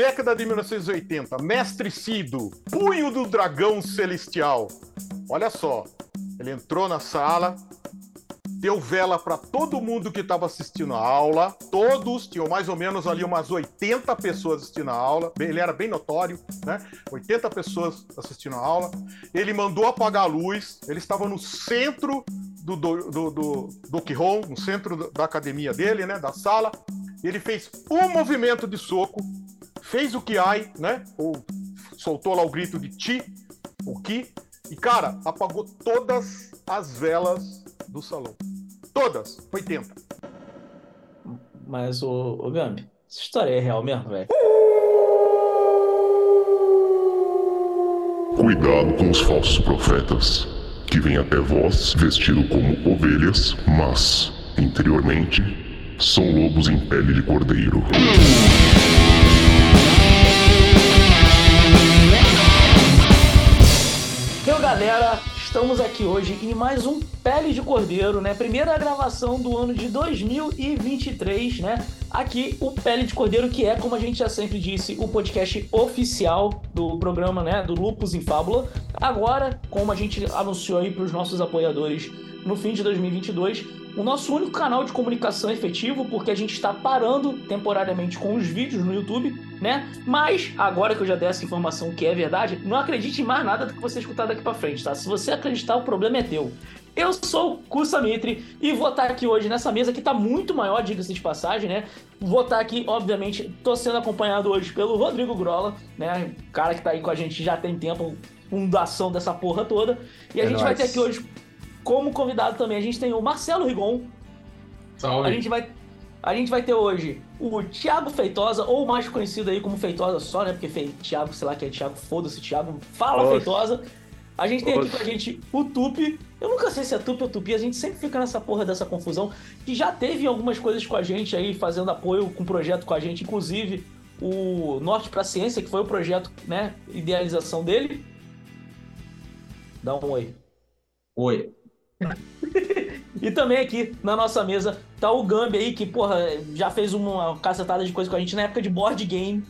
década de 1980, Mestre Cido, Punho do Dragão Celestial. Olha só, ele entrou na sala, deu vela para todo mundo que estava assistindo a aula. Todos, tinham mais ou menos ali umas 80 pessoas assistindo a aula. Ele era bem notório, né? 80 pessoas assistindo a aula. Ele mandou apagar a luz. Ele estava no centro do do, do, do, do no centro da academia dele, né? Da sala. Ele fez um movimento de soco, fez o Kiai, né? Ou soltou lá o grito de Ti, o Ki. E, cara, apagou todas as velas do salão. Todas, 80. Mas, o, o Gambi, essa história é real mesmo, velho? Cuidado com os falsos profetas, que vêm até vós vestido como ovelhas, mas, interiormente, são lobos em pele de cordeiro. Galera, Estamos aqui hoje em mais um Pele de Cordeiro, né? Primeira gravação do ano de 2023, né? Aqui o Pele de Cordeiro, que é, como a gente já sempre disse, o podcast oficial do programa, né? Do Lupus em Fábula. Agora, como a gente anunciou aí para os nossos apoiadores no fim de 2022, o nosso único canal de comunicação efetivo, porque a gente está parando temporariamente com os vídeos no YouTube, né? Mas, agora que eu já dei essa informação que é verdade, não acredite em mais nada do que você escutar daqui para frente, tá? Se você acreditar, o problema é teu. Eu sou o Kusa Mitri e vou estar aqui hoje nessa mesa que está muito maior, diga-se de passagem, né? Vou estar aqui, obviamente, tô sendo acompanhado hoje pelo Rodrigo Grola, né? Cara que está aí com a gente já tem tempo, fundação dessa porra toda. E a é gente nóis. vai ter aqui hoje como convidado também, a gente tem o Marcelo Rigon. Salve. A gente vai, a gente vai ter hoje o Thiago Feitosa, ou mais conhecido aí como Feitosa só, né? Porque Fe... Thiago, sei lá que é Thiago, foda-se, Thiago, fala Oxe. Feitosa. A gente tem Oxe. aqui com a gente o Tupi. Eu nunca sei se é Tupi ou Tupi, a gente sempre fica nessa porra dessa confusão. Que já teve algumas coisas com a gente aí, fazendo apoio com o projeto com a gente, inclusive o Norte para Ciência, que foi o projeto, né? Idealização dele. Dá um oi. Oi. e também aqui na nossa mesa tá o Gambi aí, que, porra, já fez uma cacetada de coisa com a gente na época de board game.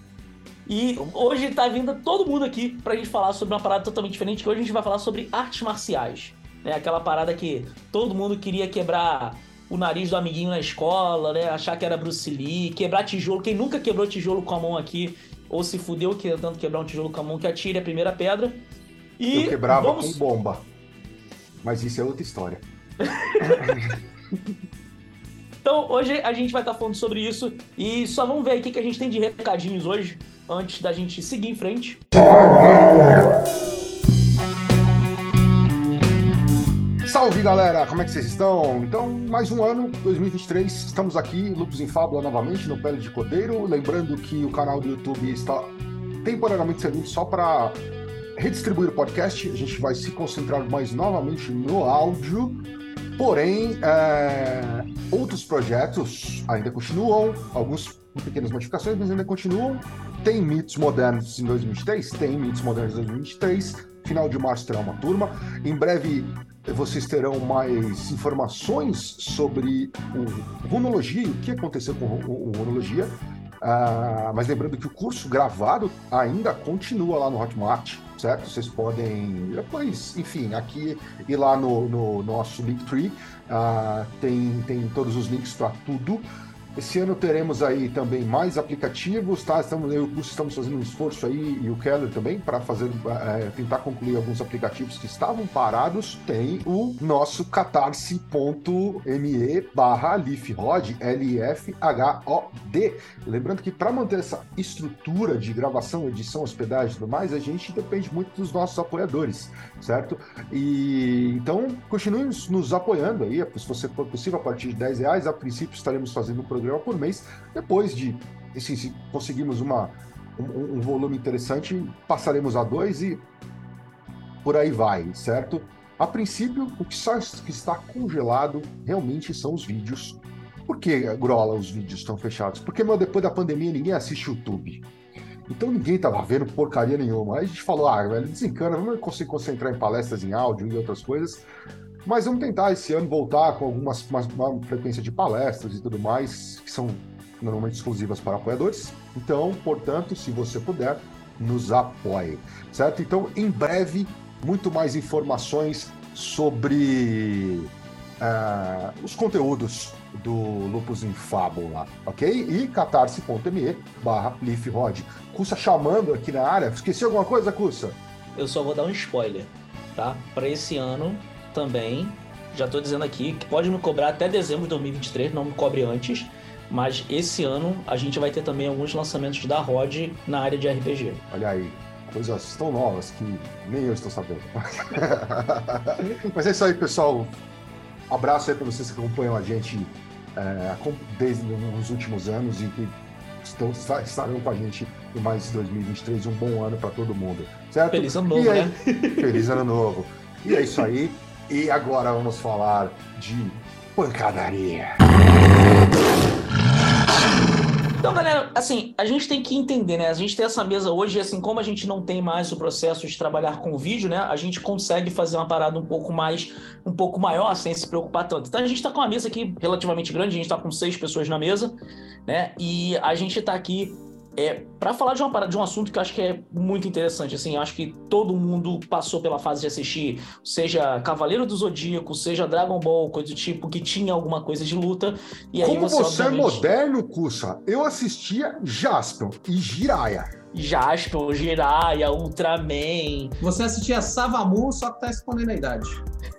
E hoje tá vindo todo mundo aqui pra gente falar sobre uma parada totalmente diferente, que hoje a gente vai falar sobre artes marciais. Né? Aquela parada que todo mundo queria quebrar o nariz do amiguinho na escola, né? Achar que era Bruce Lee, quebrar tijolo. Quem nunca quebrou tijolo com a mão aqui, ou se fudeu tentando quebrar um tijolo com a mão, que atire a primeira pedra. E Eu quebrava vamos... com bomba. Mas isso é outra história. então, hoje a gente vai estar falando sobre isso e só vamos ver o que a gente tem de recadinhos hoje, antes da gente seguir em frente. Salve galera, como é que vocês estão? Então, mais um ano, 2023, estamos aqui, Lupus em Fábula novamente, no Pele de Codeiro. Lembrando que o canal do YouTube está temporariamente servindo só para redistribuir o podcast, a gente vai se concentrar mais novamente no áudio, porém, é, outros projetos ainda continuam, alguns com pequenas modificações, mas ainda continuam. Tem mitos modernos em 2023? Tem mitos modernos em 2023. Final de março terá uma turma. Em breve vocês terão mais informações sobre o Runologia e o que aconteceu com o Runologia. Uh, mas lembrando que o curso gravado ainda continua lá no Hotmart certo? Vocês podem depois, enfim, aqui e lá no, no nosso Linktree uh, tem, tem todos os links para tudo. Esse ano teremos aí também mais aplicativos, tá? Estamos, eu o curso estamos fazendo um esforço aí, e o Keller também, para fazer, é, tentar concluir alguns aplicativos que estavam parados. Tem o nosso catarse.me barra lifrod, L-I-F-H-O-D. Lembrando que para manter essa estrutura de gravação, edição, hospedagem e tudo mais, a gente depende muito dos nossos apoiadores, certo? E então, continue nos apoiando aí, se você for possível, a partir de 10 reais. A princípio, estaremos fazendo um programa programa por mês. Depois de, assim, se conseguirmos uma, um, um volume interessante, passaremos a dois e por aí vai, certo? A princípio, o que, só, está congelado realmente são os vídeos. Por que, Grola, os vídeos estão fechados? Porque, meu, depois da pandemia, ninguém assiste YouTube. Então ninguém tava vendo porcaria nenhuma. Aí a gente falou, ah, velho, desencana, vamos conseguir concentrar em palestras em áudio e outras coisas. Mas vamos tentar esse ano voltar com algumas uma, uma frequência de palestras e tudo mais, que são normalmente exclusivas para apoiadores. Então, portanto, se você puder, nos apoie, certo? Então, em breve, muito mais informações sobre uh, os conteúdos do Lupus em Fábula, ok? E catarse.me barra Rod. Cussa chamando aqui na área. Esqueci alguma coisa, Cussa? Eu só vou dar um spoiler, tá? Para esse ano também, já estou dizendo aqui que pode me cobrar até dezembro de 2023, não me cobre antes. Mas esse ano a gente vai ter também alguns lançamentos da Rod na área de RPG. Olha aí, coisas tão novas que nem eu estou sabendo. Mas é isso aí, pessoal. Abraço aí para vocês que acompanham a gente é, desde os últimos anos e que estão, estarão com a gente em mais 2023. Um bom ano para todo mundo, certo? Feliz ano novo, aí, né? Feliz ano novo. E é isso aí. E agora vamos falar de pancadaria. Então, galera, assim, a gente tem que entender, né? A gente tem essa mesa hoje, assim, como a gente não tem mais o processo de trabalhar com vídeo, né? A gente consegue fazer uma parada um pouco mais, um pouco maior, sem se preocupar tanto. Então, a gente tá com uma mesa aqui relativamente grande, a gente tá com seis pessoas na mesa, né? E a gente tá aqui é, para falar de, uma, de um assunto que eu acho que é muito interessante, assim, acho que todo mundo passou pela fase de assistir, seja Cavaleiro do Zodíaco, seja Dragon Ball, coisa do tipo, que tinha alguma coisa de luta. E Como aí você, você é obviamente... é moderno, Kusa, eu assistia Jaspion e Jiraiya. Jaspion, Jiraiya, Ultraman. Você assistia Savamu, só que tá escondendo a idade.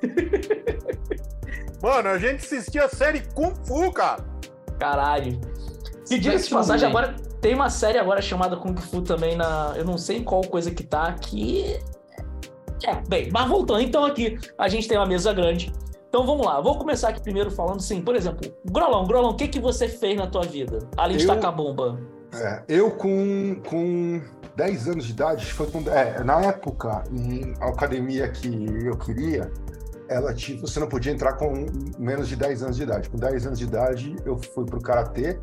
Mano, a gente assistia a série Kung Fu, cara. Caralho. E diga-se de passagem, agora tem uma série agora chamada Kung Fu também na. Eu não sei qual coisa que tá aqui. É, bem, mas voltando, então aqui a gente tem uma mesa grande. Então vamos lá, vou começar aqui primeiro falando assim, por exemplo, Grolão, Grolão, o que, que você fez na tua vida? Além de eu, tacar bomba. É, eu com, com 10 anos de idade, foi com, é, na época, em academia que eu queria, ela tipo, você não podia entrar com menos de 10 anos de idade. Com 10 anos de idade, eu fui pro karatê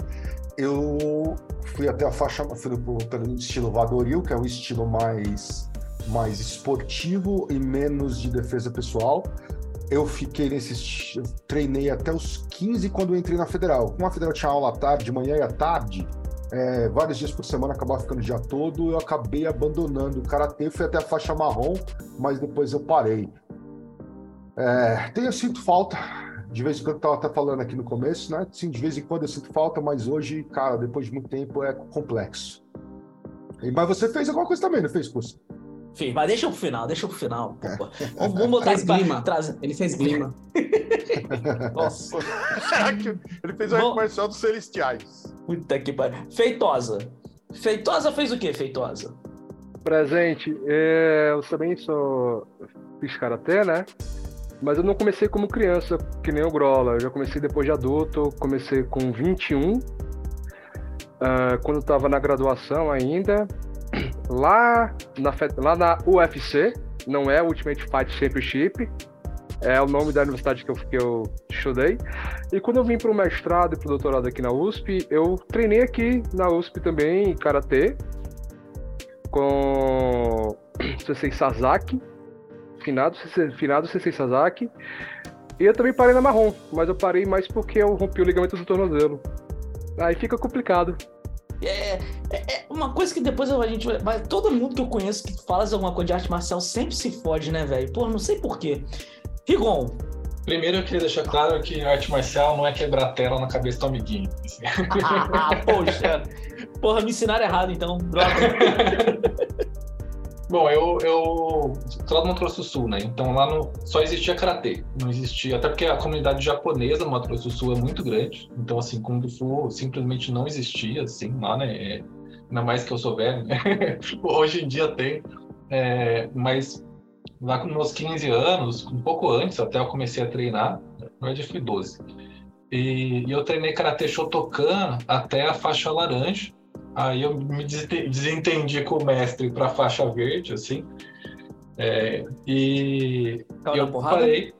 eu fui até a faixa, fui pelo estilo Vadoril, que é um estilo mais, mais esportivo e menos de defesa pessoal. Eu fiquei nesse. treinei até os 15 quando entrei na federal. Como a federal tinha aula à tarde, de manhã e à tarde, é, vários dias por semana acabava ficando o dia todo, eu acabei abandonando o karatê, fui até a faixa marrom, mas depois eu parei. É, tenho sinto falta de vez em quando eu estava até falando aqui no começo, né? Sim, de vez em quando eu sinto falta, mas hoje, cara, depois de muito tempo é complexo. E, mas você fez alguma coisa também, não fez, curso? Fiz, mas deixa pro final, deixa pro final. É. Vamos, vamos botar glima. Trazer. Ele fez glima. Nossa. Ele fez o comercial dos Celestiais. Puta que pariu. Feitosa. Feitosa fez o quê, Feitosa? Presente. É, eu também sou. Fiz karatê, né? Mas eu não comecei como criança, que nem o Grola. Eu já comecei depois de adulto, comecei com 21, uh, ah, quando estava na graduação ainda. Lá na, lá na UFC, não é Ultimate Fight Championship, é o nome da universidade que eu, que eu estudei. E quando eu vim para o mestrado e para o doutorado aqui na USP, eu treinei aqui na USP também, em Karatê, com Sensei Sasaki, finado, finado Sensei Sasaki. E eu também parei na marrom, mas eu parei mais porque eu rompi o ligamento do tornozelo. Aí fica complicado. É, é, é, uma coisa que depois a gente vai. Todo mundo que eu conheço que fala alguma coisa de arte marcial sempre se fode, né, velho? Pô, não sei porquê. Rigon. Primeiro eu queria deixar claro que arte marcial não é quebrar tela na cabeça do amiguinho. ah, poxa. Porra, me ensinaram errado então. Bom, eu, eu sou do Mato Grosso do Sul, né? Então lá no, só existia karatê. Não existia, até porque a comunidade japonesa no Mato Grosso do Sul é muito grande. Então, assim, Kung Fu simplesmente não existia, assim, lá, né? É, ainda mais que eu sou velho, né? Hoje em dia tem. É, mas lá com meus 15 anos, um pouco antes, até eu comecei a treinar, na verdade fui 12. E, e eu treinei karatê Shotokan até a faixa laranja. Aí eu me desentendi com o mestre para faixa verde, assim. É, e eu porrada? parei.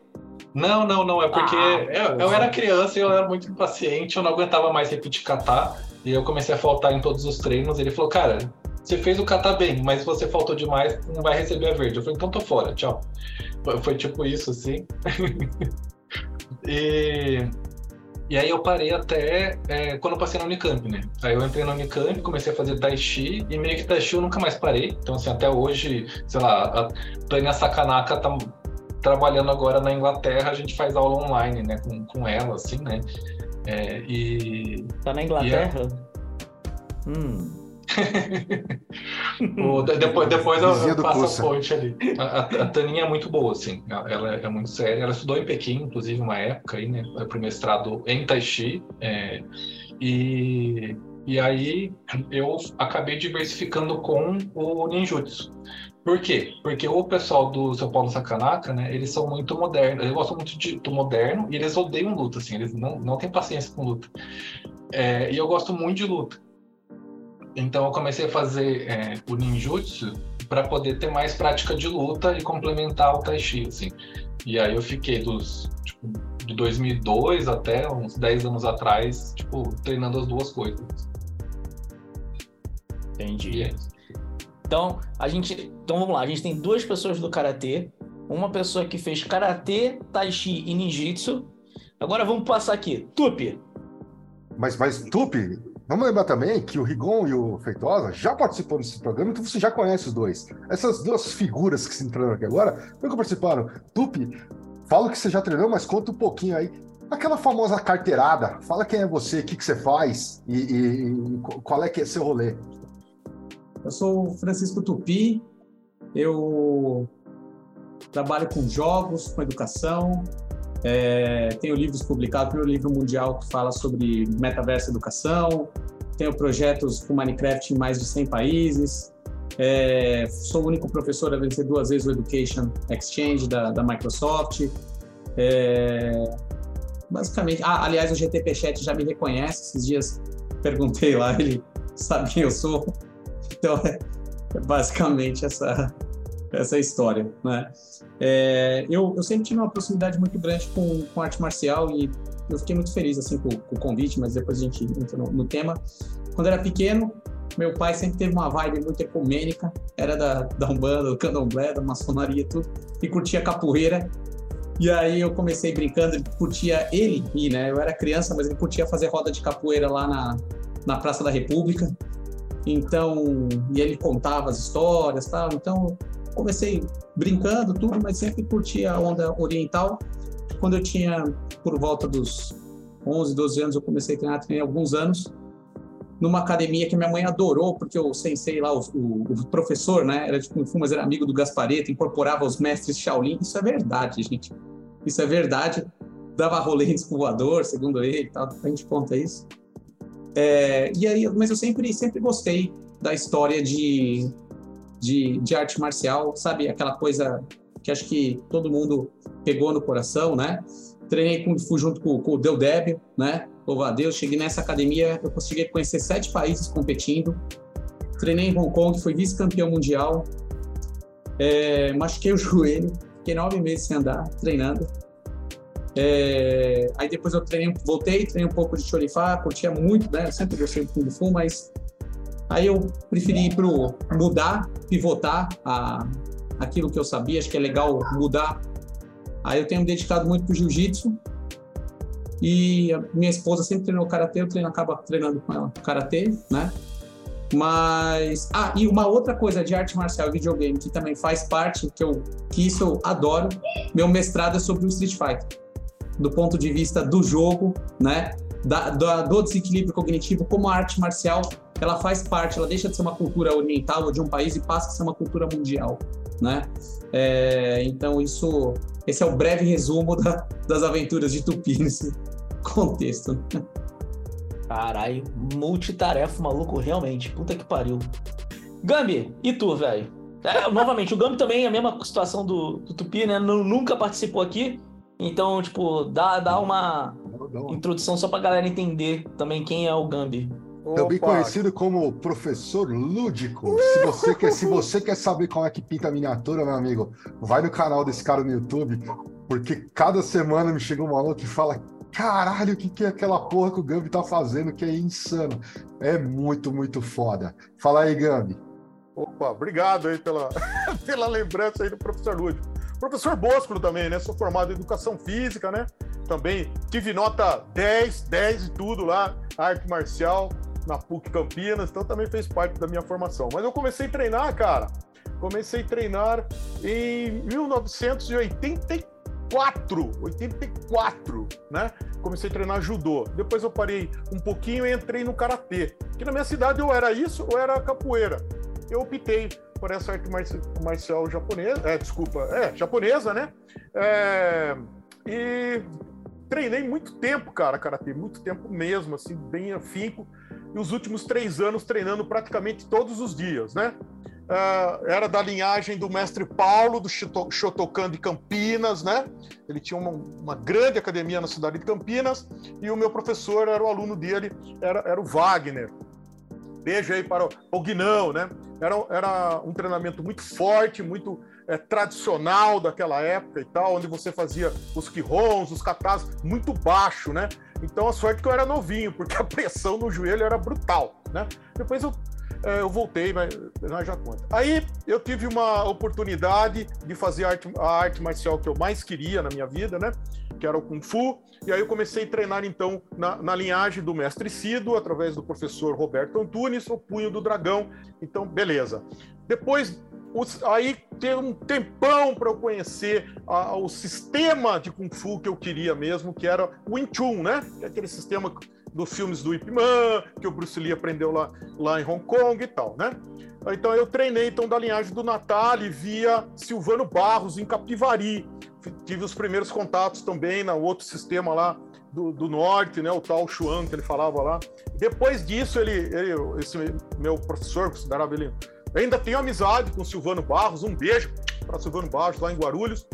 Não, não, não. É porque ah, eu, eu, era criança e eu era muito impaciente, eu não aguentava mais repetir kata. E eu comecei a faltar em todos os treinos. Ele falou, cara, você fez o kata bem, mas você faltou demais, não vai receber a verde. Eu falei, então tô fora, tchau. Foi, foi tipo isso, assim. e E aí eu parei até é, quando eu passei na Unicamp, né? Aí eu entrei na Unicamp, comecei a fazer Tai Chi, e meio que Tai Chi eu nunca mais parei. Então, assim, até hoje, sei lá, a Tânia Sakanaka tá trabalhando agora na Inglaterra, a gente faz aula online, né? Com, com ela, assim, né? É, e... Tá na Inglaterra? Hum... o, depois depois eu, eu passo a ponte ali. A, a, Taninha é muito boa, assim. Ela é muito séria. Ela estudou em Pequim, inclusive, uma época aí, né? Foi mestrado em Tai Chi. É, e, e aí eu acabei diversificando com o ninjutsu. Por quê? Porque o pessoal do São Paulo Sakanaka, né, eles são muito modernos, eles gostam muito de, do moderno e eles odeiam luta, assim, eles não, não têm paciência com luta. É, e eu gosto muito de luta. Então eu comecei a fazer é, o ninjutsu para poder ter mais prática de luta e complementar o tai chi, assim. E aí eu fiquei dos tipo, de 2002 até uns 10 anos atrás, tipo, treinando as duas coisas. Entendi. É então, a gente, então vamos lá, a gente tem duas pessoas do karatê, uma pessoa que fez karatê, tai chi e ninjitsu. Agora vamos passar aqui, Tupi. Mas mas Tupi, Vamos lembrar também que o Rigon e o Feitosa já participou desse programa, então você já conhece os dois. Essas duas figuras que se entraram aqui agora, nunca participaram. Tupi, fala que você já treinou, mas conta um pouquinho aí. Aquela famosa carteirada, fala quem é você, o que, que você faz e, e, e qual é que é seu rolê. Eu sou Francisco Tupi, eu trabalho com jogos, com educação, é, tenho livros publicados, primeiro livro mundial que fala sobre metaverso educação, tenho projetos com Minecraft em mais de 100 países, é, sou o único professor a vencer duas vezes o Education Exchange da, da Microsoft. É, basicamente, ah, aliás, o GTP Chat já me reconhece, esses dias perguntei lá, ele sabe quem eu sou. Então, é basicamente essa, essa história, né? É, eu, eu sempre tive uma proximidade muito grande com, com arte marcial e eu fiquei muito feliz assim com, com o convite, mas depois a gente entra no, no, tema. Quando era pequeno, meu pai sempre teve uma vibe muito ecumênica, era da, da Umbanda, do Candomblé, da maçonaria tudo, e curtia capoeira. E aí eu comecei brincando, ele curtia ele, né? Eu era criança, mas ele curtia fazer roda de capoeira lá na, na Praça da República. Então, e ele contava as histórias, tal. Então, comecei brincando, tudo, mas sempre curti a onda oriental. Quando eu tinha por volta dos 11, 12 anos, eu comecei a treinar, treinei alguns anos, numa academia que minha mãe adorou, porque o sensei lá, o, o, o professor, né, era de Kung Fu, mas era amigo do Gaspareto, incorporava os mestres Shaolin. Isso é verdade, gente. Isso é verdade. Dava rolês com voador, segundo ele, tal, a gente conta isso. É, e aí, mas eu sempre, sempre gostei da história de de, de arte marcial, sabe? Aquela coisa que acho que todo mundo pegou no coração, né? Treinei Kung Fu junto com, com o Del Débio, né? Louva a Deus, cheguei nessa academia, eu consegui conhecer sete países competindo. Treinei em Hong Kong, fui vice-campeão mundial. É, machuquei o joelho, fiquei nove meses sem andar, treinando. É, aí depois eu treinei, voltei, treinei um pouco de Chorifá, curtia muito, né? Eu sempre gostei do Kung Fu, mas Aí eu preferi ir pro mudar, pivotar a, aquilo que eu sabia, acho que é legal mudar. Aí eu tenho me dedicado muito pro jiu-jitsu. E minha esposa sempre treinou karatê, eu treino, acaba treinando com ela karatê, né? Mas. Ah, e uma outra coisa de arte marcial e videogame que também faz parte, que, eu, que isso eu adoro, meu mestrado é sobre o Street Fighter. Do ponto de vista do jogo, né? Da, da, do desequilíbrio cognitivo, como a arte marcial ela faz parte, ela deixa de ser uma cultura oriental ou de um país e passa a ser uma cultura mundial, né? É, então isso, esse é o breve resumo da, das aventuras de Tupi nesse contexto. Caralho, multitarefa maluco, realmente. Puta que pariu. Gambi, e tu, velho? É, novamente, o Gambi também é a mesma situação do, do Tupi, né? Nunca participou aqui. Então, tipo, dá, dá uma introdução só pra galera entender também quem é o Gambi. Também conhecido como professor lúdico. Se você, quer, se você quer saber como é que pinta a miniatura, meu amigo, vai no canal desse cara no YouTube, porque cada semana me chega um maluco que fala: caralho, o que, que é aquela porra que o Gambi tá fazendo que é insano? É muito, muito foda. Fala aí, Gambi. Opa, obrigado aí pela, pela lembrança aí do professor Lúdico. Professor Bosco também, né? Sou formado em educação física, né? também tive nota 10, 10 e tudo lá, arte marcial, na PUC Campinas, então também fez parte da minha formação. Mas eu comecei a treinar, cara, comecei a treinar em 1984, 84, né? Comecei a treinar judô. Depois eu parei um pouquinho e entrei no karatê. Que na minha cidade ou era isso ou era capoeira. Eu optei por essa arte marcial japonesa, é, desculpa, é, japonesa, né? É, e treinei muito tempo, cara, karatê, muito tempo mesmo, assim, bem afinco. E os últimos três anos treinando praticamente todos os dias, né? Uh, era da linhagem do mestre Paulo, do Shotokan de Campinas, né? Ele tinha uma, uma, grande academia na cidade de Campinas e o meu professor era o aluno dele, era, era o Wagner. Beijo aí para o, Guinão, né? Era, era um treinamento muito forte, muito é, tradicional daquela época e tal, onde você fazia os quirons, os katas muito baixo, né? Então a sorte que eu era novinho, porque a pressão no joelho era brutal, né? Depois eu, é, eu voltei, mas nós já conta. Aí eu tive uma oportunidade de fazer a arte, a arte marcial que eu mais queria na minha vida, né? Que era o Kung Fu. E aí eu comecei a treinar então na, na linhagem do mestre Cido, através do professor Roberto Antunes, o Punho do Dragão. Então, beleza. Depois aí ter um tempão para eu conhecer a, o sistema de Kung Fu que eu queria mesmo, que era o Wing Chun, né? É aquele sistema dos filmes do Ip Man, que o Bruce Lee aprendeu lá, lá em Hong Kong e tal, né? Então eu treinei então da linhagem do Natali via Silvano Barros em Capivari. Tive os primeiros contatos também no outro sistema lá do, do, norte, né, o tal Chuan que ele falava lá. Depois disso, ele, ele esse meu professor, considerava ele ainda tenho amizade com Silvano Barros, um beijo para Silvano Barros lá em Guarulhos.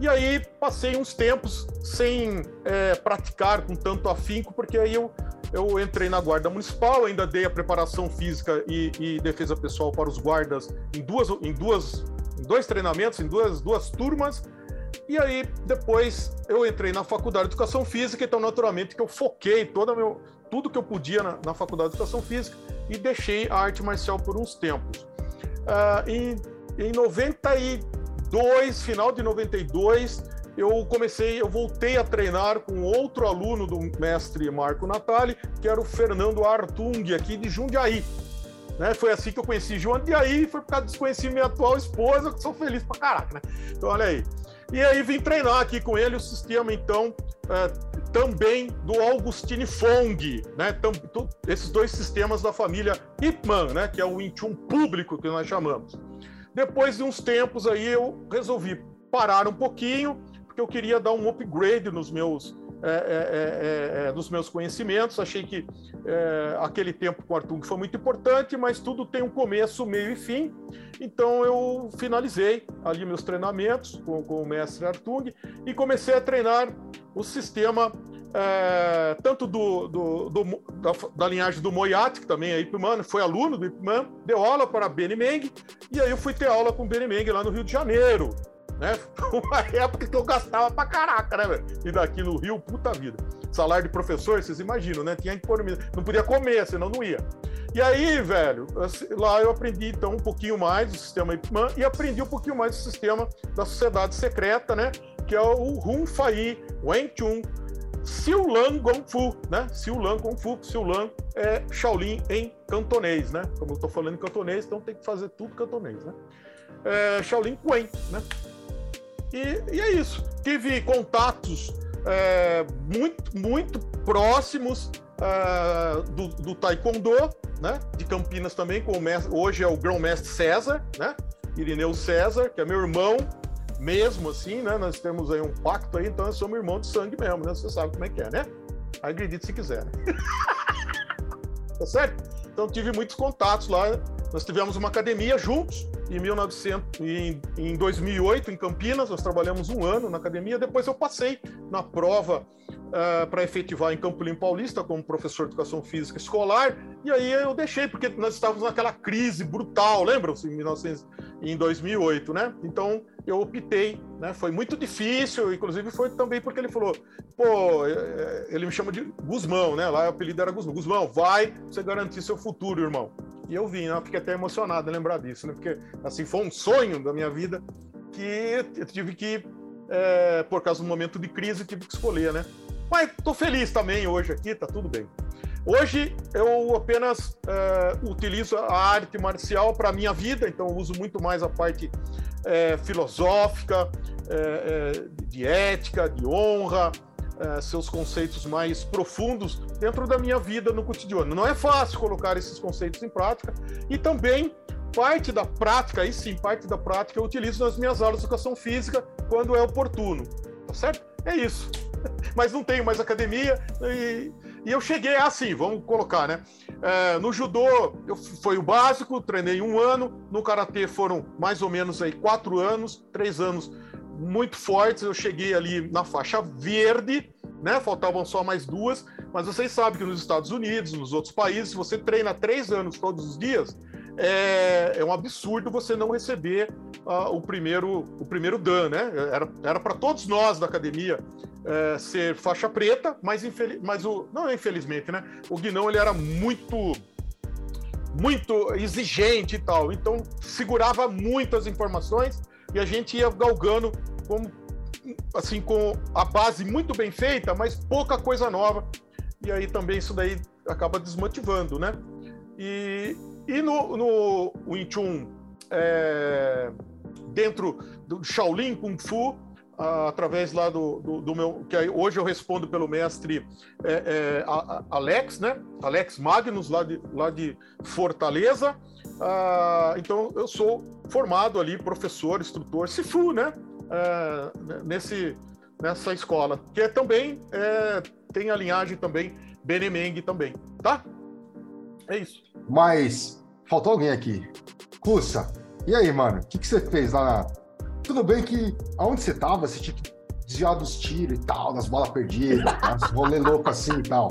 E aí passei uns tempos sem é, praticar com tanto afinco, porque aí eu, eu entrei na Guarda Municipal, ainda dei a preparação física e, e defesa pessoal para os guardas em, duas, em, duas, em dois treinamentos, em duas, duas turmas. E aí, depois, eu entrei na Faculdade de Educação Física, então, naturalmente, que eu foquei toda meu, tudo que eu podia na, na Faculdade de Educação Física e deixei a arte marcial por uns tempos. Uh, em, em 92, final de 92, eu comecei, eu voltei a treinar com outro aluno do mestre Marco Natali, que era o Fernando Artung, aqui de Jundiaí. Né? Foi assim que eu conheci Jundiaí, foi por causa que conheci minha atual esposa, que sou feliz pra caraca, né? Então, olha aí. E aí vim treinar aqui com ele o sistema, então, é, também do Augustine Fong, né? Tam, esses dois sistemas da família Ipman, né? Que é o Wing público que nós chamamos. Depois de uns tempos aí eu resolvi parar um pouquinho, porque eu queria dar um upgrade nos meus é é, é, é, é, dos meus conhecimentos. Achei que é, aquele tempo com Artung foi muito importante, mas tudo tem um começo, meio e fim. Então eu finalizei ali meus treinamentos com, com o mestre Artung e comecei a treinar o sistema é, tanto do, do, do da, da, linhagem do Moyat, que também é Ipman, foi aluno do Ipman, deu aula para Benny Meng, e aí eu fui ter aula com Benny Meng lá no Rio de Janeiro né? Uma época que eu gastava pra caraca, né, velho? E daqui no Rio, puta vida. Salário de professor, vocês imaginam, né? Tinha que pôr não podia comer, senão não ia. E aí, velho, lá eu aprendi então um pouquinho mais do sistema Ipman e aprendi um pouquinho mais do sistema da sociedade secreta, né? Que é o Hun Fai Wen Chun Siulan Gong Fu, né? Siulan Gong Fu, Siulan é Shaolin em cantonês, né? Como eu tô falando em cantonês, então tem que fazer tudo cantonês, né? É, Shaolin Quen, né? E, e é isso. Tive contatos é, muito, muito próximos é, do, do, Taekwondo, né? De Campinas também, com mestre, hoje é o grão-mestre César, né? Irineu César, que é meu irmão, mesmo assim, né? Nós temos aí um pacto aí, então eu sou meu irmão de sangue mesmo, né? Você sabe como é que é, né? Acredite se quiser, né? tá certo? Então tive muitos contatos lá. Nós tivemos uma academia juntos, em 1900, em, em 2008 em Campinas, nós trabalhamos um ano na academia. Depois eu passei na prova uh, eh, para efetivar em Campo Limpo Paulista como professor de educação física escolar. E aí eu deixei porque nós estávamos naquela crise brutal, lembram-se em 1900, em 2008, né? Então eu optei, né? Foi muito difícil, inclusive foi também porque ele falou, pô, eh, eh, ele me chama de Guzmão, né? Lá o apelido era Guzmão. Guzmão, vai você garantir seu futuro, irmão. E eu vim, né? Fiquei até emocionado em lembrar disso, né? Porque, assim, foi um sonho da minha vida que eu tive que é, por causa do momento de crise, tive que escolher, né? Mas tô feliz também hoje aqui, tá tudo bem. Hoje eu apenas é, utilizo a arte marcial para a minha vida, então eu uso muito mais a parte é, filosófica, é, é de ética, de honra, é, seus conceitos mais profundos dentro da minha vida no cotidiano. Não é fácil colocar esses conceitos em prática e também parte da prática, aí sim, parte da prática eu utilizo nas minhas aulas de educação física quando é oportuno, tá certo? É isso. Mas não tenho mais academia e, e eu cheguei assim, vamos colocar, né? É, no judô eu, foi o básico, treinei um ano, no karatê foram mais ou menos aí quatro anos, três anos muito fortes. Eu cheguei ali na faixa verde, né? Faltavam só mais duas, mas vocês sabem que nos Estados Unidos, nos outros países, se você treina três anos todos os dias, é, é um absurdo você não receber uh, o primeiro o primeiro dan, né? Era para todos nós da academia é, ser faixa preta, mas, infeliz, mas o não infelizmente, né? O Guinão ele era muito muito exigente e tal, então segurava muitas informações e a gente ia galgando com, assim, com a base muito bem feita, mas pouca coisa nova. E aí também isso daí acaba desmotivando, né? E, e no, no Wing Chun, é, dentro do Shaolin Kung Fu, através lá do, do, do, meu que hoje eu respondo pelo mestre é, é, Alex, né? Alex Magnus lá de, lá de Fortaleza. Ah, então eu sou formado ali, professor, instrutor, Sifu, né? Ah, nesse nessa escola que é também é, tem a linhagem também Benemeng também, tá? É isso. Mas faltou alguém aqui. Cussa, e aí, mano? O que, que você fez lá na tudo bem que aonde você tava, você tinha que desviar dos tiros e tal, das bolas perdidas, uns rolê louco assim e tal.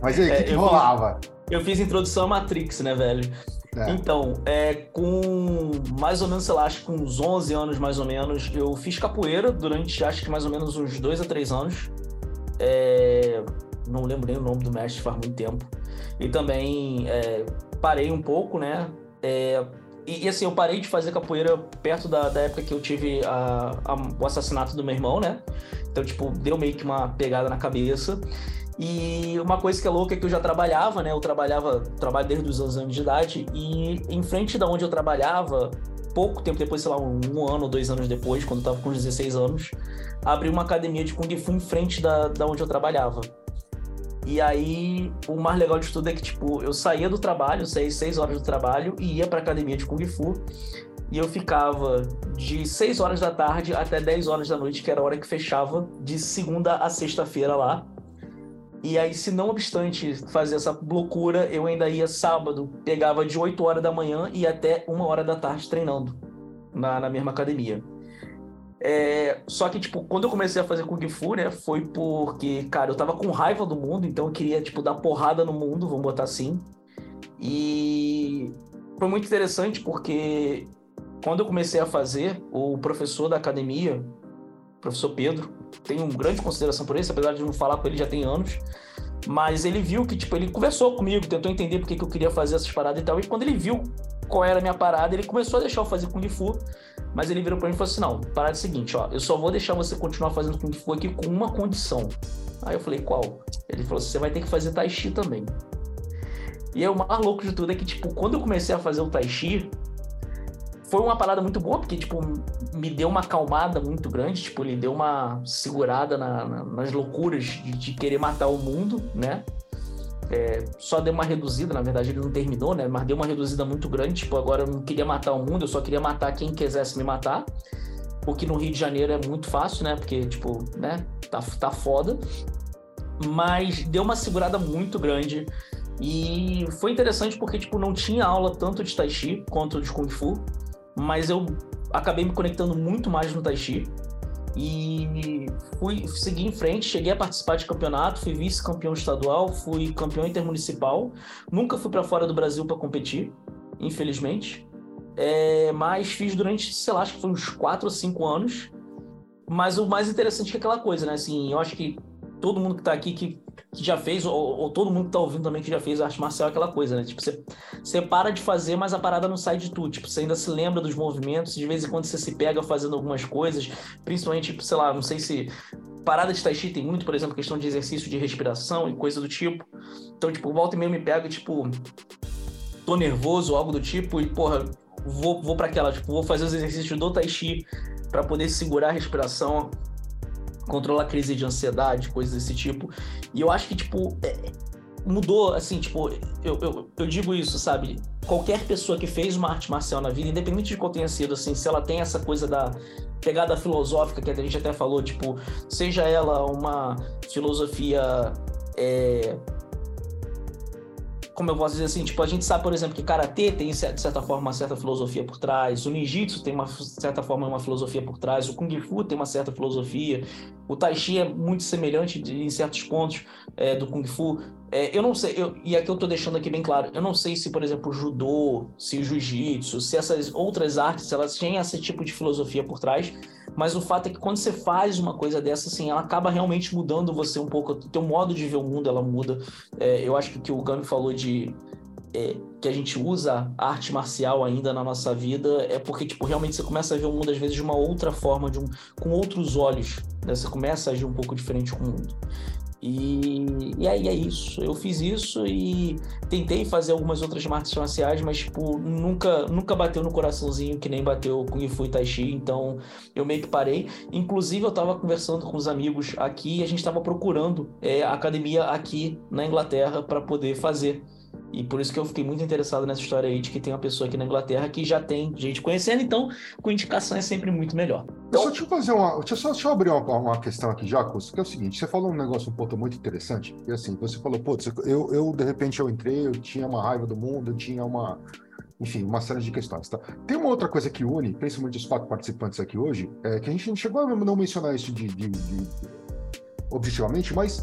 Mas aí, o é, que, que rolava? Fiz, eu fiz introdução à Matrix, né, velho? É. Então, é, com mais ou menos, sei lá, acho que uns 11 anos mais ou menos, eu fiz capoeira durante, acho que mais ou menos uns 2 a 3 anos. É, não lembro nem o nome do mestre, faz muito tempo. E também é, parei um pouco, né? É, e, e, assim, eu parei de fazer capoeira perto da, da época que eu tive a, a, o assassinato do meu irmão, né? Então, tipo, deu meio que uma pegada na cabeça. E uma coisa que é louca é que eu já trabalhava, né? Eu trabalhava, trabalho desde os 11 anos de idade, e em frente da onde eu trabalhava, pouco tempo depois, sei lá, um, um ano ou dois anos depois, quando eu tava com 16 anos, abri uma academia de Kung Fu em frente da, da onde eu trabalhava. E aí, o mais legal de tudo é que, tipo, eu saía do trabalho, saía seis horas do trabalho e ia pra academia de Kung Fu. E eu ficava de 6 horas da tarde até 10 horas da noite, que era a hora que fechava, de segunda a sexta-feira lá. E aí, se não obstante fazer essa loucura, eu ainda ia sábado, pegava de 8 horas da manhã e até uma hora da tarde treinando na, na mesma academia. É, só que, tipo, quando eu comecei a fazer Kung Fu, né, foi porque, cara, eu tava com raiva do mundo, então eu queria, tipo, dar porrada no mundo, vamos botar assim. E foi muito interessante porque quando eu comecei a fazer, o professor da academia, o professor Pedro, tenho grande consideração por ele, apesar de não falar com ele já tem anos, mas ele viu que, tipo, ele conversou comigo, tentou entender por que, que eu queria fazer essas paradas e tal, e quando ele viu qual era a minha parada, ele começou a deixar eu fazer Kung Fu, mas ele virou pra mim e falou assim: não, parada é a seguinte, ó, eu só vou deixar você continuar fazendo Kung Fu aqui com uma condição. Aí eu falei, qual? Ele falou assim: você vai ter que fazer Tai Chi também. E aí, o mais louco de tudo é que, tipo, quando eu comecei a fazer o Tai Chi, foi uma parada muito boa, porque, tipo, me deu uma acalmada muito grande, tipo, ele deu uma segurada na, na, nas loucuras de, de, querer matar o mundo, né? É, só deu uma reduzida, na verdade ele não terminou, né? Mas deu uma reduzida muito grande. Tipo, agora eu não queria matar o mundo, eu só queria matar quem quisesse me matar. Porque no Rio de Janeiro é muito fácil, né? Porque, tipo, né? Tá, tá foda. Mas deu uma segurada muito grande. E foi interessante porque, tipo, não tinha aula tanto de Tai Chi quanto de Kung Fu. Mas eu acabei me conectando muito mais no Tai Chi. E fui seguir em frente, cheguei a participar de campeonato, fui vice-campeão estadual, fui campeão intermunicipal. Nunca fui para fora do Brasil para competir, infelizmente. É, mas fiz durante, sei lá, acho que foi uns 4 ou 5 anos. Mas o mais interessante é aquela coisa, né? Assim, eu acho que todo mundo que está aqui que que já fez, ou, ou, todo mundo que tá ouvindo também que já fez arte marcial, aquela coisa, né? Tipo, você, você para de fazer, mas a parada não sai de tudo. Tipo, você ainda se lembra dos movimentos, de vez em quando você se pega fazendo algumas coisas, principalmente, tipo, sei lá, não sei se. Parada de Tai Chi tem muito, por exemplo, questão de exercício de respiração e coisa do tipo. Então, tipo, volta e meio me pega, tipo, tô nervoso ou algo do tipo, e, porra, vou, vou para aquela, tipo, vou fazer os exercícios do Tai Chi para poder segurar a respiração, controlar crise de ansiedade, coisas desse tipo. E eu acho que, tipo, é, mudou, assim, tipo, eu, eu, eu, digo isso, sabe? Qualquer pessoa que fez uma arte marcial na vida, independente de qual tenha sido, assim, se ela tem essa coisa da pegada filosófica que a gente até falou, tipo, seja ela uma filosofia. É, como eu posso dizer assim, tipo, a gente sabe, por exemplo, que karatê tem, de certa forma, uma certa filosofia por trás, o ninjitsu tem, uma certa forma, uma filosofia por trás, o kung fu tem uma certa filosofia, o tai chi é muito semelhante de, em certos pontos é, do kung fu. É, eu não sei, eu, e aqui eu tô deixando aqui bem claro, eu não sei se, por exemplo, o judô, se o jiu-jitsu, se essas outras artes, elas têm esse tipo de filosofia por trás, mas o fato é que quando você faz uma coisa dessa, assim, ela acaba realmente mudando você um pouco, o teu modo de ver o mundo, ela muda. É, eu acho que o que o Gami falou de é, que a gente usa arte marcial ainda na nossa vida é porque, tipo, realmente você começa a ver o mundo, às vezes, de uma outra forma, de um, com outros olhos, né? Você começa a agir um pouco diferente com o mundo. E, e aí é isso. Eu fiz isso e tentei fazer algumas outras artes marciais, mas tipo, nunca, nunca bateu no coraçãozinho que nem bateu Kung Fu e Tai Chi, então eu meio que parei. Inclusive, eu estava conversando com os amigos aqui e a gente estava procurando é, academia aqui na Inglaterra para poder fazer. E por isso que eu fiquei muito interessado nessa história aí de que tem uma pessoa aqui na Inglaterra que já tem gente conhecendo, então com indicação é sempre muito melhor. Então, deixa eu fazer uma. Deixa eu, só, deixa eu abrir uma, uma questão aqui, Jacos, que é o seguinte: você falou um negócio um ponto muito interessante, e assim, você falou, pô, eu, eu de repente eu entrei, eu tinha uma raiva do mundo, eu tinha uma. Enfim, uma série de questões, tá? Tem uma outra coisa que une, principalmente os quatro participantes aqui hoje, é que a gente não chegou a não mencionar isso de, de, de objetivamente, mas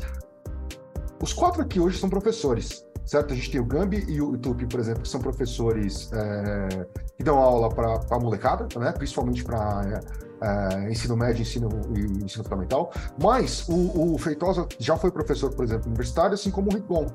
os quatro aqui hoje são professores certo? A gente tem o Gambi e o Tupi, por exemplo, que são professores é, que dão aula para a molecada, né? principalmente para é, é, ensino médio ensino, e ensino fundamental. Mas o, o Feitosa já foi professor, por exemplo, universitário, assim como o Rigon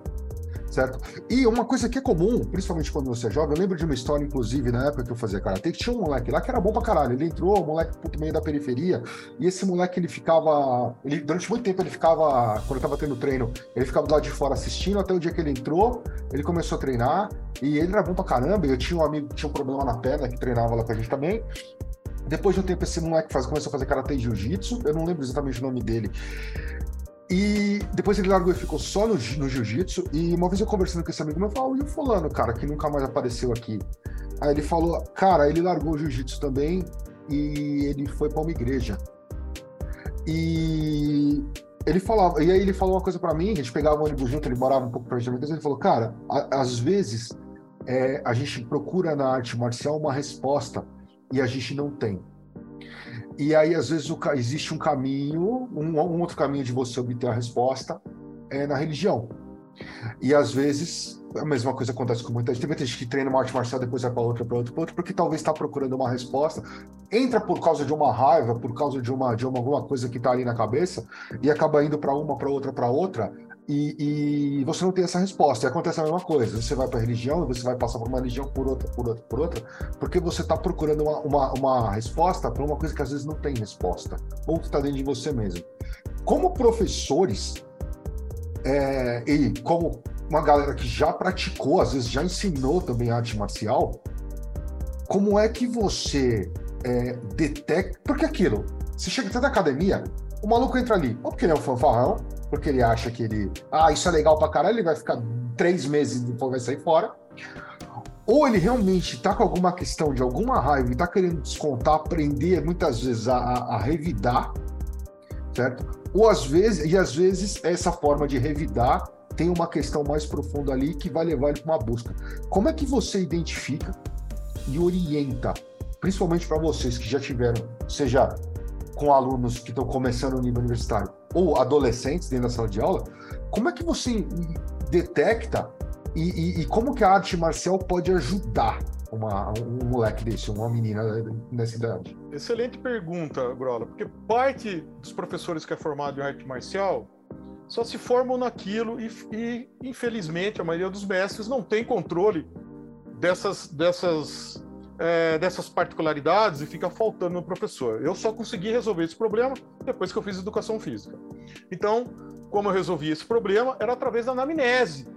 certo? E uma coisa que é comum, principalmente quando você é jovem, eu lembro de uma história, inclusive, na época que eu fazia karatê, que tinha um moleque lá que era bom pra caralho. Ele entrou, moleque puto meio da periferia, e esse moleque ele ficava. Ele, durante muito tempo ele ficava, quando eu tava tendo treino, ele ficava do lado de fora assistindo, até o dia que ele entrou, ele começou a treinar, e ele era bom pra caramba. Eu tinha um amigo que tinha um problema na perna, que treinava lá com a gente também. Depois de um tempo, esse moleque faz, começou a fazer karatê e jiu-jitsu, eu não lembro exatamente o nome dele. E depois ele largou e ficou só no, no jiu-jitsu. E uma vez eu conversando com esse amigo meu, eu falei, e o fulano, cara, que nunca mais apareceu aqui? Aí ele falou, cara, ele largou o jiu-jitsu também e ele foi para uma igreja. E ele falava, e aí ele falou uma coisa para mim, a gente pegava o ônibus junto, ele morava um pouco de mim, ele falou, cara, a, às vezes é, a gente procura na arte marcial uma resposta e a gente não tem. E aí, às vezes, existe um caminho, um, um, outro caminho de você obter a resposta é na religião. E às vezes a mesma coisa acontece com muita gente. Tem muita gente que treina uma arte marcial, depois vai para outra, para outra, para outra, porque talvez está procurando uma resposta, entra por causa de uma raiva, por causa de uma de uma, alguma coisa que está ali na cabeça e acaba indo para uma, para outra, para outra, e, e, você não tem essa resposta. E acontece a mesma coisa. Você vai para a religião, você vai passar por uma religião, por outra, por outra, por outra, porque você está procurando uma, uma, uma resposta para uma coisa que às vezes não tem resposta, ou que está dentro de você mesmo. Como professores, é, e como uma galera que já praticou, às vezes já ensinou também arte marcial, como é que você é, detecta. Porque aquilo, você chega até da academia, o maluco entra ali, ou porque ele é um fanfarrão, porque ele acha que ele. Ah, isso é legal pra caralho, ele vai ficar três meses e depois vai sair fora. Ou ele realmente tá com alguma questão de alguma raiva e tá querendo descontar, aprender muitas vezes a, a, a revidar, certo? Ou às vezes, e às vezes essa forma de revidar tem uma questão mais profunda ali que vai levar ele para uma busca. Como é que você identifica e orienta, principalmente para vocês que já tiveram, seja com alunos que estão começando no nível universitário ou adolescentes dentro da sala de aula, como é que você detecta e, e, e como que a arte marcial pode ajudar uma, um moleque desse, uma menina nessa idade? Excelente pergunta, Grola, porque parte dos professores que é formado em arte marcial só se formam naquilo e, e, infelizmente, a maioria dos mestres não tem controle dessas, dessas, é, dessas particularidades e fica faltando no professor. Eu só consegui resolver esse problema depois que eu fiz educação física. Então, como eu resolvi esse problema, era através da anamnese,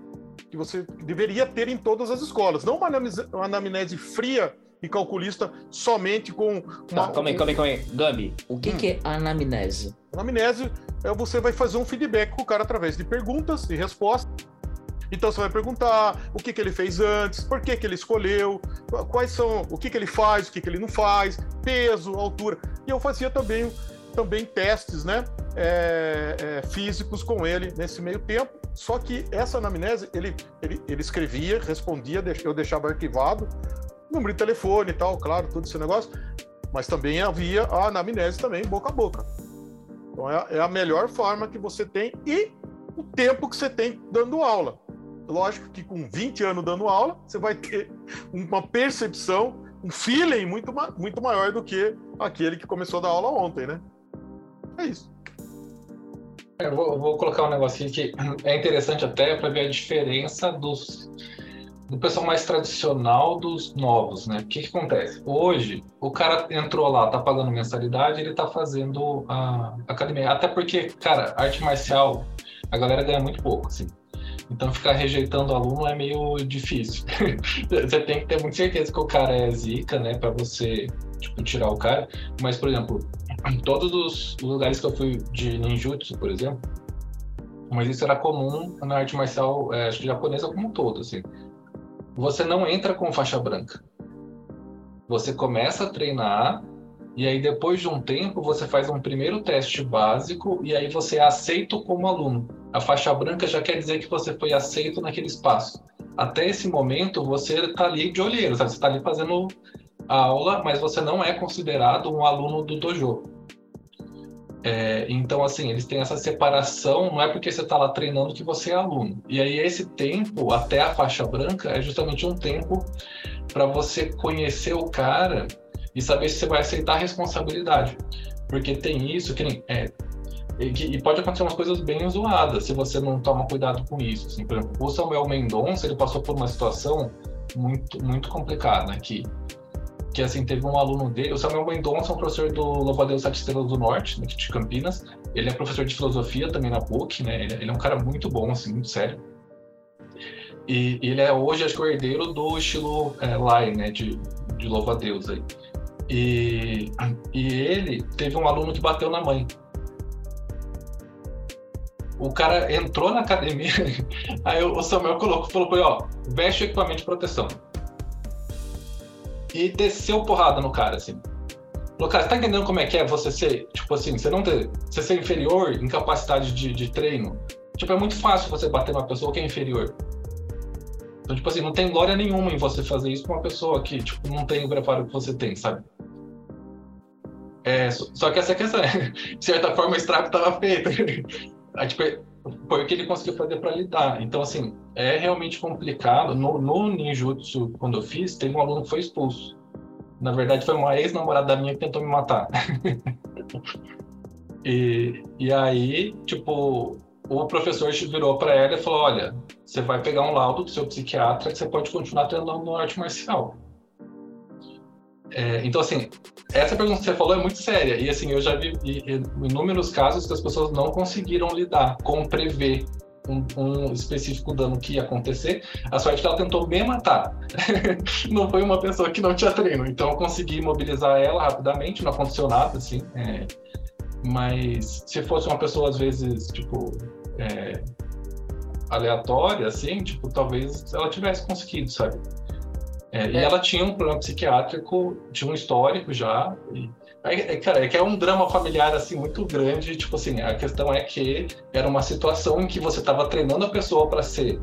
que você deveria ter em todas as escolas. Não uma anamnese, uma anamnese fria e calculista somente com uma. Tá, calma aí, calma aí, calma aí. Gabi, o que, hum. que é anamnese? Anamnese é você vai fazer um feedback com o cara através de perguntas e respostas. Então você vai perguntar o que, que ele fez antes, por que, que ele escolheu, quais são, o que, que ele faz, o que, que ele não faz, peso, altura. E eu fazia também, também testes né, é, é, físicos com ele nesse meio tempo. Só que essa anamnese, ele, ele, ele escrevia, respondia, eu deixava arquivado, número de telefone e tal, claro, todo esse negócio. Mas também havia a anamnese também, boca a boca. Então é, é a melhor forma que você tem e o tempo que você tem dando aula. Lógico que com 20 anos dando aula, você vai ter uma percepção, um feeling muito, muito maior do que aquele que começou a dar aula ontem, né? É isso. Eu vou, eu vou colocar um negocinho que é interessante até para ver a diferença dos do pessoal mais tradicional dos novos, né? O que, que, acontece? Hoje, o cara entrou lá, tá pagando mensalidade, ele tá fazendo a academia. Até porque, cara, arte marcial, a galera ganha muito pouco, assim. Então, ficar rejeitando o aluno é meio difícil. você tem que ter muita certeza que o cara é zica, né? Para você, tipo, tirar o cara. Mas, por exemplo, em todos os lugares que eu fui de ninjutsu, por exemplo, mas isso era comum na arte marcial, é, japonesa como um todo, assim você não entra com faixa branca. Você começa a treinar e aí depois de um tempo você faz um primeiro teste básico e aí você é aceito como aluno. A faixa branca já quer dizer que você foi aceito naquele espaço. Até esse momento você está ali de olheiro, sabe? você está ali fazendo a aula, mas você não é considerado um aluno do dojo. É, então, assim, eles têm essa separação, não é porque você está lá treinando que você é aluno. E aí, esse tempo, até a faixa branca, é justamente um tempo para você conhecer o cara e saber se você vai aceitar a responsabilidade. Porque tem isso, que é, e, pode acontecer umas coisas bem zoadas se você não toma cuidado com isso. Assim, por exemplo, o Samuel Mendonça, ele passou por uma situação muito, muito complicada aqui que assim, teve um aluno dele, o Samuel Mendonça, um professor do Louva-a-Deus Sete Estrelas do Norte, de Campinas. Ele é professor de filosofia também na PUC, né? Ele, ele é um cara muito bom, assim, muito sério. E, e ele é hoje, acho que, o herdeiro do estilo é, Lai, né? De, de Louva-a-Deus aí. E, e ele teve um aluno que bateu na mãe. O cara entrou na academia, aí o Samuel colocou, falou pra ele, ó, veste o equipamento de proteção e desceu porrada no cara, assim. Falou, cara, você tá entendendo como é que é você ser, tipo assim, você não ter, você ser inferior em capacidade de, de treino? Tipo, é muito fácil você bater numa pessoa que é inferior. Então, tipo assim, não tem glória nenhuma em você fazer isso com uma pessoa que, tipo, não tem o preparo que você tem, sabe? É, só que essa questão, de certa forma, o estrago estava feito. Tipo, foi o que ele conseguiu fazer para lidar. Então, assim, é realmente complicado. No, no ninjutsu, quando eu fiz, teve um aluno que foi expulso. Na verdade, foi uma ex-namorada minha que tentou me matar. e, e aí, tipo, o professor virou para ela e falou: Olha, você vai pegar um laudo do seu psiquiatra que você pode continuar treinando no arte marcial. É, então, assim, essa pergunta que você falou é muito séria. E, assim, eu já vi inúmeros casos que as pessoas não conseguiram lidar com prever um, um, específico dano que ia acontecer. A sorte é que ela tentou me matar. não foi uma pessoa que não tinha treino. Então, eu consegui mobilizar ela rapidamente, não aconteceu nada, assim. É, mas se fosse uma pessoa, às vezes, tipo... É, aleatória, assim, tipo, talvez ela tivesse conseguido, sabe? É, e ela tinha um problema psiquiátrico, tinha um histórico já. E, é, cara, é que é um drama familiar assim muito grande. Tipo assim, a questão é que era uma situação em que você estava treinando a pessoa para ser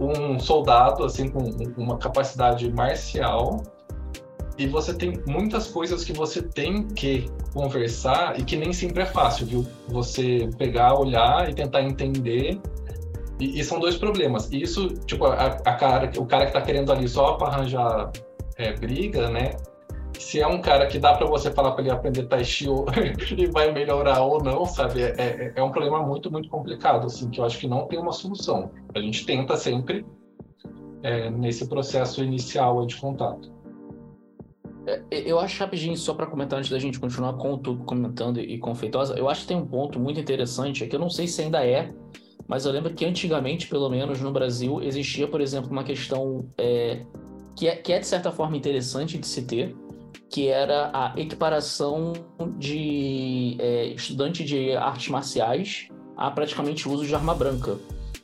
um soldado assim com uma capacidade marcial e você tem muitas coisas que você tem que conversar e que nem sempre é fácil, viu? Você pegar, olhar e tentar entender e, e, são dois problemas. Isso, tipo, a, a cara, o cara que tá querendo ali só para arranjar é, briga, né? se é um cara que dá para você falar para ele aprender Tai Chi e vai melhorar ou não, sabe? É, é, é, um problema muito, muito complicado, assim, que eu acho que não tem uma solução. A gente tenta sempre é, nesse processo inicial de contato. É, eu acho rapidinho, só para comentar antes da gente continuar com comentando e com Feitosa, eu acho que tem um ponto muito interessante, é que eu não sei se ainda é, mas eu lembro que antigamente, pelo menos no Brasil, existia, por exemplo, uma questão é, que, é, que é de certa forma interessante de se ter, que era a equiparação de é, estudante de artes marciais a praticamente uso de arma branca.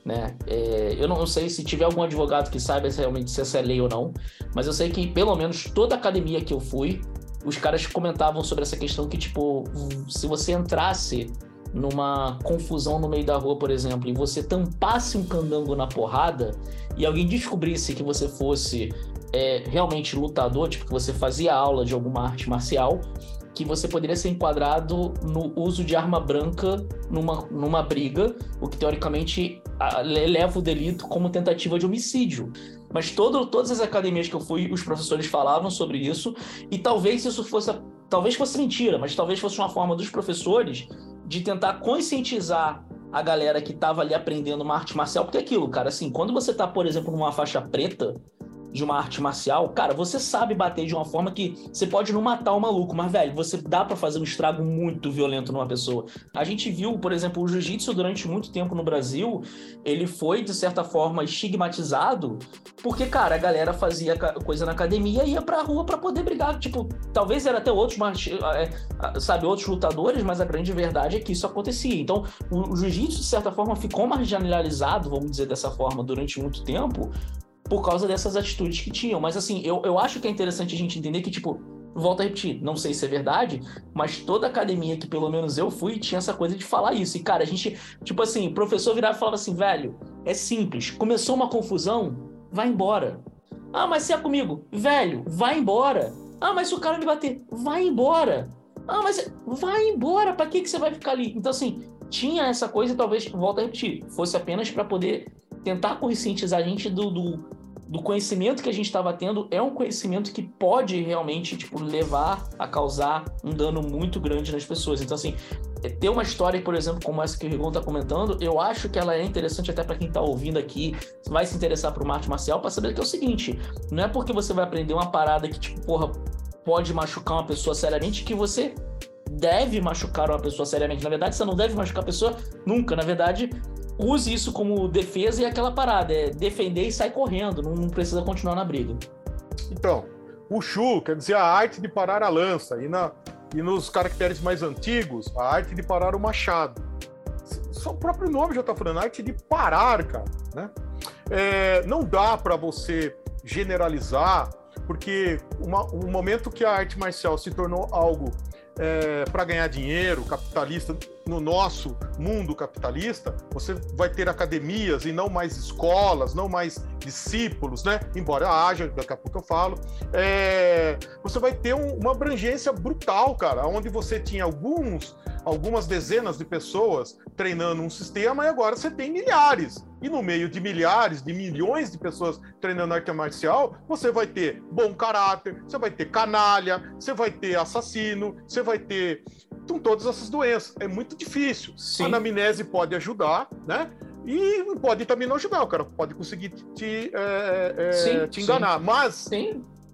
Né? É, eu não sei se tiver algum advogado que saiba realmente se essa é lei ou não, mas eu sei que pelo menos toda academia que eu fui, os caras comentavam sobre essa questão que, tipo, se você entrasse numa confusão no meio da rua, por exemplo, e você tampasse um candango na porrada e alguém descobrisse que você fosse é, realmente lutador, tipo, que você fazia aula de alguma arte marcial, que você poderia ser enquadrado no uso de arma branca numa, numa briga, o que teoricamente eleva o delito como tentativa de homicídio. Mas todo, todas as academias que eu fui, os professores falavam sobre isso, e talvez isso fosse. Talvez fosse mentira, mas talvez fosse uma forma dos professores de tentar conscientizar a galera que estava ali aprendendo uma arte marcial, porque é aquilo, cara, assim, quando você está, por exemplo, numa faixa preta, de uma arte marcial, cara, você sabe bater de uma forma que você pode não matar o maluco, mas, velho, você dá para fazer um estrago muito violento numa pessoa. A gente viu, por exemplo, o jiu-jitsu durante muito tempo no Brasil, ele foi, de certa forma, estigmatizado, porque, cara, a galera fazia coisa na academia e ia pra rua para poder brigar. Tipo, talvez era até outros, é, sabe, outros lutadores, mas a grande verdade é que isso acontecia. Então, o jiu-jitsu, de certa forma, ficou marginalizado, vamos dizer dessa forma, durante muito tempo, por causa dessas atitudes que tinham. Mas assim, eu, eu acho que é interessante a gente entender que, tipo, volto a repetir, não sei se é verdade, mas toda academia que pelo menos eu fui tinha essa coisa de falar isso. E, cara, a gente, tipo assim, o professor virava e falava assim, velho, é simples, começou uma confusão, vai embora. Ah, mas se é comigo, velho, vai embora. Ah, mas se o cara me bater, vai embora. Ah, mas vai embora, pra que, que você vai ficar ali? Então, assim, tinha essa coisa talvez, volto a repetir, fosse apenas para poder tentar conscientizar a gente do, do, do conhecimento que a gente estava tendo é um conhecimento que pode realmente tipo, levar a causar um dano muito grande nas pessoas. Então, assim, é, ter uma história, por exemplo, como essa que o Rigon está comentando, eu acho que ela é interessante até para quem está ouvindo aqui, vai se interessar por uma arte marcial, para saber que é o seguinte: não é porque você vai aprender uma parada que, tipo, porra, pode machucar uma pessoa seriamente que você deve machucar uma pessoa seriamente. Na verdade, você não deve machucar a pessoa nunca. Na verdade, use isso como defesa e aquela parada, é defender e sair correndo, não precisa continuar na briga. Então, o Shu quer dizer a arte de parar a lança, e, na, e nos caracteres mais antigos, a arte de parar o machado. Só o próprio nome já está falando, a arte de parar, cara. Né? É, não dá para você generalizar, porque uma, o momento que a arte marcial se tornou algo é, para ganhar dinheiro, capitalista, no nosso mundo capitalista, você vai ter academias e não mais escolas, não mais discípulos, né? Embora haja, daqui a pouco eu falo. É, você vai ter um, uma abrangência brutal, cara, onde você tinha alguns, algumas dezenas de pessoas treinando um sistema e agora você tem milhares. E no meio de milhares, de milhões de pessoas treinando arte marcial, você vai ter bom caráter, você vai ter canalha, você vai ter assassino, você vai ter com todas essas doenças. É muito difícil. Sim. A anamnese pode ajudar, né? E pode também não ajudar, o cara pode conseguir te, é, é, sim, te enganar. Sim. Mas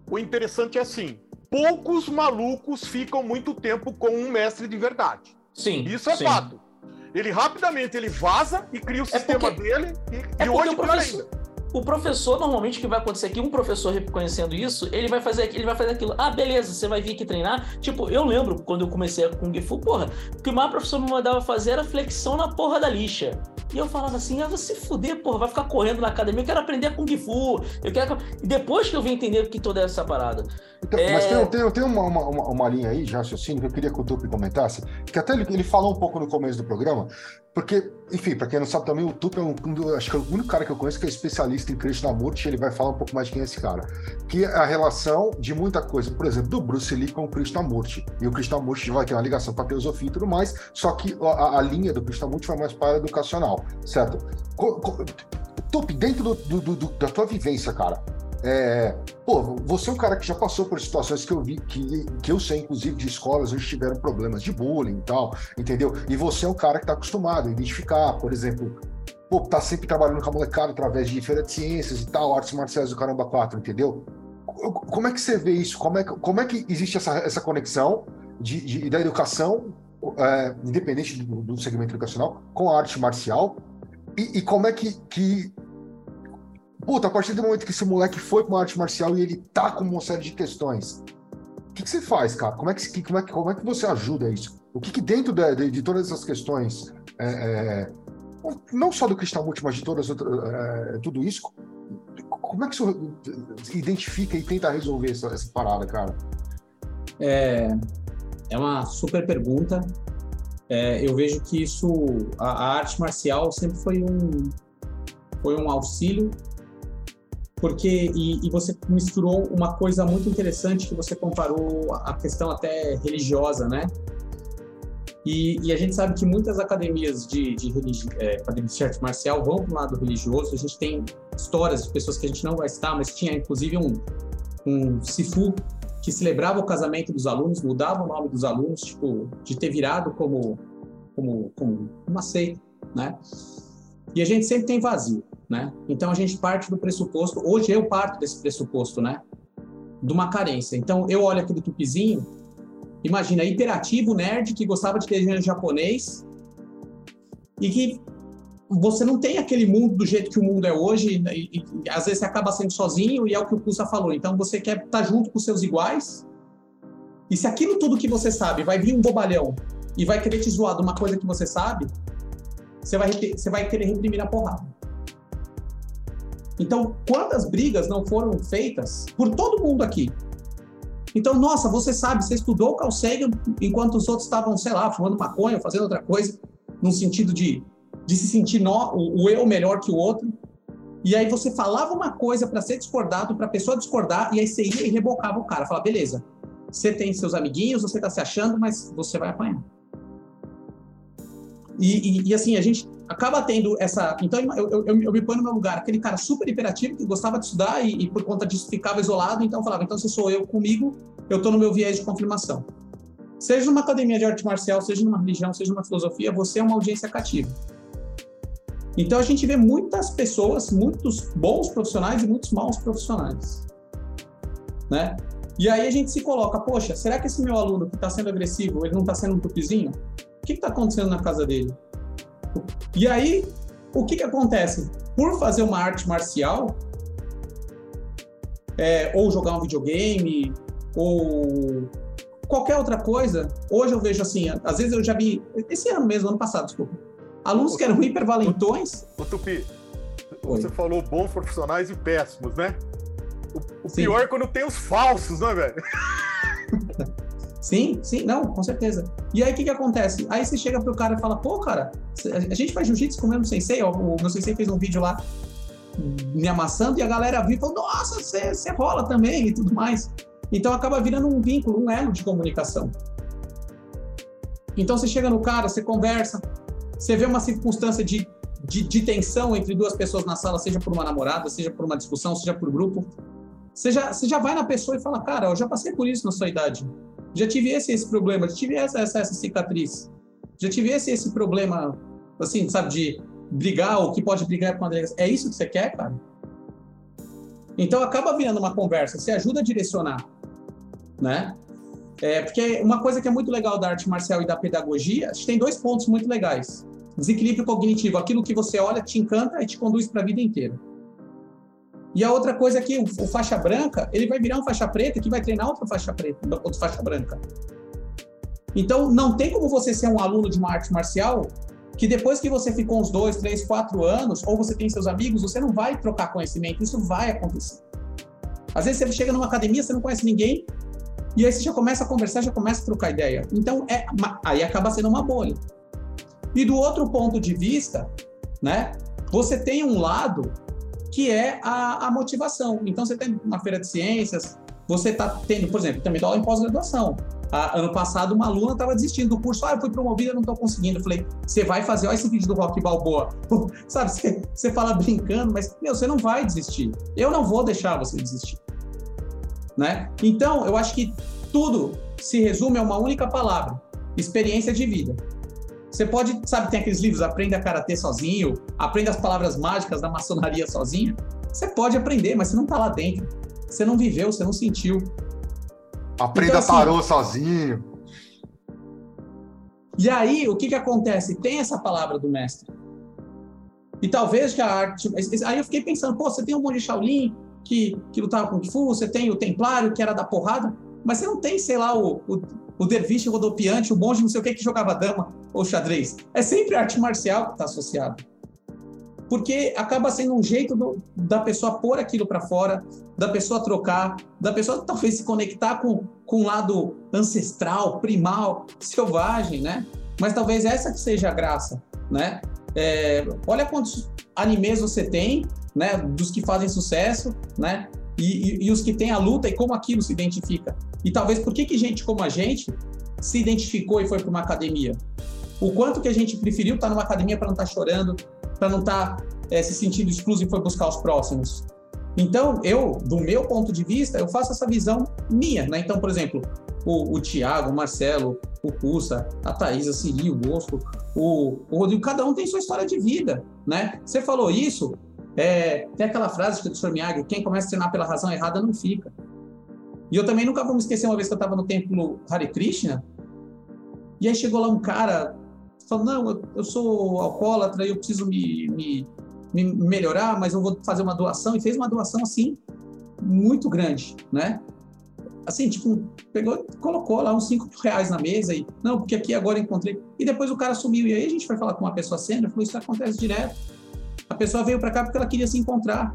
o interessante é assim: poucos malucos ficam muito tempo com um mestre de verdade. Sim. Isso é fato. Ele rapidamente ele vaza e cria o é sistema porque, dele e, é e hoje o professor, ainda. O professor, normalmente, o que vai acontecer aqui, um professor reconhecendo isso, ele vai fazer ele vai fazer aquilo. Ah, beleza, você vai vir aqui treinar. Tipo, eu lembro quando eu comecei a Kung Fu, porra, o que o maior professor me mandava fazer era flexão na porra da lixa. E eu falava assim, ah, você fuder, porra, vai ficar correndo na academia, eu quero aprender Kung Fu. Eu quero... E depois que eu vim entender que toda essa parada. Então, é... Mas tem, tem, tem uma, uma, uma, linha aí de raciocínio que eu queria que o Tupi comentasse, que até ele, ele falou um pouco no começo do programa, porque, enfim, para quem não sabe também, o Tupi é um, um, acho que é o único cara que eu conheço que é especialista em Krishnamurti, ele vai falar um pouco mais de quem é esse cara. Que é a relação de muita coisa, por exemplo, do Bruce Lee com o Krishnamurti. E o Krishnamurti vai ter uma ligação com a teosofia e tudo mais, só que a, a linha do Krishnamurti vai mais para a educacional, certo? Co, co, Tupi, dentro do, do, do, da tua vivência, cara, É, pô, você é um cara que já passou por situações que eu vi, que, que eu sei, inclusive, de escolas onde tiveram problemas de bullying e tal, entendeu? E você é um cara que está acostumado a identificar, por exemplo, pô, tá sempre trabalhando com a molecada através de feira de ciências e tal, artes marciais do caramba 4, entendeu? Como é que você vê isso? Como é que, como é que existe essa, essa conexão de, de da educação, é, independente do, do, segmento educacional, com a arte marcial? E, e como é que, que Puta, a partir do momento que esse moleque foi para uma arte marcial e ele tá com uma série de questões, o que, que você faz, cara? Como é que, como é que, como é que você ajuda isso? O que, que dentro de, de, de todas essas questões, é, é, não só do Krishnamurti, mas de todas é, tudo isso, como é que você identifica e tenta resolver essa, essa parada, cara? É, é uma super pergunta. É, eu vejo que isso, a, a, arte marcial sempre foi um, foi um auxílio porque e, e, você misturou uma coisa muito interessante que você comparou a questão até religiosa, né? E, e a gente sabe que muitas academias de, de, religi é, de arte marcial vão para o lado religioso. A gente tem histórias de pessoas que a gente não vai citar, mas tinha inclusive um, um Sifu que celebrava o casamento dos alunos, mudava o nome dos alunos, tipo, de ter virado como, como, como uma seita, né? E a gente sempre tem vazio né? Então a gente parte do pressuposto, hoje eu parto desse pressuposto, né? De uma carência. Então eu olho aquele tupizinho, imagina, hiperativo, nerd, que gostava de desenho japonês e que você não tem aquele mundo do jeito que o mundo é hoje, e, e, e às vezes você acaba sendo sozinho, e é o que o Pulsa falou. Então você quer estar junto com seus iguais, e se aquilo tudo que você sabe vai vir um bobalhão e vai querer te zoar de uma coisa que você sabe, você vai, você vai querer reprimir a porrada. Então, quantas brigas não foram feitas por todo mundo aqui? Então, nossa, você sabe, você estudou Carl Sagan enquanto os outros estavam, sei lá, fumando maconha, fazendo outra coisa, num sentido de, de se sentir no, o, o eu melhor que o outro. E aí você falava uma coisa para ser discordado, para a pessoa discordar, e aí você ia e rebocava o cara. Falava, beleza, você tem seus amiguinhos, você está se achando, mas você vai apanhar. E, e, e, assim, a gente acaba tendo essa. Então, eu, eu, eu, me ponho no meu lugar, aquele cara super hiperativo que gostava de estudar e, e por conta disso ficava isolado, então eu falava: então, se sou eu comigo, eu estou no meu viés de confirmação. Seja numa academia de arte marcial, seja numa religião, seja numa filosofia, você é uma audiência cativa. Então, a gente vê muitas pessoas, muitos bons profissionais e muitos maus profissionais. Né? E aí a gente se coloca: poxa, será que esse meu aluno que está sendo agressivo, ele não está sendo um tupizinho? O que está acontecendo na casa dele? E aí, o que, que acontece? Por fazer uma arte marcial, é, ou jogar um videogame, ou qualquer outra coisa, hoje eu vejo assim, às vezes eu já vi, esse ano mesmo, ano passado, desculpa, alunos que eram hipervalentões. Ô, Tupi, você Oi. falou bons profissionais e péssimos, né? O, o pior é quando tem os falsos, né, velho? Sim, sim, não, com certeza. E aí o que, que acontece? Aí você chega pro cara e fala, pô, cara, a gente faz jiu-jitsu com o mesmo sensei, ó, o meu sensei fez um vídeo lá me amassando e a galera viu e falou, nossa, você, rola também e tudo mais. Então acaba virando um vínculo, um elo de comunicação. Então você chega no cara, você conversa, você vê uma circunstância de, de, de tensão entre duas pessoas na sala, seja por uma namorada, seja por uma discussão, seja por grupo. Você já, você já vai na pessoa e fala, cara, eu já passei por isso na sua idade já tive esse, esse problema, já tive essa, essa, essa cicatriz, já tive esse, esse problema, assim, sabe, de brigar, ou que pode brigar com a delegacia. É isso que você quer, cara? Então acaba virando uma conversa, você ajuda a direcionar, né? É, porque uma coisa que é muito legal da arte marcial e da pedagogia, tem dois pontos muito legais. Desequilíbrio cognitivo, aquilo que você olha te encanta e te conduz para a vida inteira. E a outra coisa é que o, faixa branca, ele vai virar um faixa preta que vai treinar outra faixa preta, outra faixa branca. Então, não tem como você ser um aluno de uma arte marcial que depois que você ficou uns dois, três, quatro anos, ou você tem seus amigos, você não vai trocar conhecimento. Isso vai acontecer. Às vezes você chega numa academia, você não conhece ninguém, e aí você já começa a conversar, já começa a trocar ideia. Então, é, aí acaba sendo uma bolha. E do outro ponto de vista, né, você tem um lado que é a, a motivação. Então, você tem uma feira de ciências, você está tendo, por exemplo, também dá aula em pós-graduação. ano passado, uma aluna estava desistindo do curso. Ah, eu fui promovida, não estou conseguindo. Eu falei, você vai fazer, olha esse vídeo do Rock Balboa. Sabe, você, você fala brincando, mas, meu, você não vai desistir. Eu não vou deixar você desistir. Né? Então, eu acho que tudo se resume a uma única palavra: experiência de vida. Você pode, sabe, tem aqueles livros, aprenda a karatê sozinho, aprenda as palavras mágicas da maçonaria sozinho. Você pode aprender, mas você não está lá dentro. Você não viveu, você não sentiu. Aprenda então, assim, tarô sozinho. E aí, o que, que acontece? Tem essa palavra do mestre. E talvez que a arte. Aí eu fiquei pensando, pô, você tem um monte de Shaolin que, que lutava com Kung Fu, você tem o Templário que era da porrada, mas você não tem, sei lá, o, o, o derviche rodopiante, o monge não sei o que que jogava dama ou xadrez. É sempre arte marcial que está associado porque acaba sendo um jeito do, da pessoa pôr aquilo para fora, da pessoa trocar, da pessoa talvez se conectar com, com um lado ancestral, primal, selvagem, né? Mas talvez essa que seja a graça, né? É, olha quantos animes você tem, né? Dos que fazem sucesso, né? E, e, e, os que têm a luta e como aquilo se identifica. E talvez por que, que gente como a gente se identificou e foi para uma academia? O quanto que a gente preferiu estar numa academia para não estar chorando, para não estar tá, é, se sentindo excluso e foi buscar os próximos. Então, eu, do meu ponto de vista, eu faço essa visão minha, né? Então, por exemplo, o, o Tiago, o Marcelo, o Cussa, a Thaís, a Siri, o Bosco, o, o Rodrigo, cada um tem sua história de vida, né? Você falou isso, é, tem aquela frase do Sr. Miyagi, quem começa a treinar pela razão errada não fica. E eu também nunca vou me esquecer uma vez que eu estava no templo Hare Krishna, e aí chegou lá um cara falou, não, eu, eu sou alcoólatra, eu preciso me, me, me, melhorar, mas eu vou fazer uma doação. E fez uma doação, assim, muito grande, né? Assim, tipo, pegou, colocou lá uns 5 mil reais na mesa e, não, porque aqui agora encontrei. E depois o cara sumiu. E aí a gente foi falar com uma pessoa sênior, falou, isso acontece direto. A pessoa veio para cá porque ela queria se encontrar.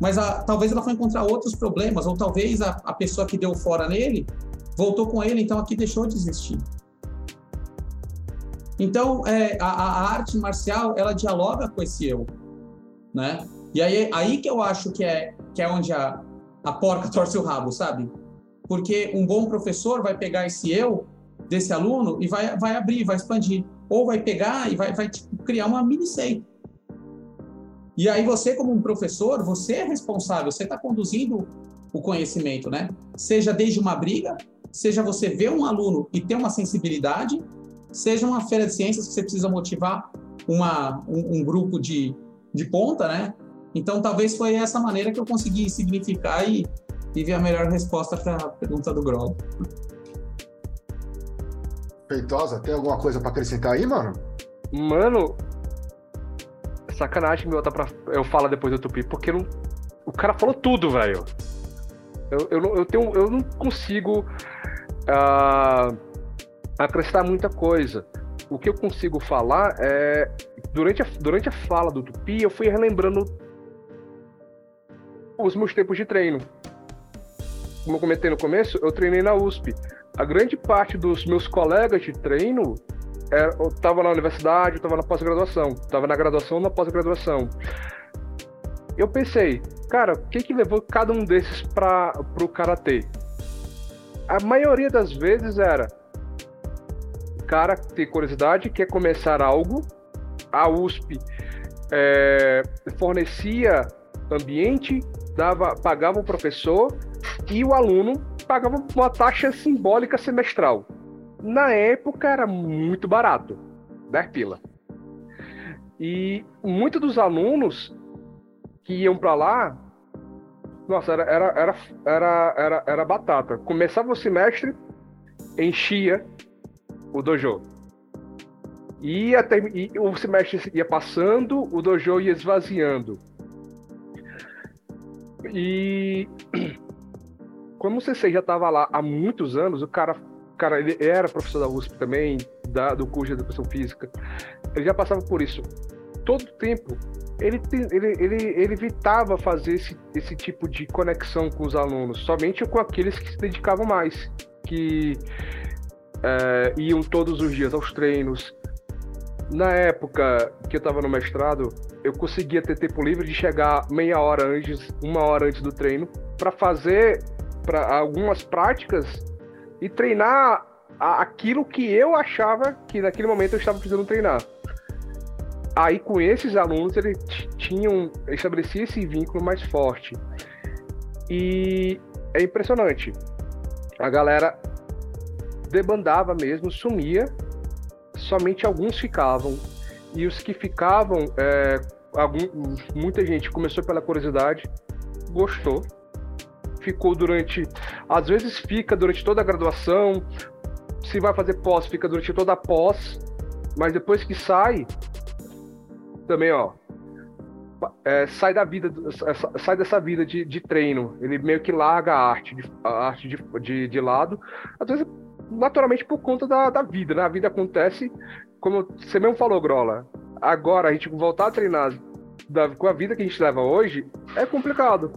Mas a, talvez ela foi encontrar outros problemas, ou talvez a, a pessoa que deu fora nele voltou com ele, então aqui deixou de existir. Então, é, a, a, arte marcial, ela dialoga com esse eu, né? E aí, aí que eu acho que é, que é onde a, a porca torce o rabo, sabe? Porque um bom professor vai pegar esse eu desse aluno e vai, vai abrir, vai expandir. Ou vai pegar e vai, vai tipo, criar uma mini seita. E aí você, como um professor, você é responsável, você está conduzindo o conhecimento, né? Seja desde uma briga, seja você ver um aluno e ter uma sensibilidade, seja uma feira de ciências que você precisa motivar uma, um, um grupo de, de ponta, né? Então, talvez foi essa maneira que eu consegui significar e, e ver a melhor resposta para a pergunta do Grog. Feitosa, tem alguma coisa para acrescentar aí, mano? Mano, sacanagem meu tá pra eu falo depois do Tupi, porque não, o cara falou tudo, velho. Eu, eu, eu, tenho, eu não consigo. Uh acrescentar muita coisa. O que eu consigo falar é. Durante a, durante a fala do Tupi, eu fui relembrando os meus tempos de treino. Como eu comentei no começo, eu treinei na USP. A grande parte dos meus colegas de treino era, eu estava na universidade, eu estava na pós-graduação, estava na graduação ou na pós-graduação. Eu pensei, cara, o que, que levou cada um desses para o karatê? A maioria das vezes era cara tem curiosidade, quer começar algo, a USP é, fornecia ambiente, dava, pagava o professor e o aluno pagava uma taxa simbólica semestral. Na época era muito barato, 10 pila. E muitos dos alunos que iam para lá, nossa, era, era, era, era, era, era batata. Começava o semestre, enchia, o dojo. E, até, e o semestre ia passando, o dojo ia esvaziando. E como o CC já estava lá há muitos anos, o cara, cara ele era professor da USP também, da, do curso de educação física, ele já passava por isso. Todo tempo, ele, ele, ele, ele evitava fazer esse, esse tipo de conexão com os alunos, somente com aqueles que se dedicavam mais, que é, iam todos os dias aos treinos. Na época que eu estava no mestrado, eu conseguia ter tempo livre de chegar meia hora antes, uma hora antes do treino, para fazer para algumas práticas e treinar aquilo que eu achava que naquele momento eu estava precisando treinar. Aí com esses alunos ele tinham estabelecia esse vínculo mais forte. E é impressionante. A galera debandava mesmo, sumia, somente alguns ficavam. E os que ficavam, é, algum, muita gente começou pela curiosidade, gostou, ficou durante. Às vezes fica durante toda a graduação, se vai fazer pós, fica durante toda a pós, mas depois que sai, também, ó, é, sai da vida, sai dessa vida de, de, treino. Ele meio que larga a arte, de, a arte de, de, de, lado. Às vezes, naturalmente, por conta da, da vida, né? A vida acontece, como você mesmo falou, Grola. Agora, a gente voltar a treinar da, com a vida que a gente leva hoje, é complicado.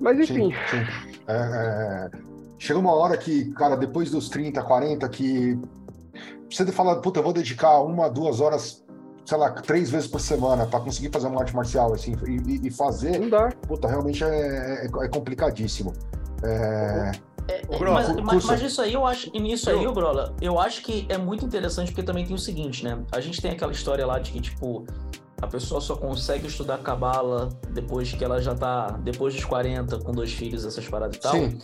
Mas, enfim. Sim, sim. É, é, chega uma hora que, cara, depois dos 30, 40, que você fala, puta, eu vou dedicar uma, duas horas sei lá, três vezes por semana para conseguir fazer uma arte marcial assim e, e fazer, não dá. Puta, realmente é, é, é complicadíssimo. É... É, mas, mas, mas, isso aí eu acho, e nisso aí, Brola, eu acho que é muito interessante porque também tem o seguinte, né? A gente tem aquela história lá de que, tipo, a pessoa só consegue estudar cabala depois que ela já tá, depois dos 40, com dois filhos, essas paradas e tal. Sim.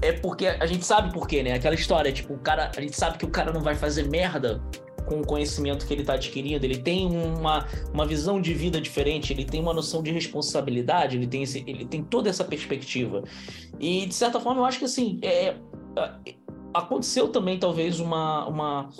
É porque a gente sabe por quê, né? Aquela história, tipo, o cara, a gente sabe que o cara não vai fazer merda com o conhecimento que ele está adquirindo, ele tem uma, uma visão de vida diferente, ele tem uma noção de responsabilidade, ele tem, esse, ele tem toda essa perspectiva. E, de certa forma, eu acho que assim, é, é aconteceu também talvez uma, uma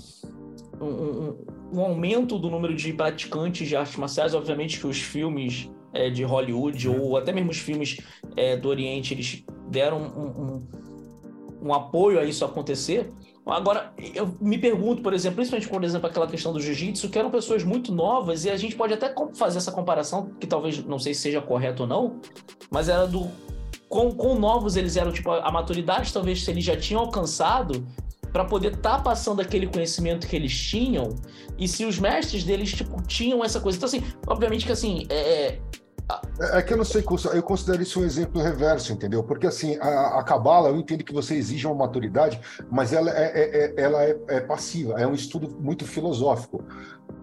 um, um, aumento do número de praticantes de artes marciais, obviamente que os filmes é, de Hollywood uhum. ou até mesmo os filmes é, do Oriente, eles deram um, um, um apoio a isso acontecer, Agora, eu me pergunto, por exemplo, principalmente, por exemplo, aquela questão do jiu-jitsu, que eram pessoas muito novas, e a gente pode até fazer essa comparação, que talvez não sei se seja correto ou não, mas era do. Quão, quão novos eles eram, tipo, a maturidade, talvez, se eles já tinham alcançado, para poder estar tá passando aquele conhecimento que eles tinham, e se os mestres deles, tipo, tinham essa coisa. Então, assim, obviamente que, assim, é, é, é que eu não sei, eu considero isso um exemplo reverso, entendeu? Porque assim, a, a Cabala, eu entendo que você exige uma maturidade, mas ela, é, é, é ela é, é, passiva, é um estudo muito filosófico.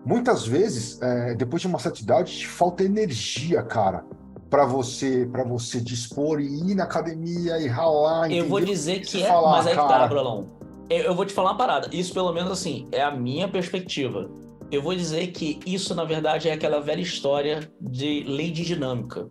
Muitas vezes, é, depois de uma certa idade, te falta energia, cara, para você para você dispor e ir na academia e ralar. Entendeu? Eu vou dizer que é, falar, mas aí cara... tá, Brolão. Eu, eu vou te falar uma parada. Isso, pelo menos, assim, é a minha perspectiva eu vou dizer que isso, na verdade, é aquela velha história de lei de dinâmica.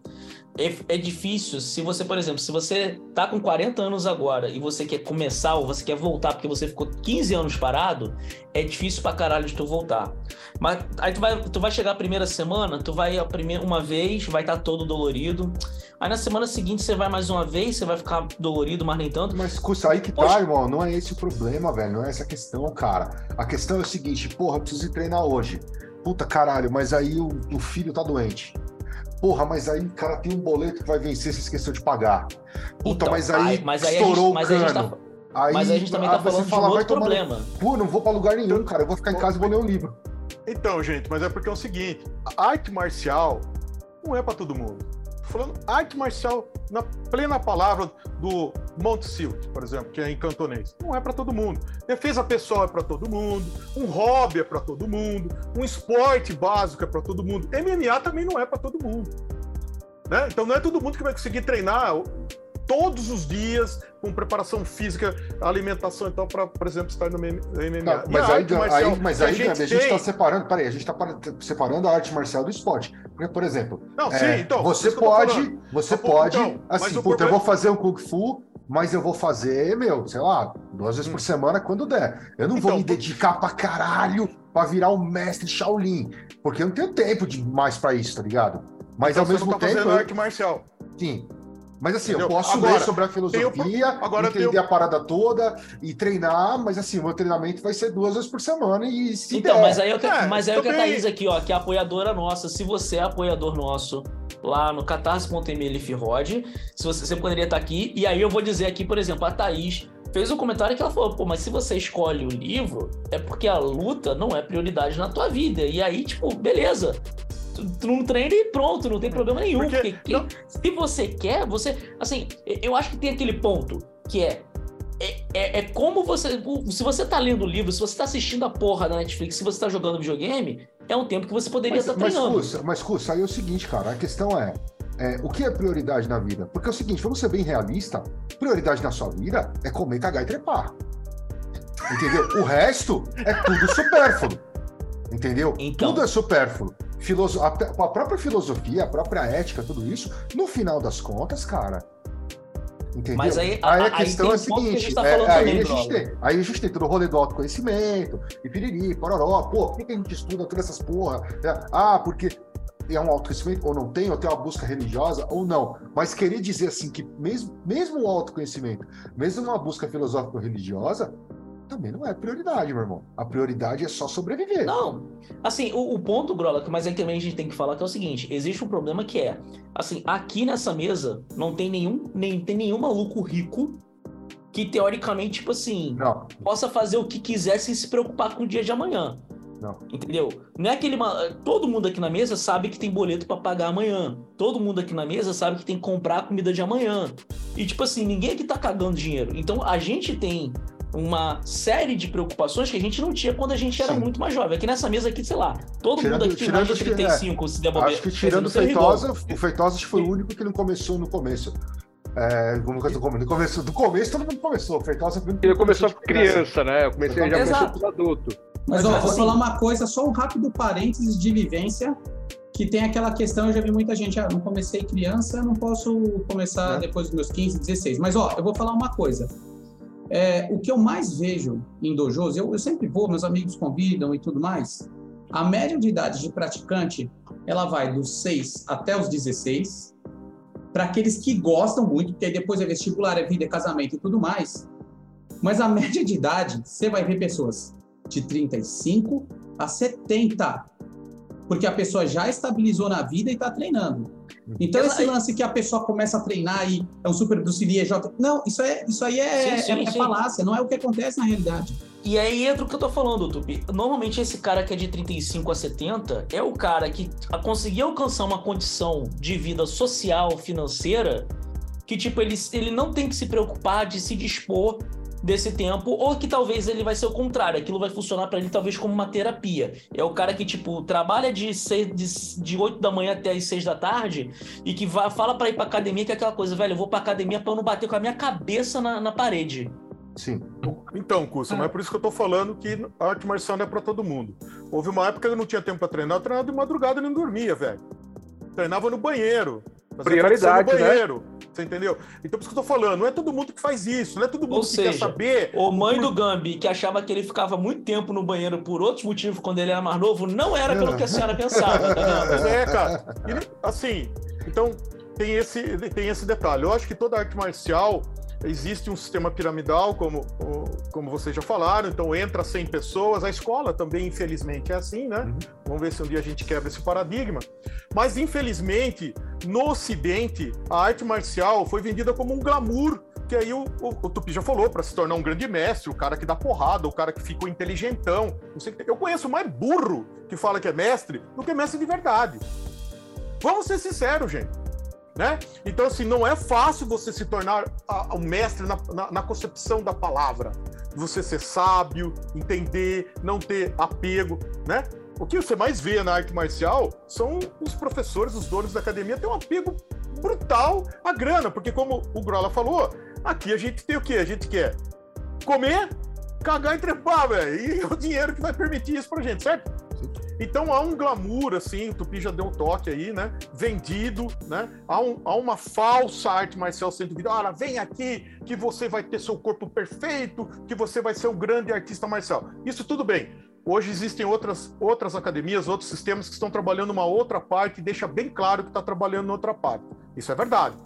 É, é, difícil, se você, por exemplo, se você tá com 40 anos agora e você quer começar ou você quer voltar porque você ficou 15 anos parado, é difícil pra caralho de tu voltar. Mas aí tu vai, tu vai chegar a primeira semana, tu vai a primeira, uma vez, vai estar tá todo dolorido. Aí na semana seguinte você vai mais uma vez, você vai ficar dolorido, mas nem tanto. Mas custa aí que tá, Poxa. irmão, não é esse o problema, velho, não é essa a questão, cara. A questão é o seguinte, porra, eu preciso ir treinar hoje. Puta caralho, mas aí o, o filho tá doente. Porra, mas aí, cara, tem um boleto que vai vencer, se esqueceu de pagar. Puta, então, mas aí, mas aí estourou gente, o cano. Tá, aí, mas aí a gente também tá falando fala, de um outro problema. Pô, não vou pra lugar nenhum, cara. Eu vou ficar em casa e vou ler um livro. Então, gente, mas é porque é o seguinte: a arte marcial não é para todo mundo falando arte marcial na plena palavra do Montesilt, por exemplo, que é em cantonês. Não é para todo mundo. Defesa pessoal é para todo mundo, um hobby é para todo mundo, um esporte básico é para todo mundo. MMA também não é para todo mundo. Né? Então não é todo mundo que vai conseguir treinar todos os dias com preparação física, alimentação e tal, para, por exemplo, estar no MMA. Tá, mas, aí, marcial, aí, mas aí, a gente está tem... separando, peraí, a gente está separando a arte marcial do esporte. Porque, por exemplo, não, é, sim, então, você pode, você pode, então, assim, puta, problema... eu vou fazer um Kung Fu, mas eu vou fazer, meu, sei lá, duas vezes hum. por semana quando der. Eu não então, vou me dedicar pra caralho pra virar um mestre Shaolin, porque eu não tenho tempo demais pra isso, tá ligado? Mas então, ao mesmo tá tempo. Eu... arte marcial. Sim, mas assim, Entendeu? eu posso agora, ler sobre a filosofia, agora entender tenho... a parada toda e treinar, mas assim, o meu treinamento vai ser duas vezes por semana e se Então, der... mas aí eu que, é, mas aí eu que a Thaís aqui, ó, que é apoiadora nossa. Se você é apoiador nosso lá no catarse.me se você, você poderia estar aqui. E aí eu vou dizer aqui, por exemplo, a Thaís fez um comentário que ela falou, pô, mas se você escolhe o livro, é porque a luta não é prioridade na tua vida. E aí, tipo, beleza tu, não treina e pronto, não tem problema nenhum. Porque, porque não... se você quer, você. Assim, eu acho que tem aquele ponto que é é, é como você. Se você tá lendo o livro, se você tá assistindo a porra da Netflix, se você tá jogando videogame, é um tempo que você poderia Mas, estar mas, treinando. Cussa, mas, Cussa, aí é o seguinte, cara, a questão é, é, o que é prioridade na vida? Porque é o seguinte, vamos ser bem realista, prioridade na sua vida é comer, cagar e trepar. Entendeu? O resto é tudo supérfluo. Entendeu? Então. Tudo é supérfluo. Filoso... A, a própria filosofia, a própria ética, tudo isso, no final das contas, cara. Entendeu? Mas aí- a, aí questão é a ponto que a seguinte: tá é, aí, também, a gente tem, aí a gente tem todo o rolê do autoconhecimento, e piriri, pororó, pô, por que, que a gente estuda todas essas porra? É, Ah, porque é um autoconhecimento, ou não tem, ou tem uma busca religiosa, ou não. Mas querer dizer assim que mesmo, mesmo o autoconhecimento, mesmo uma busca filosófico-religiosa, também não é prioridade, meu irmão. A prioridade é só sobreviver. Não, assim, o, o ponto, Grola, mas que também a gente tem que falar que é o seguinte: existe um problema que é, assim, aqui nessa mesa não tem nenhum, nem tem nenhum maluco rico que teoricamente, tipo assim, Não, possa fazer o que quiser sem se preocupar com o dia de amanhã. Não. Entendeu? Não é aquele. Todo mundo aqui na mesa sabe que tem boleto pra pagar amanhã. Todo mundo aqui na mesa sabe que tem que comprar a comida de amanhã. E, tipo assim, ninguém aqui tá cagando dinheiro. Então a gente tem uma série de preocupações que a gente não tinha quando a gente era Sim. muito mais jovem. Aqui nessa mesa aqui, sei lá, todo Tirando- mundo aqui tem mais de 35, se der bobeira. acho que tirando o. Feitosa, o Feitosa que foi o único que não começou no começo. É, como do começo, no começo, do começo todo mundo começou. O Feitosa foi o único que Ele começou com criança, né? Eu comecei já Exato. começou com adulto. Mas, Mas, ó, mas vou assim- falar uma coisa, só um rápido parênteses de vivência, que tem aquela questão, eu já vi muita gente, ah, não comecei criança, não posso começar É. depois dos meus 15, 16. Mas, ó, eu vou falar uma coisa. É, o que eu mais vejo em dojos, eu, eu sempre vou, meus amigos convidam e tudo mais, a média de idade de praticante, ela vai dos 6 até os 16, para aqueles que gostam muito, porque depois é vestibular, é vida, é casamento e tudo mais. Mas a média de idade, você vai ver pessoas de 35 a 70. Porque a pessoa já estabilizou na vida e está treinando. Então, esse lance que a pessoa começa a treinar e é um super Bruce Lee, é J... Não, isso, é, isso aí é, Sim, sim, é, é sim. falácia, não é o que acontece na realidade. E aí entra o que eu tô falando, Tupi. Normalmente esse cara que é de 35 a 70 é o cara que a- conseguiu alcançar uma condição de vida social, financeira, que tipo, ele, ele não tem que se preocupar de se dispor desse tempo, ou que talvez ele vai ser o contrário, aquilo vai funcionar pra ele talvez como uma terapia. É o cara que, tipo, trabalha de, seis, de, de 8 da manhã até as 6 da tarde e que vai, fala pra ir pra academia, que é aquela coisa, velho, eu vou pra academia pra eu não bater com a minha cabeça na, na parede. Sim. Então, Curso, mas é por isso que eu tô falando que a arte marcial não é pra todo mundo. Houve uma época que eu não tinha tempo pra treinar, eu treinava de madrugada e não dormia, velho. Treinava no banheiro. Fazia Prioridade, no né? banheiro. Você entendeu? Então, por isso que eu tô falando, não é todo mundo que faz isso, não é todo mundo Ou que quer seja, saber. O mãe do Gambi, que achava que ele ficava muito tempo no banheiro por outros motivos quando ele era mais novo, não era pelo que a senhora pensava, tá vendo? é, cara. E, assim, então tem esse, tem esse detalhe. Eu acho que toda arte marcial existe um sistema piramidal, como, como vocês já falaram, então entra 100 pessoas. A escola também, infelizmente, é assim, né? Uhum. Vamos ver se um dia a gente quebra esse paradigma. Mas, infelizmente, no Ocidente, a arte marcial foi vendida como um glamour. Que aí o, o, o Tupi já falou, para se tornar um grande mestre, o cara que dá porrada, o cara que ficou inteligentão. Eu conheço mais burro que fala que é mestre do que mestre de verdade. Vamos ser sinceros, gente. Né? Então, assim, não é fácil você se tornar um mestre na, na- na concepção da palavra. Você ser sábio, entender, não ter apego, né? O que você mais vê na arte marcial são os professores, os donos da academia, têm um apego brutal à grana, porque como o Grola falou, aqui a gente tem o quê? A gente quer comer, cagar e trepar, velho. E é o dinheiro que vai permitir isso pra gente, certo? Então há um glamour, assim, o Tupi já deu um toque aí, né? Vendido, né? Há, um- há uma falsa arte marcial sendo vendida. Olha, vem aqui que você vai ter seu corpo perfeito, que você vai ser um grande artista marcial. Isso tudo bem. Hoje existem outras, outras academias, outros sistemas que estão trabalhando uma outra parte e deixa bem claro que está trabalhando outra parte. Isso é verdade.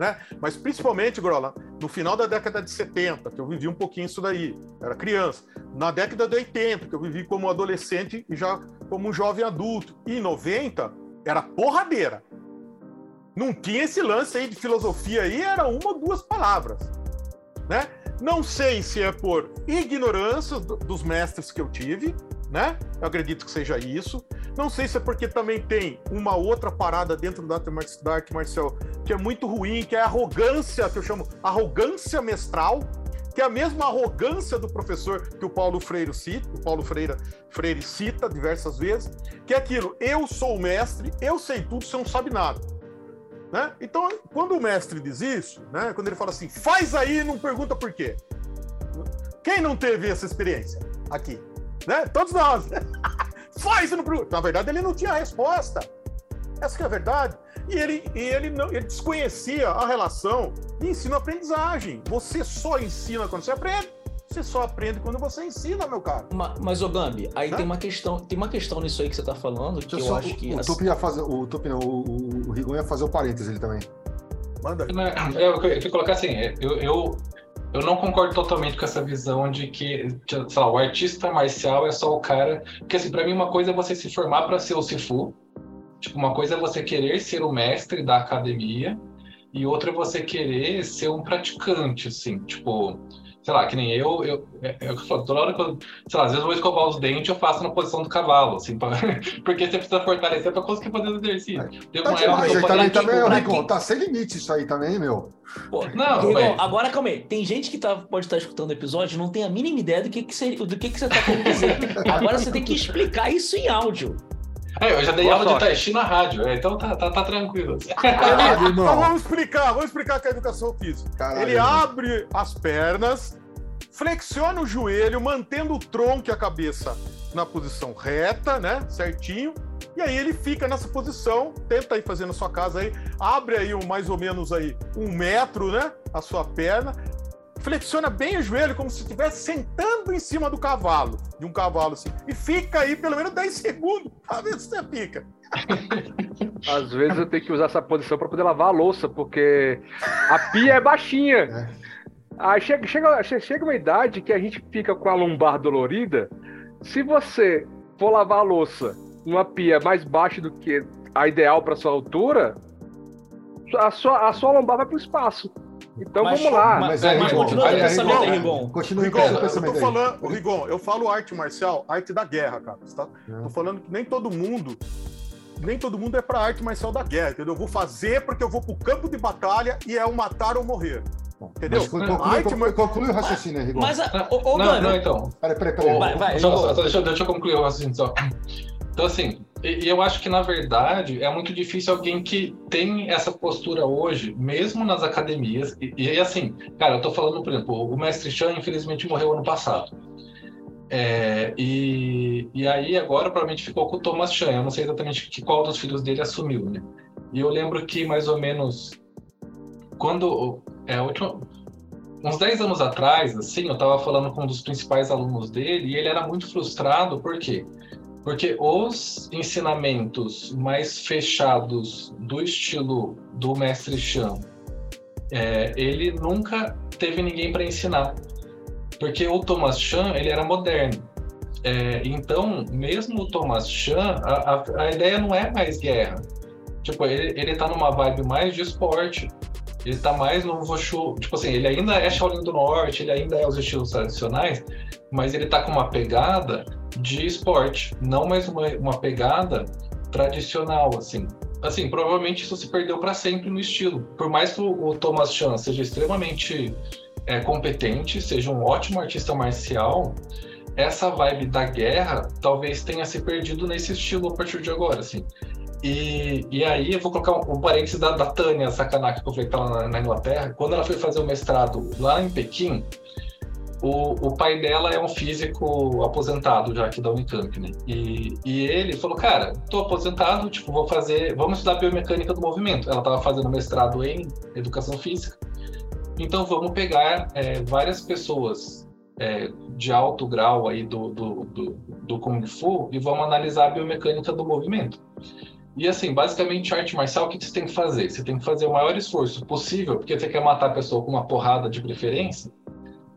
Né? Mas principalmente, Grola, no final da década de 70, que eu vivi um pouquinho isso daí, era criança. Na década de 80, que eu vivi como adolescente e já como jovem adulto. E em 90, era porradeira. Não tinha esse lance aí de filosofia aí, era uma ou duas palavras. Né? Não sei se é por ignorância do- dos mestres que eu tive, né? Eu acredito que seja isso. Não sei se é porque também tem uma outra parada dentro da arte mar- da arte marcial que é muito ruim, que é a arrogância, que eu chamo arrogância mestral. que é a mesma arrogância do professor que o Paulo Freire cita, o Paulo Freire, Freire cita diversas vezes, que é aquilo, eu sou o mestre, eu sei tudo, você não sabe nada. Né? Então, quando o mestre diz isso, né, quando ele fala assim, faz aí não pergunta por quê. Quem não teve essa experiência aqui? Né? Todos nós. faz não pergunta. Na verdade, ele não tinha resposta. Essa é a verdade. E ele, e ele, não, ele desconhecia a relação de ensino-aprendizagem. Você só ensina quando você aprende. Você só aprende quando você ensina, meu cara. Ma- Mas, ô Gambi, aí Né? tem uma questão, tem uma questão nisso aí que você tá falando, que Deixa eu só- acho que. o, o assim- Tupi ia fazer. O Tupi não, o, o, o Rigon ia fazer o parênteses ele também. Manda aí. Né, Eu, eu, eu colocar assim, eu, eu, eu não concordo totalmente com essa visão de que, sei lá, o artista marcial é só o cara. Porque, assim, pra mim, uma coisa é você se formar para ser o Sifu. Tipo, uma coisa é você querer ser o mestre da academia, e outra é você querer ser um praticante, assim, tipo. Sei lá, que nem eu, eu, é, é eu falo, toda hora que eu, sei lá, às vezes eu vou escovar os dentes, eu faço na posição do cavalo, assim, pra- porque você precisa fortalecer pra conseguir fazer o exercício. Teve Tá uma época demais que eu aí também, Rigon. quem- Tá sem limite isso aí também, meu. Pô, Não, Rigon, velho. agora calma aí. Tem gente que tá, pode estar escutando o episódio e não tem a mínima ideia do que, que, seria, do que, que você tá querendo dizer. Agora você tem que explicar isso em áudio. É, eu já dei Boa aula de sorte. Tai Chi na rádio, é, então tá, tá, tá tranquilo. Caralho, Então vamos explicar, vamos explicar que é a educação física. Caralho, Ele irmão. abre as pernas, flexiona o joelho, mantendo o tronco e a cabeça na posição reta, né? Certinho. E aí ele fica nessa posição, tenta aí fazer na sua casa aí, abre aí um, mais ou menos aí um metro, né? A sua perna, flexiona bem o joelho como se estivesse sentando em cima do cavalo, de um cavalo assim, e fica aí pelo menos 10 segundos pra ver se você fica. Às vezes eu tenho que usar essa posição para poder lavar a louça, porque a pia é baixinha. Aí chega, chega, che- chega uma idade que a gente fica com a lombar dolorida. Se você for lavar a louça numa pia mais baixa do que a ideal para sua altura, a sua, a sua lombar vai para o espaço. Então Mas- vamos lá. Mas, é, mas Rigon, continua o pensamento aí, Rigon, Rigon. Continua Rigon, com esse eu tô falando, Rigon, eu falo arte marcial, arte da guerra, cara. Tá? É. Tô falando que nem todo mundo, nem todo mundo é pra arte marcial da guerra, entendeu? Eu vou fazer porque eu vou pro campo de batalha e é o matar ou morrer. Entendeu? Mas conclui, Arte conclui, conclui o raciocínio aí, Rigon. Mas, ô, ô, não, não, então. Peraí, peraí, peraí. Vai, vai, só, Rigon. deixa, eu- deixa eu concluir o raciocínio só. Então, assim, eu acho que, na verdade, é muito difícil alguém que tem essa postura hoje, mesmo nas academias. E, e assim, cara, eu tô falando, por exemplo, o mestre Chan, infelizmente, morreu ano passado. É, e, e aí, agora, provavelmente ficou com o Thomas Chan. Eu não sei exatamente que, qual dos filhos dele assumiu, né? E eu lembro que, mais ou menos, quando. É, a última, uns 10 anos atrás, assim, eu estava falando com um dos principais alunos dele e ele era muito frustrado, por quê? Porque os ensinamentos mais fechados do estilo do mestre Chan, é, ele nunca teve ninguém para ensinar. Porque o Thomas Chan, ele era moderno. É, então, mesmo o Thomas Chan, a, a, a ideia não é mais guerra. Tipo, ele, ele tá numa vibe mais de esporte. Ele tá mais no Wushu. Tipo assim, ele ainda é Shaolin do Norte, ele ainda é os estilos tradicionais, mas ele tá com uma pegada de esporte, não mais uma, uma pegada tradicional, assim. Assim, provavelmente isso se perdeu para sempre no estilo. Por mais que o, o Thomas Chan seja extremamente é, competente, seja um ótimo artista marcial, essa vibe da guerra talvez tenha se perdido nesse estilo a partir de agora, assim. E, e aí eu vou colocar um, um parênteses da, da Tânia Sakanaki, que eu falei que tá lá na, na Inglaterra. Quando ela foi fazer o mestrado lá em Pequim, o, o pai dela é um físico aposentado já aqui da Unicamp, né? E, e ele falou, cara, tô aposentado, tipo, vou fazer, vamos estudar biomecânica do movimento. Ela tava fazendo mestrado em educação física. Então vamos pegar é, várias pessoas é, de alto grau aí do, do, do, do Kung Fu e vamos analisar a biomecânica do movimento. E assim, basicamente, arte marcial, o que você tem que fazer? Você tem que fazer o maior esforço possível, porque você quer matar a pessoa com uma porrada de preferência,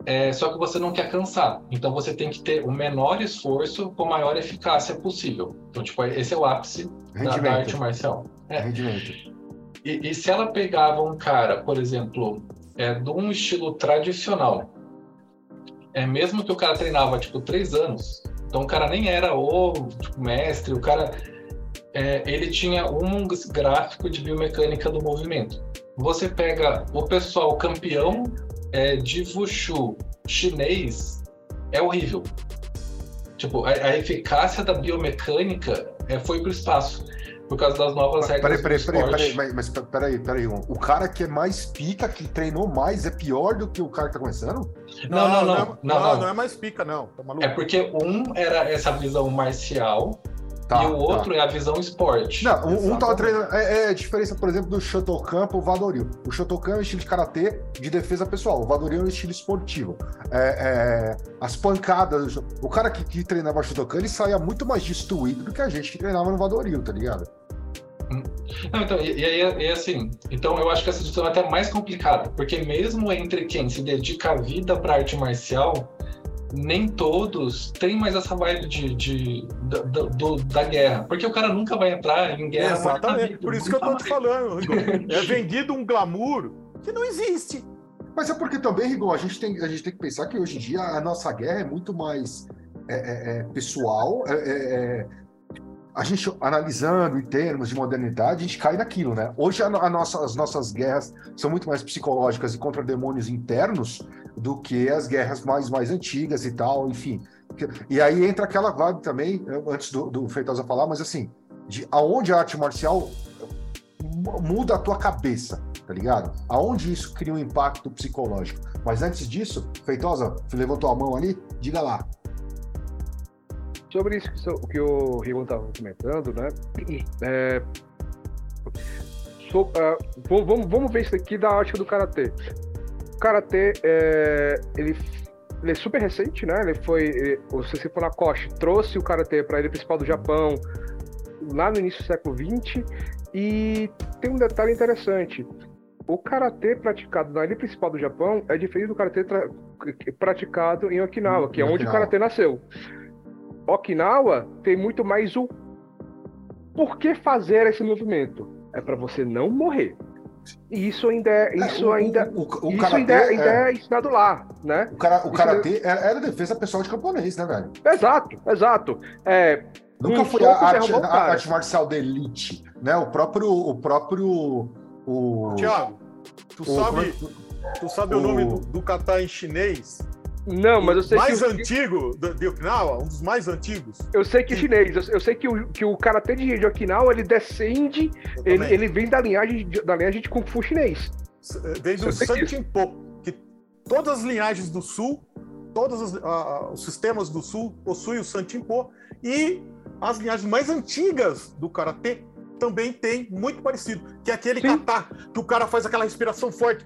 é, só que você não quer cansar. Então você tem que ter o menor esforço com a maior eficácia possível. Então, tipo, esse é o ápice da, da arte marcial. É. Rendimento. E, e se ela pegava um cara, por exemplo, é, de um estilo tradicional, é mesmo que o cara treinava tipo três anos, então o cara nem era o tipo, mestre, o cara é, ele tinha um gráfico de biomecânica do movimento. Você pega o pessoal campeão é, de Wushu chinês é horrível. Tipo, a, a eficácia da biomecânica é, foi pro espaço. Por causa das novas regras Peraí, peraí, peraí, peraí, mas, mas peraí, peraí, o cara que é mais pica, que treinou mais, é pior do que o cara que tá começando? Não, não, não. é- Não, não, não. não é mais pica, não. Tá maluco? É porque um era essa visão marcial Tá, e o tá. outro é a visão esporte. Não, um, um tava Exatamente. treinando. É, é a diferença, por exemplo, do Shotokan pro Vadoril. O Shotokan é um estilo de karatê de defesa pessoal. O Vadoril é um estilo esportivo. É, é, as pancadas. O cara que, que treinava Shotokan, ele saía muito mais destruído do que a gente que treinava no Vadoril, tá ligado? Não, então, e, aí, assim, então eu acho que essa discussão é até mais complicada, porque mesmo entre quem se dedica a vida para arte marcial, nem todos têm mais essa vibe de, de- da, do- da guerra, porque o cara nunca vai entrar em guerra. Exatamente. vida, Por isso que eu tô te falando, Rigon. É vendido um glamour que não existe. Mas é porque também, Rigon, a gente tem, a gente tem que pensar que hoje em dia a nossa guerra é muito mais é, é, é, pessoal. é, é, é, a gente analisando em termos de modernidade, a gente cai naquilo, né? Hoje a, a nossa- as nossas guerras são muito mais psicológicas e contra demônios internos do que as guerras mais, mais antigas e tal, enfim. E aí entra aquela vibe também, antes do, do Feitosa falar, mas assim, de aonde a arte marcial mu- muda a tua cabeça, tá ligado? Aonde isso cria um impacto psicológico. Mas antes disso, Feitosa, levantou a mão ali, diga lá. Sobre isso que, o Rigon estava comentando, né? É, so- ah, vamos, vamos- ver isso aqui da ótica do Karatê. O Karatê, é, ele, ele é super recente, né? Ele foi, ele- o Sensei Funakoshi trouxe o Karatê para a ilha principal do Japão lá no início do século XX e tem um detalhe interessante. O Karatê praticado na ilha principal do Japão é diferente do Karatê praticado em Okinawa, que é onde o Okinawa. Karatê nasceu. Okinawa tem muito mais o por que fazer esse movimento? É para você não morrer. E isso ainda é, isso É, o- ainda, o, o, o isso karatê, ainda, é, ainda é- é ensinado lá, né? o, cara, o isso karatê era, era defesa pessoal de camponês, né, velho? Exato, exato. É, Nunca Um foi a arte, a arte marcial da elite, né? O próprio, o próprio, o Tiago, tu o- sabe, tu sabe o, o- nome do, do kata em chinês? Não, mas eu sei mais que o- antigo do- de Okinawa, um dos mais antigos. eu sei que o chinês, eu, eu sei que o, que o karatê de, de Okinawa ele descende, ele, ele vem da linhagem de- da linhagem de kung fu chinês. Vem do Eu sei disso. Santinpo, que todas as linhagens do sul, todos os, ah, os sistemas do sul possuem o Santinpo e as linhagens mais antigas do karatê também tem muito parecido, que é aquele Sim. kata que o cara faz aquela respiração forte.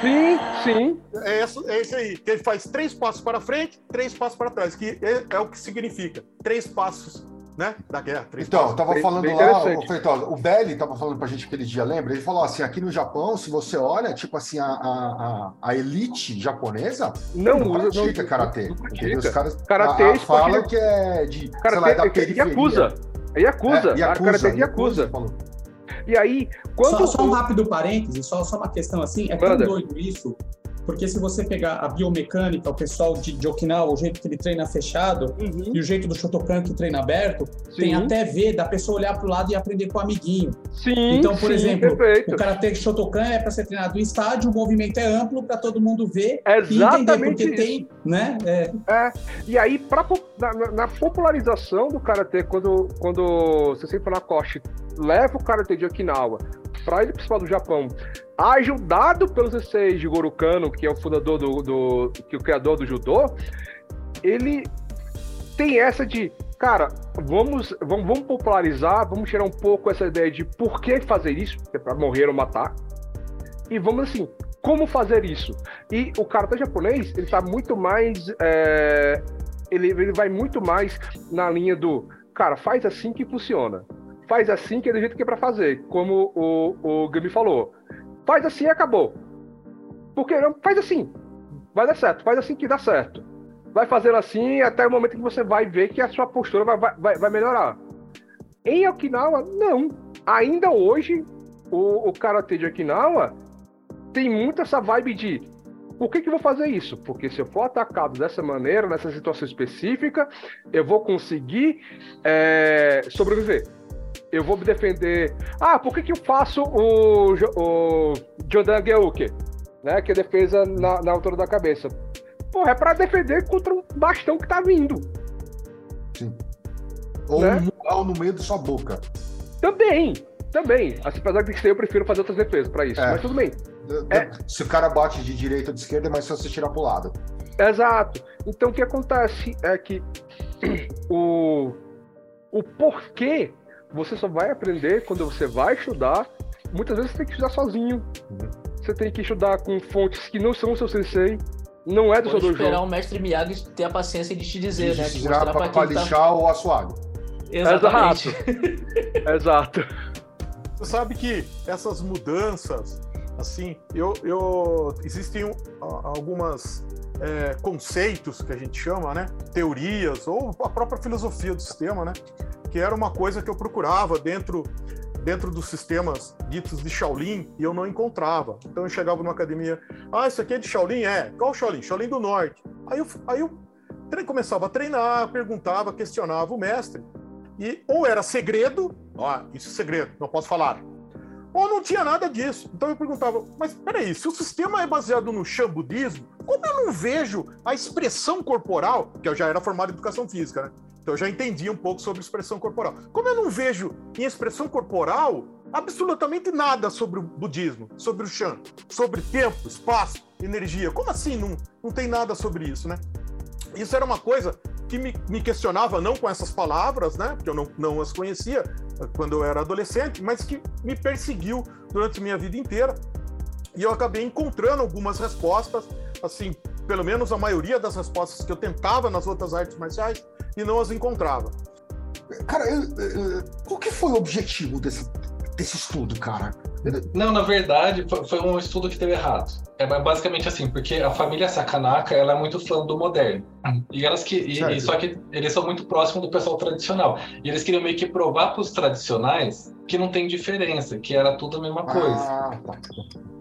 Sim, sim. É esse, é esse aí, que ele faz três passos para frente, três passos para trás, que é, é o que significa três passos, né, da guerra. Três Então, eu passos. tava Bem- falando bem lá, interessante. o, Feitosa, o Belly tava falando pra gente aquele dia, lembra? Ele falou assim, aqui no Japão, se você olha, tipo assim, a, a, a, a elite japonesa Não, não usa, pratica não, karatê. não? Os caras Karatê a- a é falam que é de, sei lá, Karatê é da é periferia. Yakuza. É Yakuza. É, A karatê de Yakuza. E aí, quando Só, só um rápido parêntese, só, só uma questão assim, é tão Manda. doido isso, porque se você pegar a biomecânica, o pessoal de, de Okinawa, o jeito que ele treina fechado, Uhum, e o jeito do Shotokan que treina aberto, tem sim, até ver da pessoa olhar para o lado e aprender com o amiguinho. sim, Então, por sim, exemplo, perfeito. O Karatê Shotokan é para ser treinado em estádio, o movimento é amplo para todo mundo ver É e entender, exatamente porque isso. tem, né? é, É, e aí, pra, na, na- popularização do Karatê, quando, quando o Sensei Funakoshi leva o Karatê de Okinawa para ilha principal do Japão, ajudado pelo Sensei Jigoro Kano, que é o fundador do, do que é o criador do judô, ele tem essa de, cara, vamos, vamos, vamos popularizar, vamos tirar um pouco essa ideia de por que fazer isso, é para morrer ou matar, e vamos assim, como fazer isso? E o karatê japonês, ele tá muito mais. é, ele, ele vai muito mais na linha do. Cara, faz assim que funciona. Faz assim que é do jeito que é pra fazer. Como o, o Gami falou. Faz assim e acabou. Porque não, faz assim. Vai dar certo. Faz assim que dá certo. Vai fazendo assim até o momento que você vai ver que a sua postura vai, vai- vai, melhorar. Em Okinawa, não. Ainda hoje, o, o de Okinawa tem muito essa vibe de por que, que eu vou fazer isso? Porque se eu for atacado dessa maneira, nessa situação específica, eu vou conseguir é, sobreviver. Eu vou me defender. Ah, por que, que eu faço o, o Jordan Geuke? né? Que é defesa na, na altura da cabeça. Porra, é pra defender contra um bastão que tá vindo. Sim. Ou Né? um mural no meio da sua boca. Também, também. Assim, apesar de que eu prefiro fazer outras defesas pra isso. É. Mas tudo bem. É, Se o cara bate de direita ou de esquerda, é mais fácil você tirar pro lado. Exato. Então o que acontece é que o, o porquê você só vai aprender quando você vai estudar. Muitas vezes você tem que estudar sozinho. Uhum. Você tem que estudar com fontes que não são o seu sensei, não é do Pode seu esperar dojo. o mestre Miyagi ter a paciência de te dizer, né? de De tirar mostrar pra, pra quem tá... lixar o assoalho. Exatamente. Exato. Você sabe que essas mudanças, assim, eu, eu existem a- algumas é, conceitos que a gente chama, né? Teorias ou a própria filosofia do sistema, né? Que era uma coisa que eu procurava dentro dentro dos sistemas ditos de Shaolin e eu não encontrava. Então eu chegava numa academia, ah, isso aqui é de Shaolin? É. Qual Shaolin? Shaolin do Norte. Aí eu, aí eu começava a treinar, perguntava, questionava o mestre. E ou era segredo, ó, isso é segredo, não posso falar. Ou não tinha nada disso. Então eu perguntava, mas peraí, se o sistema é baseado no Shan budismo, como eu não vejo a expressão corporal, que eu já era formado em educação física, né? Então eu já entendia um pouco sobre expressão corporal. Como eu não vejo em expressão corporal absolutamente nada sobre o budismo, sobre o Shan, sobre tempo, espaço, energia. Como assim não, não tem nada sobre isso, né? Isso era uma coisa que me, me questionava, não com essas palavras, né? Porque eu não, não as conhecia eh, quando eu era adolescente, mas que me perseguiu durante minha vida inteira. E eu acabei encontrando algumas respostas, assim, pelo menos a maioria das respostas que eu tentava nas outras artes marciais e não as encontrava. Cara, eu- eu- qual que foi o objetivo desse, desse estudo, cara? Não, na verdade, foi- um estudo que teve errado. É basicamente assim, porque a família Sakanaka, ela é muito fã do moderno. E elas que e- e só que eles são muito próximos do pessoal tradicional. E eles queriam meio que provar para os tradicionais que não tem diferença, que era tudo a mesma coisa. Ah, tá.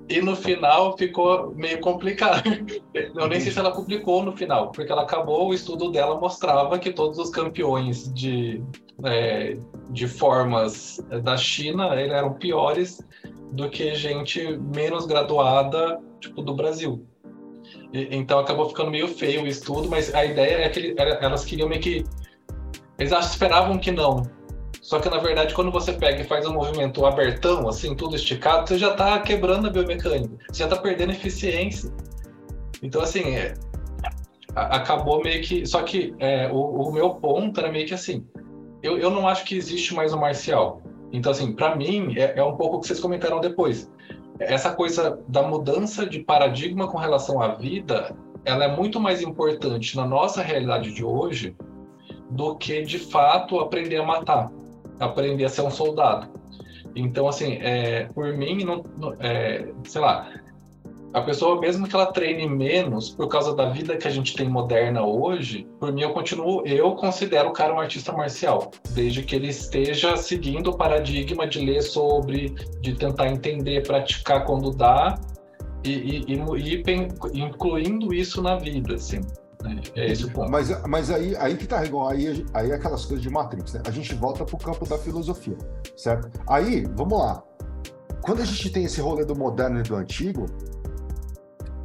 E no final ficou meio complicado. Eu nem sei se ela publicou no final, porque ela acabou, o estudo dela mostrava que todos os campeões de, é, de formas da China eles eram piores do que gente menos graduada, tipo, do Brasil. E- então acabou ficando meio feio o estudo, mas a ideia é que ele- elas queriam meio que. Eles esperavam que não. Só que na verdade, quando você pega e faz um movimento abertão, assim, tudo esticado, você já tá quebrando a biomecânica, você já tá perdendo eficiência. Então, assim, é, acabou meio que. Só que é, o, o meu ponto era meio que assim: eu, eu não acho que existe mais o marcial. Então, assim, para mim, é, é um pouco o que vocês comentaram depois. Essa coisa da mudança de paradigma com relação à vida, ela é muito mais importante na nossa realidade de hoje do que, de fato, aprender a matar, aprender a ser um soldado. Então, assim, é, por mim, não, não- é, sei lá, a pessoa, mesmo que ela treine menos, por causa da vida que a gente tem moderna hoje, por mim eu continuo, eu considero o cara um artista marcial, desde que ele esteja seguindo o paradigma de ler sobre, de tentar entender, praticar quando dá, e, e, e, e incluindo isso na vida, assim. né? É esse o ponto. Mas, mas aí, aí que tá, Rigon, aí, aí é aquelas coisas de Matrix, né? A gente volta pro campo da filosofia, certo? Aí, vamos lá. Quando a gente tem esse rolê do moderno e do antigo,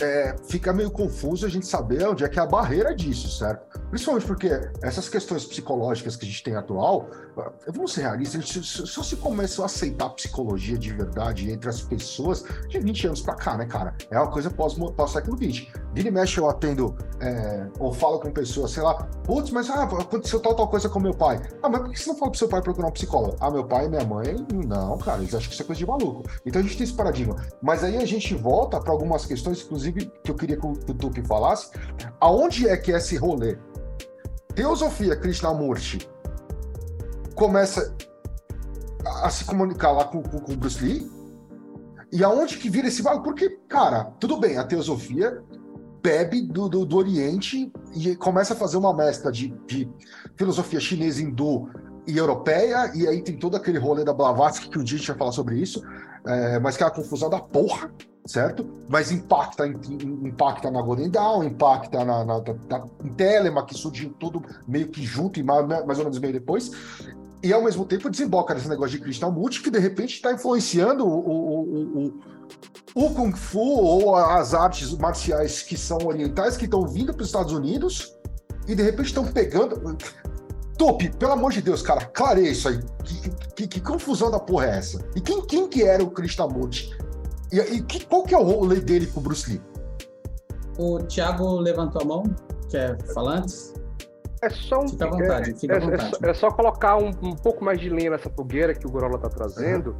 é, fica meio confuso a gente saber onde é que é a barreira disso, certo? Principalmente porque essas questões psicológicas que a gente tem atual, ah, vamos ser realistas, a gente só se começou a aceitar psicologia de verdade entre as pessoas de 20 anos pra cá, né, cara? É uma coisa pós- pós-século 20. Vira e mexe eu atendo é, ou falo com pessoas, sei lá, putz, mas ah, aconteceu tal, tal coisa com meu pai. Ah, mas por que você não fala pro seu pai procurar um psicólogo? Ah, meu pai e minha mãe, não, cara, eles acham que isso é coisa de maluco. Então a gente tem esse paradigma. Mas aí a gente volta para algumas questões, inclusive, que eu queria que o, que o Tupi falasse. Aonde é que é esse rolê? Teosofia Krishnamurti começa a, se comunicar lá com, com, o Bruce Lee. E aonde que vira esse bagulho? Porque, cara, tudo bem, a teosofia bebe do, do, do Oriente e começa a fazer uma mescla de, de filosofia chinesa, hindu e europeia, e aí tem todo aquele rolê da Blavatsky, que a gente vai falar sobre isso, é, mas que é uma confusão da porra, certo? Mas impacta, impacta na Golden Dawn, impacta na, na, na- em Telema, que surgiu tudo meio que junto e mais, mais ou menos meio depois. E ao mesmo tempo desemboca nesse negócio de Krishnamurti, que de repente está influenciando o, o, o, o Kung Fu ou as artes marciais que são orientais que estão vindo para os Estados Unidos e de repente estão pegando. Tupi, pelo amor de Deus, cara, clareia isso aí. Que, que, que confusão da porra é essa? E quem, quem que era o Krishnamurti? E, e que, qual que é o rolê dele com o Bruce Lee? O Thiago levantou a mão, quer falar antes? É só um. Fica à vontade, é, fica à é- é vontade. só- É, só colocar um, um pouco mais de linha nessa fogueira que o Gorola está trazendo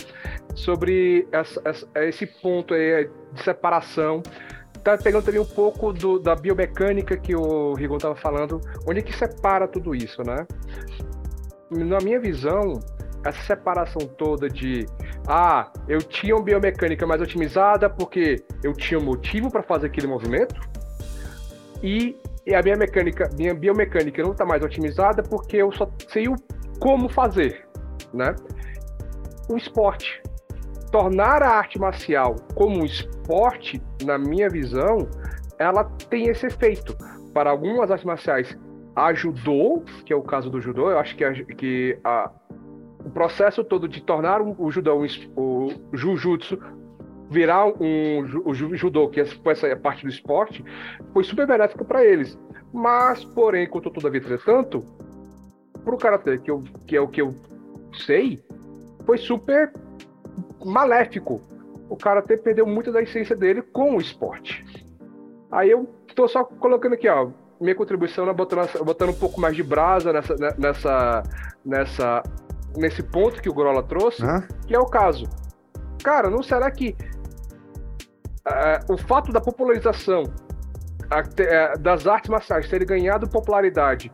sobre essa- essa- esse ponto aí de separação. Tá pegando também um pouco do- da biomecânica que o Rigon estava falando, onde é que separa tudo isso, né? Na minha visão, essa separação toda de ah, eu tinha uma biomecânica mais otimizada porque eu tinha um motivo para fazer aquele movimento e, e a minha mecânica, minha biomecânica não está mais otimizada porque eu só sei o como fazer, né? O esporte, tornar a arte marcial como um esporte, na minha visão, ela tem esse efeito. Para algumas artes marciais, ajudou, que é o caso do judô, eu acho que, a, que a, o processo todo de tornar o, o judô, um o jujutsu, virar um o ju- judô, que foi essa parte do esporte, foi super benéfico para eles. Mas, porém, contudo, todavia, entretanto, pro karatê, que, eu, que é o que eu sei, foi super maléfico. O karatê perdeu muito da essência dele com o esporte. Aí eu tô só colocando aqui, ó, minha contribuição, né, botando, botando um pouco mais de brasa nessa, né, nessa, nessa, nesse ponto que o Gorola trouxe, Hã? que é o caso. Cara, não será que ah, o fato da popularização eh, das artes marciais terem ganhado popularidade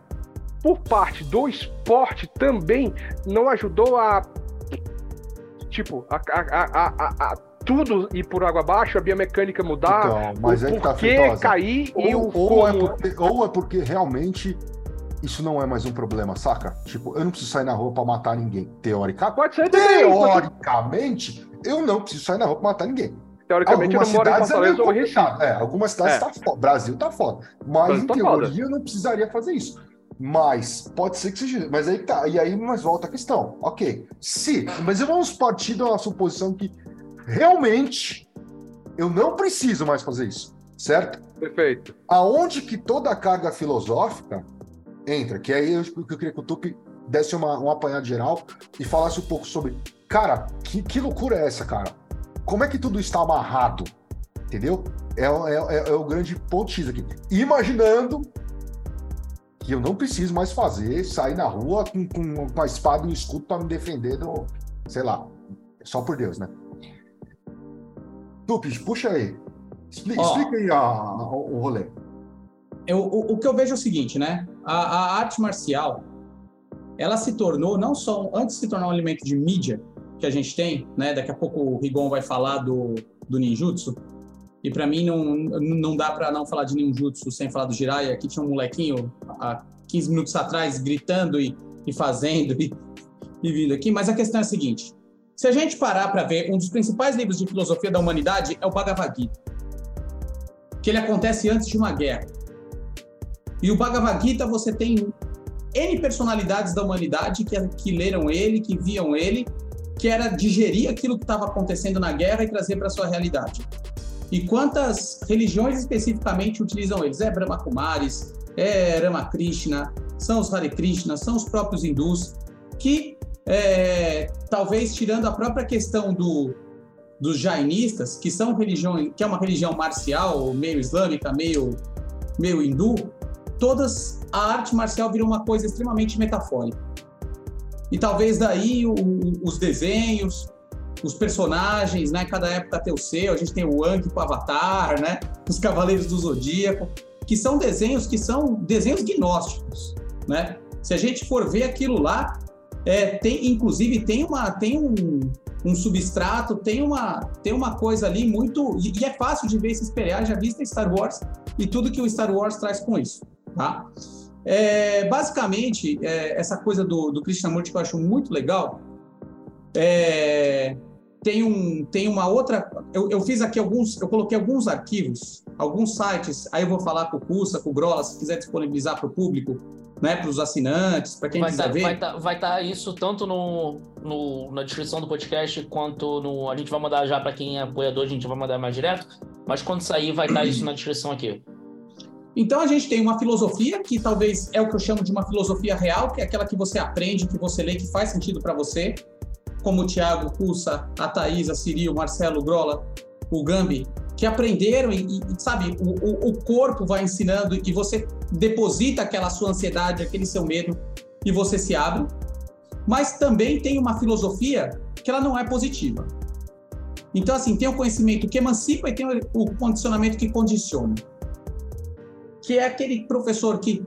por parte do esporte também não ajudou a tipo a, a- a- tudo ir por água abaixo, a biomecânica mudar, Então, mas o que tá porquê Feitosa. cair e Ou, o ou é como. porque, ou é porque realmente isso não é mais um problema, saca? Tipo, eu não preciso sair na rua pra matar ninguém. Teoricamente, Pode ser teoricamente, eu não preciso sair na rua pra matar ninguém. Teoricamente, eu não moro em é Fortaleza meio ou em Recife. É, algumas cidades É. tá foda. Brasil tá foda. Mas Brasil em tá teoria foda. eu não precisaria fazer isso. Mas pode ser que seja. Mas aí tá. E aí, mas volta a questão. Ok. Se. Mas vamos partir da suposição que realmente eu não preciso mais fazer isso. Certo? Perfeito. aonde que toda a carga filosófica entra, que aí eu, eu queria que o Tupi desse uma, um apanhado geral e falasse um pouco sobre, cara, que, que loucura é essa, cara? Como é que tudo está amarrado? Entendeu? É, o- é, é- é o grande ponto X aqui. Imaginando que eu não preciso mais fazer, sair na rua com, com, com a espada e um escudo para me defender do, sei lá, só por Deus, né? Tupi, puxa aí. Expli- Ó. explica aí a- a- o rolê. Eu, o, o que eu vejo é o seguinte, né? A, a arte marcial, ela se tornou não só antes de se tornar um elemento de mídia que a gente tem, né? Daqui a pouco o Rigon vai falar do, do ninjutsu. E para mim não, não dá para não falar de ninjutsu sem falar do Jiraiya. Aqui tinha um molequinho há 15 minutos atrás gritando e, e fazendo e, e vindo aqui. Mas a questão é a seguinte: se a gente parar para ver, um dos principais livros de filosofia da humanidade é o Bhagavad Gita, que ele acontece antes de uma guerra. E o Bhagavad Gita você tem N personalidades da humanidade que, que leram ele, que viam ele, que era digerir aquilo que estava acontecendo na guerra e trazer para sua realidade. E quantas religiões especificamente utilizam eles? É Brahma Kumaris, é Ramakrishna, são os Hare Krishna, são os próprios hindus, que é, talvez tirando a própria questão do, dos jainistas, que são religiões, que é uma religião marcial, meio islâmica, meio, meio hindu, todas a arte marcial virou uma coisa extremamente metafórica. E talvez daí o- os desenhos, os personagens, né? Cada época tem o seu. A gente tem o Aang com o Avatar, né? Os Cavaleiros do Zodíaco, que são desenhos que são desenhos gnósticos, né? Se a gente for ver aquilo lá, é, tem inclusive tem uma tem um, um substrato, tem uma tem uma coisa ali muito e, e é fácil de ver se espelhar, já vista Star Wars e tudo que o Star Wars traz com isso, tá? É, basicamente, é, essa coisa do, do Krishnamurti que eu acho muito legal, é, tem, um, tem uma outra. Eu, eu fiz aqui alguns, eu coloquei alguns arquivos, alguns sites, aí eu vou falar com o Cussa, com o Grola, se quiser disponibilizar para o público, né, para os assinantes, para quem vai quiser tá, ver. Vai estar tá, tá isso tanto no, no, na descrição do podcast quanto no. A gente vai mandar já para quem é apoiador, a gente vai mandar mais direto. Mas quando sair, vai estar tá isso na descrição aqui. Então a gente tem uma filosofia que talvez é o que eu chamo de uma filosofia real, que é aquela que você aprende, que você lê, que faz sentido para você, como o Thiago, Cussa, a Thaís, a Siri, o Marcelo, o Grola, o Gambi, que aprenderam e, e sabe, o, o, corpo vai ensinando e você deposita aquela sua ansiedade, aquele seu medo e você se abre. Mas também tem uma filosofia que ela não é positiva. Então, assim, tem o conhecimento que emancipa e tem o condicionamento que condiciona. Que é aquele professor que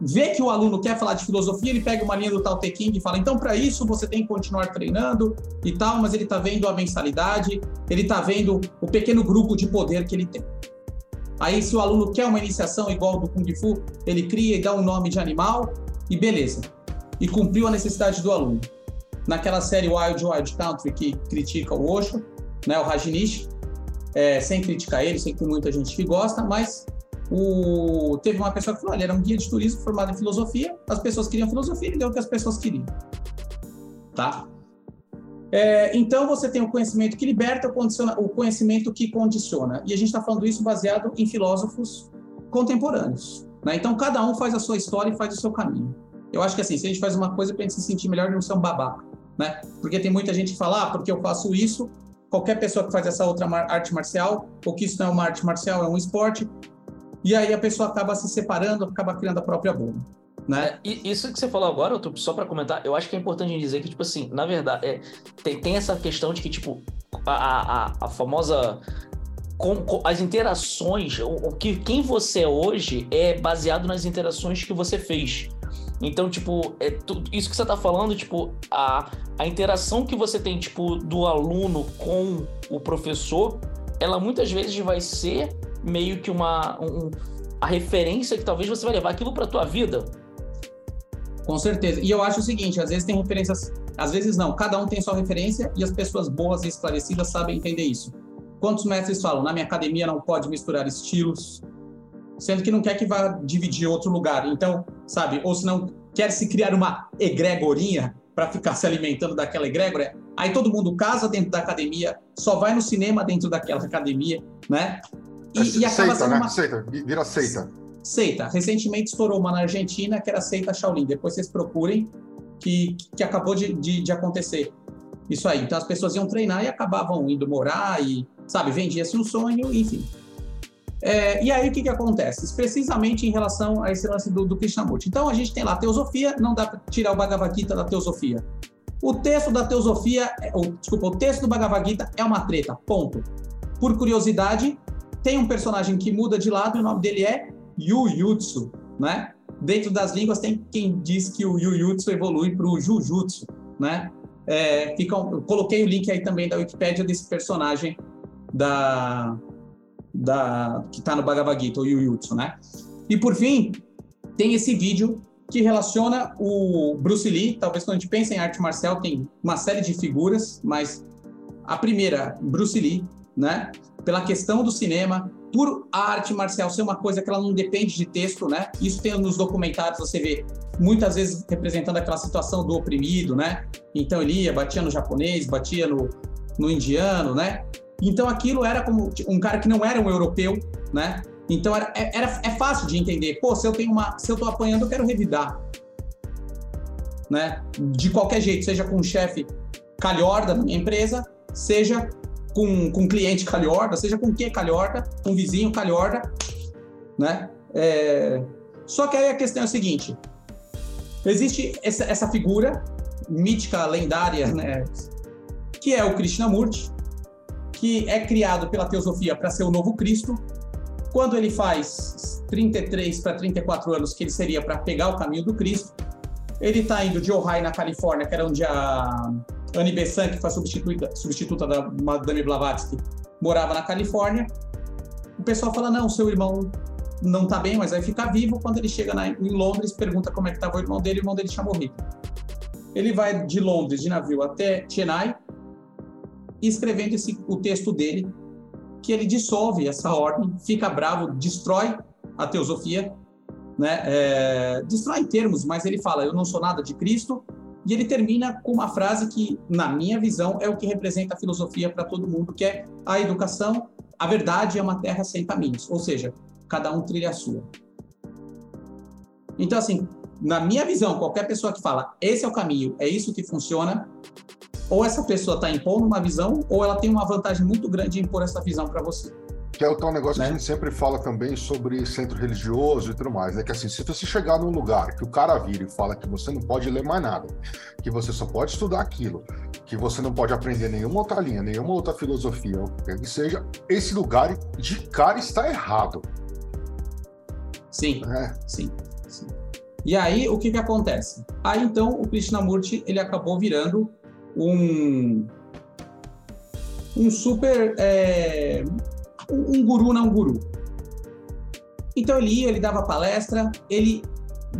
vê que o aluno quer falar de filosofia, ele pega uma linha do Tao Te e fala, então para isso você tem que continuar treinando e tal, mas ele está vendo a mensalidade, ele está vendo o pequeno grupo de poder que ele tem. Aí se o aluno quer uma iniciação igual do Kung Fu, ele cria e dá um nome de animal e beleza. E cumpriu a necessidade do aluno. Naquela série Wild Wild Country que critica o Osho, né, o Rajneesh, é, sem criticar ele, sei que tem muita gente que gosta, mas o... Teve uma pessoa que falou: ele era um guia de turismo formado em filosofia, as pessoas queriam filosofia, ele deu o que as pessoas queriam. Tá? É, então você tem o conhecimento que liberta, o conhecimento que condiciona. E a gente está falando isso baseado em filósofos contemporâneos. Né? Então cada um faz a sua história e faz o seu caminho. Eu acho que assim, se a gente faz uma coisa para a gente se sentir melhor, não ser um babaca. Né? Porque tem muita gente que fala, ah, porque eu faço isso, qualquer pessoa que faz essa outra arte marcial, ou que isso não é uma arte marcial, é um esporte, e aí a pessoa acaba se separando, acaba criando a própria bolha. Né? É, isso que você falou agora, só para comentar, eu acho que é importante dizer que, tipo assim, na verdade, é, tem, tem essa questão de que, tipo, a, a, a famosa. Com, com, as interações, o, o, que quem você é hoje é baseado nas interações que você fez. Então, tipo, é tu, isso que você tá falando, tipo, a, a interação que você tem, tipo, do aluno com o professor, ela muitas vezes vai ser meio que uma um, a referência que talvez você vai levar aquilo para tua vida. Com certeza. E eu acho o seguinte, às vezes tem referências, às vezes não, cada um tem sua referência e as pessoas boas e esclarecidas sabem entender isso. Quantos mestres falam, na minha academia não pode misturar estilos, sendo que não quer que vá dividir outro lugar. Então, sabe, ou se não quer se criar uma egregorinha para ficar se alimentando daquela egrégora, aí todo mundo casa dentro da academia, só vai no cinema dentro daquela academia, né? E, e acaba seita, sendo né? uma... Seita, vira seita. Seita. Recentemente estourou uma na Argentina que era seita Shaolin. Depois vocês procurem que, que acabou de, de, de acontecer. Isso aí. Então as pessoas iam treinar e acabavam indo morar e, sabe, vendia-se um sonho, enfim. É, e aí o que, que acontece? Precisamente em relação a esse lance do, do Krishnamurti. Então a gente tem lá a teosofia, não dá para tirar o Bhagavad Gita da teosofia. O texto da teosofia, é, o, desculpa, o texto do Bhagavad Gita é uma treta, ponto. Por curiosidade, tem um personagem que muda de lado e o nome dele é Yu Yutsu, né? Dentro das línguas tem quem diz que o Yu Yutsu evolui para o Jujutsu, né? É, fica, coloquei o link aí também da Wikipédia desse personagem da, da que está no Bhagavad Gita, o Yu Yutsu, né? E por fim, tem esse vídeo que relaciona o Bruce Lee, talvez quando a gente pensa em arte marcial tem uma série de figuras, mas a primeira, Bruce Lee, né? Pela questão do cinema, por a arte marcial ser uma coisa que ela não depende de texto, né? Isso tem nos documentários, você vê muitas vezes representando aquela situação do oprimido, né? Então ele ia, batia no japonês, batia no, no indiano, né? Então aquilo era como um cara que não era um europeu, né? Então era, é, era, é fácil de entender. Pô, se eu tenho uma, se eu tô apanhando, eu quero revidar, né? De qualquer jeito, seja com um chefe calhorda da minha empresa, seja com, com cliente calhorda, seja com quem calhorda, com vizinho calhorda, né? É... Só que aí a questão é a seguinte: existe essa, essa figura mítica, lendária, né? Que é o Krishnamurti, que é criado pela teosofia para ser o novo Cristo. Quando ele faz 33 para 34 anos, que ele seria para pegar o caminho do Cristo, ele está indo de Ojai, na Califórnia, que era onde a Annie Besant, que foi substituta, substituta da Madame Blavatsky, morava na Califórnia. O pessoal fala: não, seu irmão não está bem, mas vai ficar vivo. Quando ele chega na, em Londres, pergunta como é que estava o irmão dele, o irmão dele tinha morrido. Ele vai de Londres, de navio, até Chennai, escrevendo esse, o texto dele, que ele dissolve essa ordem, fica bravo, destrói a teosofia né, é, destrói em termos, mas ele fala: Eu não sou nada de Cristo. E ele termina com uma frase que, na minha visão, é o que representa a filosofia para todo mundo, que é a educação, a verdade é uma terra sem caminhos, ou seja, cada um trilha a sua. Então, assim, na minha visão, qualquer pessoa que fala esse é o caminho, é isso que funciona, ou essa pessoa está impondo uma visão, ou ela tem uma vantagem muito grande em impor essa visão para você. Que é o tal negócio Né? que a gente sempre fala também sobre centro religioso e tudo mais. É que assim, se você chegar num lugar que o cara vira e fala que você não pode ler mais nada, que você só pode estudar aquilo, que você não pode aprender nenhuma outra linha, nenhuma outra filosofia, o que seja, esse lugar de cara está errado. Sim, Né? sim, sim. E aí, o que que acontece? Aí, então, o Krishnamurti, ele acabou virando um... Um super... é, um, um guru não guru. Então, ele ia, ele dava palestra, ele...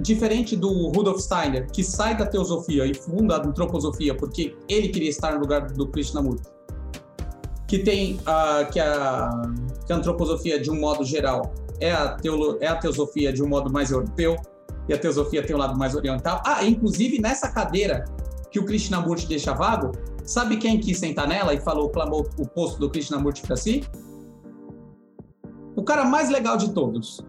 Diferente do Rudolf Steiner, que sai da teosofia e funda a antroposofia porque ele queria estar no lugar do Krishnamurti, que tem a, que, a, que a antroposofia, de um modo geral, é a, teolo, é a teosofia de um modo mais europeu, e a teosofia tem um lado mais oriental. Ah, inclusive nessa cadeira que o Krishnamurti deixa vago, sabe quem quis sentar nela e falou, clamou o posto do Krishnamurti para si? O cara mais legal de todos.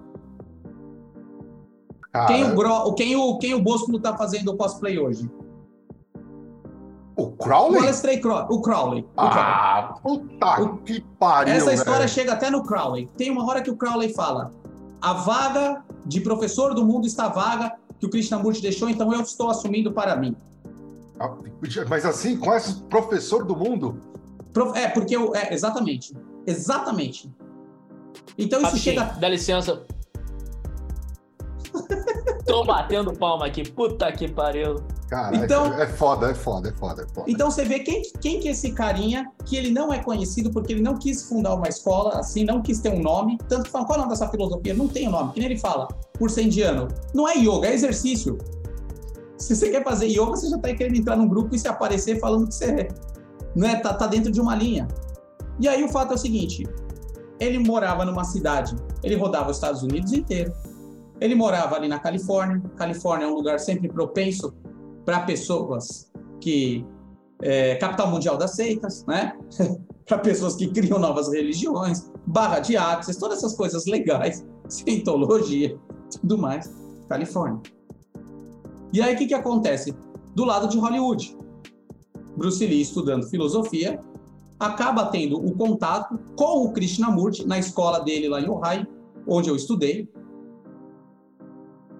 Cara, Quem o, Gro, quem, o, quem o Bosco tá fazendo o cosplay hoje? o O Crowley? Aleister Crowley. O Crowley. O Crowley. Ah, puta O- que pariu, Essa história velho. chega até no Crowley. Tem uma hora que o Crowley fala: a vaga de professor do mundo está vaga, que o Krishnamurti deixou, então eu estou assumindo para mim. Ah, Mas assim, com esse professor do mundo, É, porque eu. É, exatamente. Exatamente. Então isso Rapidinho, chega. Dá licença. Tô batendo palma aqui. Puta que pariu. cara, Então- é, é foda, é foda, é foda, é foda. Então você vê quem, quem que é esse carinha, que ele não é conhecido porque ele não quis fundar uma escola, assim, não quis ter um nome. Tanto que falam, qual é o nome dessa filosofia? Não tem o nome. Que nem ele fala, por ser indiano. Não é yoga, é exercício. Se você quer fazer yoga, você já tá querendo entrar num grupo e se aparecer falando que você né, tá, tá dentro de uma linha. E aí o fato é o seguinte: ele morava numa cidade, ele rodava os Estados Unidos inteiro. Ele morava ali na Califórnia. Califórnia é um lugar sempre propenso para pessoas que é, capital mundial das seitas, né? para pessoas que criam novas religiões, barra de artes, todas essas coisas legais, cientologia, tudo mais, Califórnia. E aí o que, que acontece? Do lado de Hollywood, Bruce Lee estudando filosofia, acaba tendo o contato com o Krishnamurti na escola dele lá em Ohio, onde eu estudei,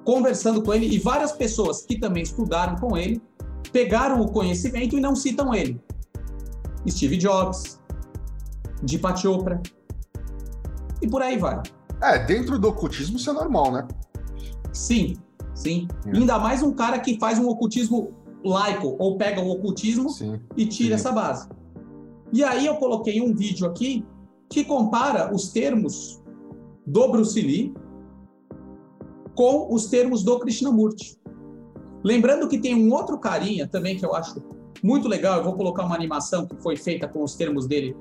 conversando com ele e várias pessoas que também estudaram com ele pegaram o conhecimento e não citam ele. Steve Jobs, Deepak Chopra e por aí vai. É, dentro do ocultismo isso é normal, né? Sim, sim. É. Ainda mais um cara que faz um ocultismo laico ou pega o ocultismo Sim. e tira Sim. essa base. E aí eu coloquei um vídeo aqui que compara os termos do Bruce Lee com os termos do Krishnamurti. Lembrando que tem um outro carinha também que eu acho muito legal, eu vou colocar uma animação que foi feita com os termos dele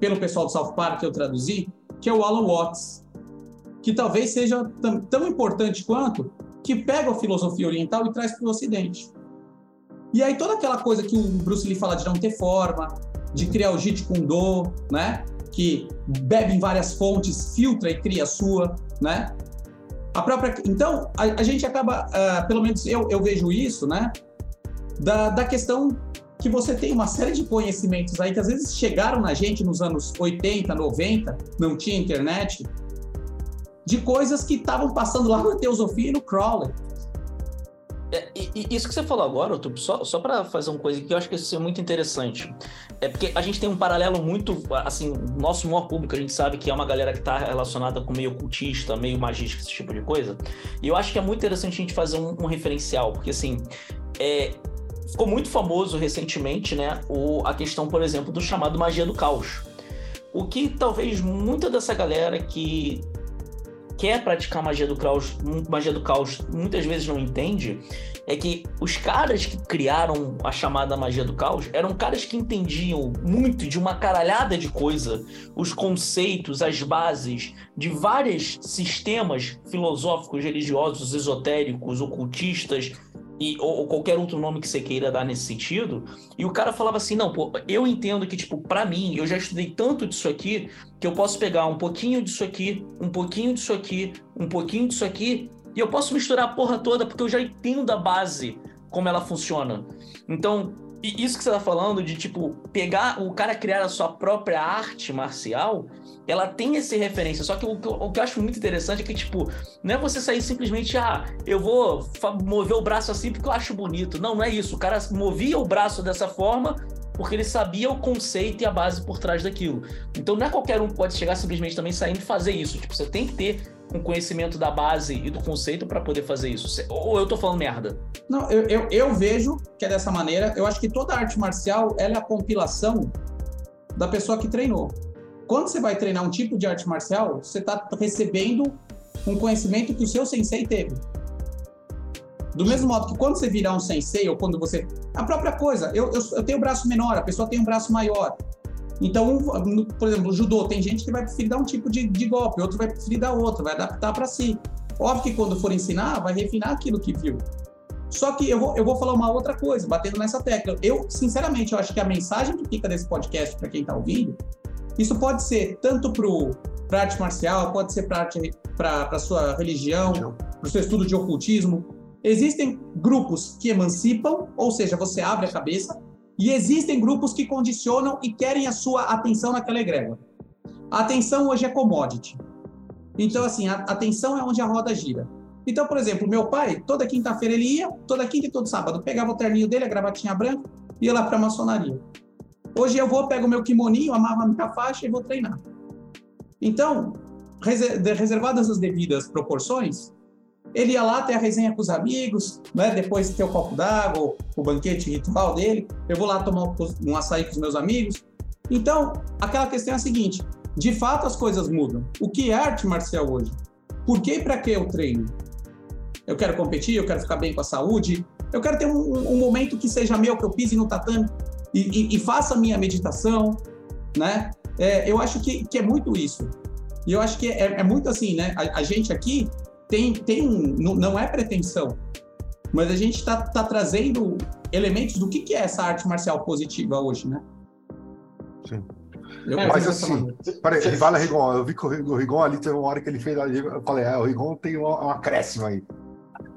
pelo pessoal do South Park que eu traduzi, que é o Alan Watts, que talvez seja tam- tão importante quanto que pega a filosofia oriental e traz para o Ocidente. E aí toda aquela coisa que o Bruce Lee fala de não ter forma, de Kune Do, né? Que bebe em várias fontes, filtra e cria a sua, né? A própria, então, a, a gente acaba, ah, pelo menos eu, eu vejo isso, né? Da, da questão que você tem uma série de conhecimentos aí que às vezes chegaram na gente nos anos 80, 90, não tinha internet, de coisas que estavam passando lá na Teosofia e no Crowley. É, e- e isso que você falou agora, Tup, só, só para fazer uma coisa que eu acho que isso é muito interessante. É porque a gente tem um paralelo muito, assim, nosso maior público, a gente sabe que é uma galera que está relacionada com meio ocultista, meio magista, esse tipo de coisa. E eu acho que é muito interessante a gente fazer um, um referencial, porque assim, é, ficou muito famoso recentemente, né, o, a questão, por exemplo, do chamado magia do caos. O que talvez muita dessa galera que quer praticar magia do caos, magia do caos muitas vezes não entende é que os caras que criaram a chamada magia do caos eram caras que entendiam muito de uma caralhada de coisa, os conceitos, as bases de vários sistemas filosóficos, religiosos, esotéricos, ocultistas, e, ou, ou, qualquer outro nome que você queira dar nesse sentido. E o cara falava assim: não, pô, eu entendo que, tipo, para mim, eu já estudei tanto disso aqui que eu posso pegar um pouquinho disso aqui, um pouquinho disso aqui, um pouquinho disso aqui, e eu posso misturar a porra toda porque eu já entendo a base, como ela funciona. Então, isso que você tá falando de, tipo, pegar o cara criar a sua própria arte marcial ela tem essa referência. Só que o, o, que eu acho muito interessante é que, tipo, não é você sair simplesmente, ah, eu vou mover o braço assim porque eu acho bonito. Não, não é isso. O cara movia o braço dessa forma porque ele sabia o conceito e a base por trás daquilo. Então não é qualquer um que pode chegar simplesmente também saindo e fazer isso. Tipo, você tem que ter um conhecimento da base e do conceito para poder fazer isso. Ou eu tô falando merda? Não, eu, eu, eu vejo que é dessa maneira. Eu acho que toda arte marcial é a compilação da pessoa que treinou. Quando você vai treinar um tipo de arte marcial, você está recebendo um conhecimento que o seu sensei teve. Do mesmo modo que quando você virar um sensei, ou quando você. A própria coisa, eu, eu, eu tenho braço menor, a pessoa tem um braço maior. Então, por exemplo, o judô, tem gente que vai preferir dar um tipo de, de golpe, outro vai preferir dar outro, vai adaptar para si. Óbvio que quando for ensinar, vai refinar aquilo que viu. Só que eu vou, eu vou falar uma outra coisa, batendo nessa tecla. Eu, sinceramente, eu acho que a mensagem que fica desse podcast para quem está ouvindo isso pode ser tanto para arte marcial, pode ser para a sua religião, para o seu estudo de ocultismo. Existem grupos que emancipam, ou seja, você abre a cabeça, e existem grupos que condicionam e querem a sua atenção naquela egrégora. A atenção hoje é commodity. Então, assim, a atenção é onde a roda gira. Então, por exemplo, meu pai, toda quinta-feira ele ia, toda quinta e todo sábado, pegava o terninho dele, a gravatinha branca, ia lá para a maçonaria. Hoje eu vou, pego meu kimoninho, a minha faixa e vou treinar. Então, reservadas as devidas proporções, ele ia lá ter a resenha com os amigos, né? depois ter o copo d'água, o banquete ritual dele. Eu vou lá tomar um açaí com os meus amigos. Então, aquela questão é a seguinte: de fato as coisas mudam. O que é arte marcial hoje? Por que e para que eu treino? Eu quero competir, eu quero ficar bem com a saúde, eu quero ter um, um momento que seja meu, que eu pise no tatame e, e, e faça minha meditação, né? É, eu acho que, que é muito isso. E eu acho que é, é muito assim, né? A, a, gente aqui tem, tem não, não é pretensão, mas a gente está tá trazendo elementos do que, que é essa arte marcial positiva hoje, né? Sim. Eu mas assim, peraí, vale Rigon, eu vi que o Rigon ali teve uma hora que ele fez ali, eu falei, é, o Rigon tem uma, uma acréscimo aí.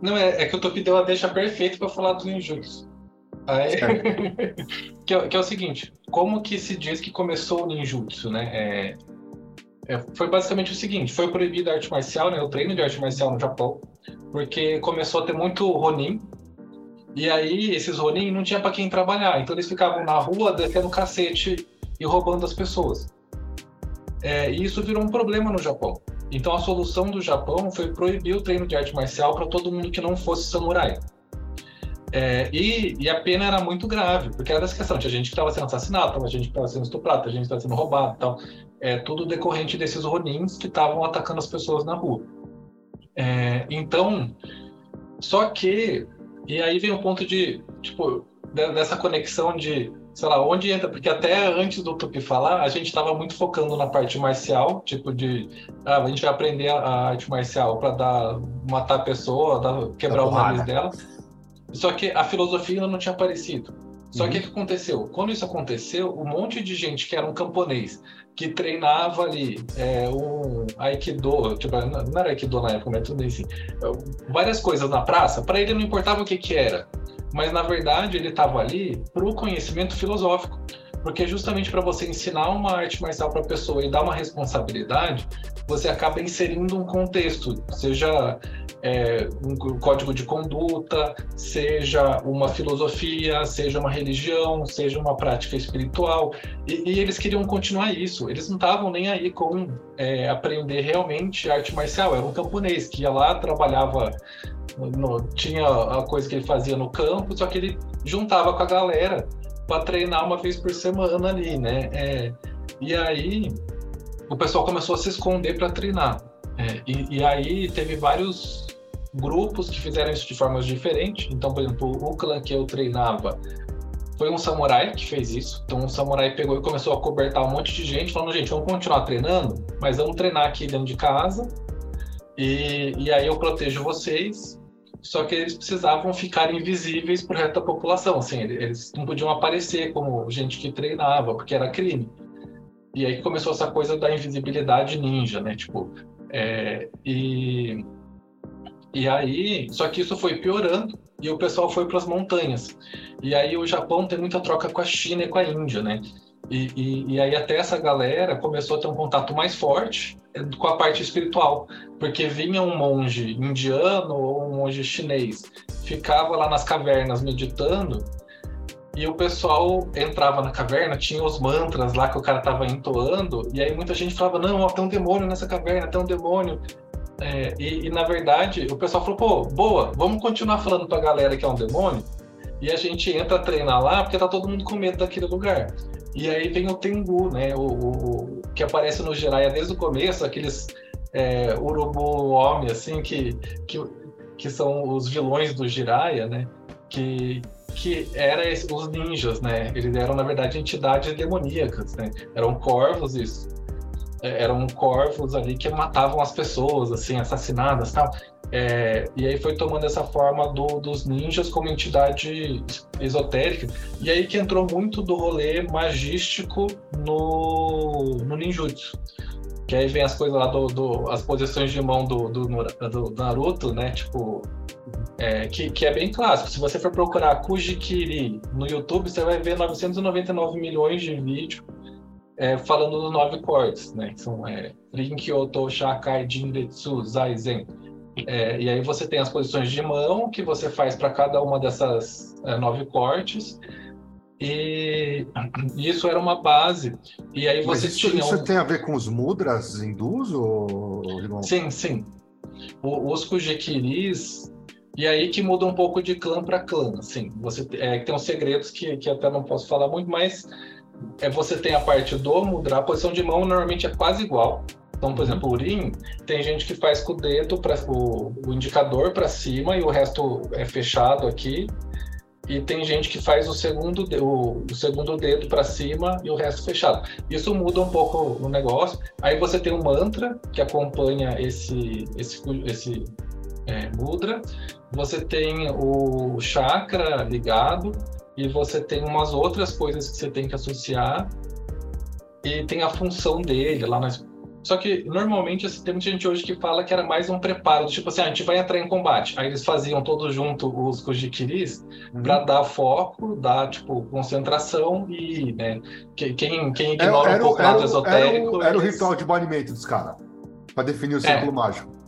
Não, é, é que o Topi deu a deixa perfeita para falar dos ninjutsu. Aí, que, é, que, é o seguinte, como que se diz que começou o ninjutsu, né? É, é, foi basicamente o seguinte, foi proibida a arte marcial, né? O treino de arte marcial no Japão, porque começou a ter muito ronin, e aí esses ronin não tinha para quem trabalhar, então eles ficavam na rua descendo cacete e roubando as pessoas. É, e isso virou um problema no Japão. Então a solução do Japão foi proibir o treino de arte marcial para todo mundo que não fosse samurai. É, e, e, a pena era muito grave, porque era essa questão: tinha gente que estava sendo assassinado, tinha gente que estava sendo estuprado, tinha gente que estava sendo roubado tal. É, tudo decorrente desses ronins que estavam atacando as pessoas na rua. É, então, só que. E aí vem o ponto de, tipo, dessa conexão de, sei lá, onde entra, porque até antes do Tupi falar, a gente estava muito focando na parte marcial, tipo de, ah, a gente vai aprender a, a arte marcial para dar matar a pessoa, dar, quebrar o nariz dela. Só que a filosofia não tinha aparecido. Só uhum. que o que aconteceu? Quando isso aconteceu, um monte de gente que era um camponês, que treinava ali é, um aikido, tipo, não era aikido na época, mas tudo assim, várias coisas na praça, para ele não importava o que que era, mas na verdade ele estava ali para o conhecimento filosófico porque justamente para você ensinar uma arte marcial para a pessoa e dar uma responsabilidade, você acaba inserindo um contexto, seja é, um código de conduta, seja uma filosofia, seja uma religião, seja uma prática espiritual. E, e eles queriam continuar isso. Eles não estavam nem aí com é, aprender realmente arte marcial. Era um camponês que ia lá, trabalhava, no, tinha a coisa que ele fazia no campo, só que ele juntava com a galera para treinar uma vez por semana ali, né? É, e aí o pessoal começou a se esconder para treinar. É, e, e aí teve vários grupos que fizeram isso de formas diferentes. Então, por exemplo, o clã que eu treinava foi um samurai que fez isso. Então, um samurai pegou e começou a cobertar um monte de gente, falando: gente, vamos continuar treinando, mas vamos treinar aqui dentro de casa. E, e aí eu protejo vocês. Só que eles precisavam ficar invisíveis para o resto da população. Assim, eles não podiam aparecer como gente que treinava, porque era crime. E aí começou essa coisa da invisibilidade ninja, né? Tipo, é, e e aí, só que isso foi piorando e o pessoal foi para as montanhas. E aí o Japão tem muita troca com a China e com a Índia, né? E, e, e, aí até essa galera começou a ter um contato mais forte com a parte espiritual, porque vinha um monge indiano ou um monge chinês, ficava lá nas cavernas meditando e o pessoal entrava na caverna, tinha os mantras lá que o cara tava entoando, e aí muita gente falava: Não, ó, tem um demônio nessa caverna, tem um demônio. É, e, e, na verdade, o pessoal falou: Pô, boa, vamos continuar falando pra galera que é um demônio, e a gente entra treinar lá porque tá todo mundo com medo daquele lugar. E aí vem o Tengu, né? O, o, que aparece no Jiraiya desde o começo, aqueles é, urubu homem, assim, que, que, que são os vilões do Jiraiya, né? Que, que eram os ninjas, né? Eles eram, na verdade, entidades demoníacas, né? Eram corvos, isso. Eram corvos ali que matavam as pessoas, assim, assassinadas tal. É, e aí foi tomando essa forma do, dos ninjas como entidade esotérica. E aí que entrou muito do rolê magístico no, no ninjutsu. Que aí vem as coisas lá do, do as posições de mão do, do, do Naruto, né? Tipo, é, que, que é bem clássico. Se você for procurar Kujikiri no YouTube, você vai ver 999 milhões de vídeos é, falando dos nove cortes, né? Que são é, Rinkyoto, Shakai, Jinretsu, Zaizen. É, e aí você tem as posições de mão que você faz para cada uma dessas é, nove cortes. E isso era uma base. E aí você Mas isso, tinha. Isso um... tem a ver com os mudras hindus, ou, irmão? Sim, sim. O, os kujikiris. E aí que muda um pouco de clã para clã. Assim, você é, tem uns segredos que, que até não posso falar muito, mas é, você tem a parte do mudra. A posição de mão normalmente é quase igual. Então, por exemplo, o urim, tem gente que faz com o dedo, pra, o, o indicador para cima e o resto é fechado aqui. E tem gente que faz o segundo, o, o segundo dedo para cima e o resto fechado. Isso muda um pouco o negócio. Aí você tem um mantra que acompanha esse, esse, esse é, mudra. Você tem o chakra ligado e você tem umas outras coisas que você tem que associar e tem a função dele lá nas só que normalmente assim, tem muita gente hoje que fala que era mais um preparo, tipo assim, ah, a gente vai entrar em combate. Aí eles faziam todos junto os Kujikiris uhum. para dar foco, dar tipo concentração e, né, quem, quem ignora era, um pouco o lado esotérico. Era, era o ritual de banimento dos caras, para definir o é. círculo é. mágico.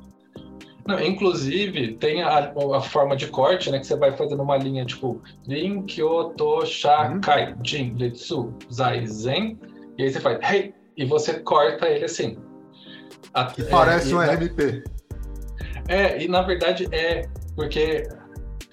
Não, inclusive, tem a, a, forma de corte, né? Que você vai fazendo uma linha tipo Rin, Kyoto, Shakai, uhum. Jin, Retsu, Zai, Zen. E aí você faz Hey! e você corta ele assim. Que parece é, um na... RMP. É, e na verdade é, porque,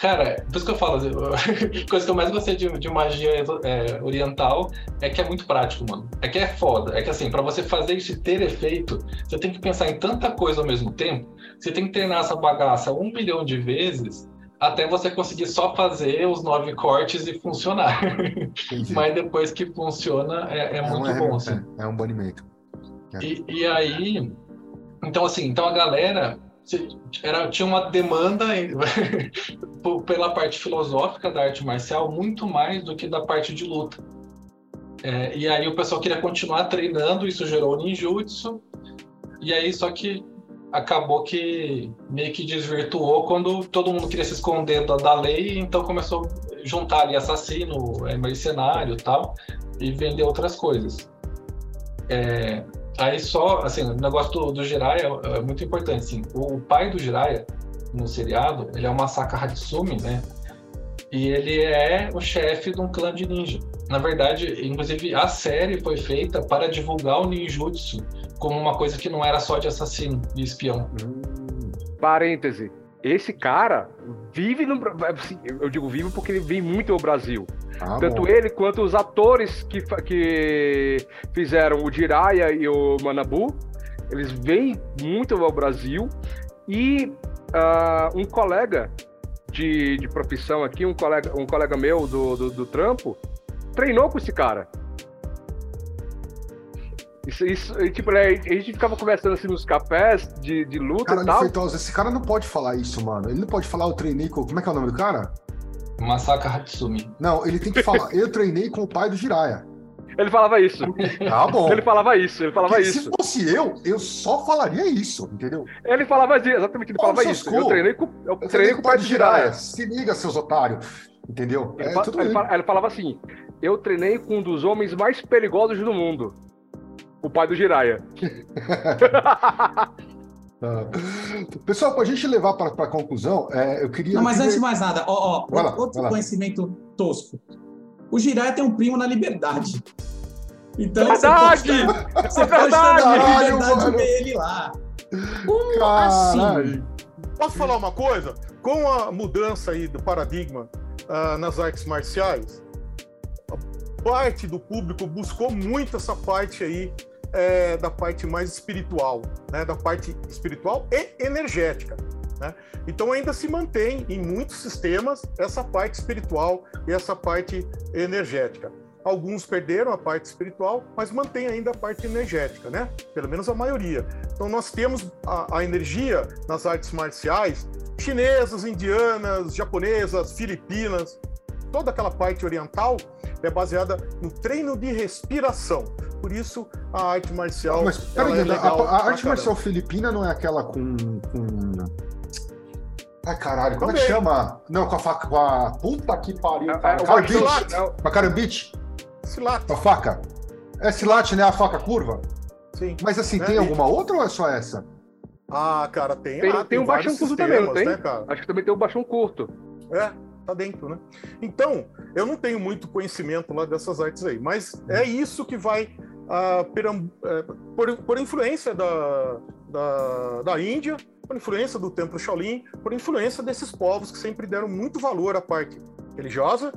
cara, por isso que eu falo, coisa que eu mais gostei de, de magia é, oriental é que é muito prático, mano. É que é foda. É que assim, para você fazer isso ter efeito, você tem que pensar em tanta coisa ao mesmo tempo, você tem que treinar essa bagaça um milhão de vezes até você conseguir só fazer os nove cortes e funcionar. Mas depois que funciona, é, é, é muito um, bom. Assim. É, um banimento. É. E, e, aí, então assim, então a galera era, tinha uma demanda pela parte filosófica da arte marcial muito mais do que da parte de luta. É, e aí o pessoal queria continuar treinando, isso gerou o ninjutsu. E aí, só que acabou que meio que desvirtuou quando todo mundo queria se esconder da, da lei, então começou a juntar ali assassino, é, mercenário tal, e vender outras coisas. É, aí só, assim, o negócio do, do Jiraiya é, é muito importante, assim, o, o, pai do Jiraiya, no seriado, ele é o Masaka Hatsumi, né, e ele é o chefe de um clã de ninja. Na verdade, inclusive, a série foi feita para divulgar o ninjutsu como uma coisa que não era só de assassino e espião. Hum. Parêntese. Esse cara vive no assim, eu digo vive porque ele vem muito ao Brasil. Ah, Tanto bom. ele quanto os atores que, que fizeram o Jiraya e o Manabu Eles vêm muito ao Brasil e uh, um colega de, de profissão aqui, um colega, um colega meu do, do, do trampo, treinou com esse cara. Isso, isso, tipo, né, a gente ficava conversando assim nos cafés de, de luta Caralho, e tal. Feitosa, esse cara não pode falar isso, mano. Ele não pode falar, eu treinei com. Como é que é o nome do cara? Masaka Hatsumi. Não, ele tem que falar, eu treinei com o pai do Jiraya. Ele falava isso. Tá bom. Ele falava isso, ele falava Porque isso. Se fosse eu, eu só falaria isso, entendeu? Ele falava exatamente, ele Pau falava isso. Eu treinei com, eu Eu treinei com o pai do Jiraya. Se liga, seus otários. Entendeu? Ele, É fa- tudo ele ele. fa- ele falava assim: eu treinei com um dos homens mais perigosos do mundo. O pai do Jiraya. Ah. Pessoal, para a gente levar para a conclusão, é, eu queria. Não, mas antes de mais nada, ó, ó, lá, outro conhecimento tosco. O Jiraiya tem um primo na Liberdade. Então Verdade! você pode, estar- você É pode estar na verdade! Liberdade Caralho, de ver ele lá. Como assim? Posso falar uma coisa? Com a mudança aí do paradigma ah, nas artes marciais, parte do público buscou muito essa parte aí é, da parte mais espiritual, né? Da parte espiritual e energética. Né? Então ainda se mantém em muitos sistemas essa parte espiritual e essa parte energética. Alguns perderam a parte espiritual, mas mantém ainda a parte energética, né? Pelo menos a maioria. Então nós temos a, a energia nas artes marciais chinesas, indianas, japonesas, filipinas, toda aquela parte oriental é baseada no treino de respiração. Por isso a arte marcial Mas peraí, é a, legal a pra arte caramba. marcial filipina não é aquela com. com... Ai, caralho, como é que Também. chama? Não, com a faca. Com a. Puta que pariu. É, cara. é Carambite. Com a carambite? Silate, Com a faca? É silate, né? A faca curva? sim. Mas assim, É, tem alguma outra ou é só essa? Ah, cara, tem. Tem- ah, tem um vários baixão curto também, não tem? Né, cara? Acho que também tem o baixão curto. É, tá dentro, né? Então, eu não tenho muito conhecimento lá dessas artes aí, mas é isso que vai, ah, é, por, por influência da, da, da Índia, por influência do Templo Shaolin, por influência desses povos que sempre deram muito valor à parte religiosa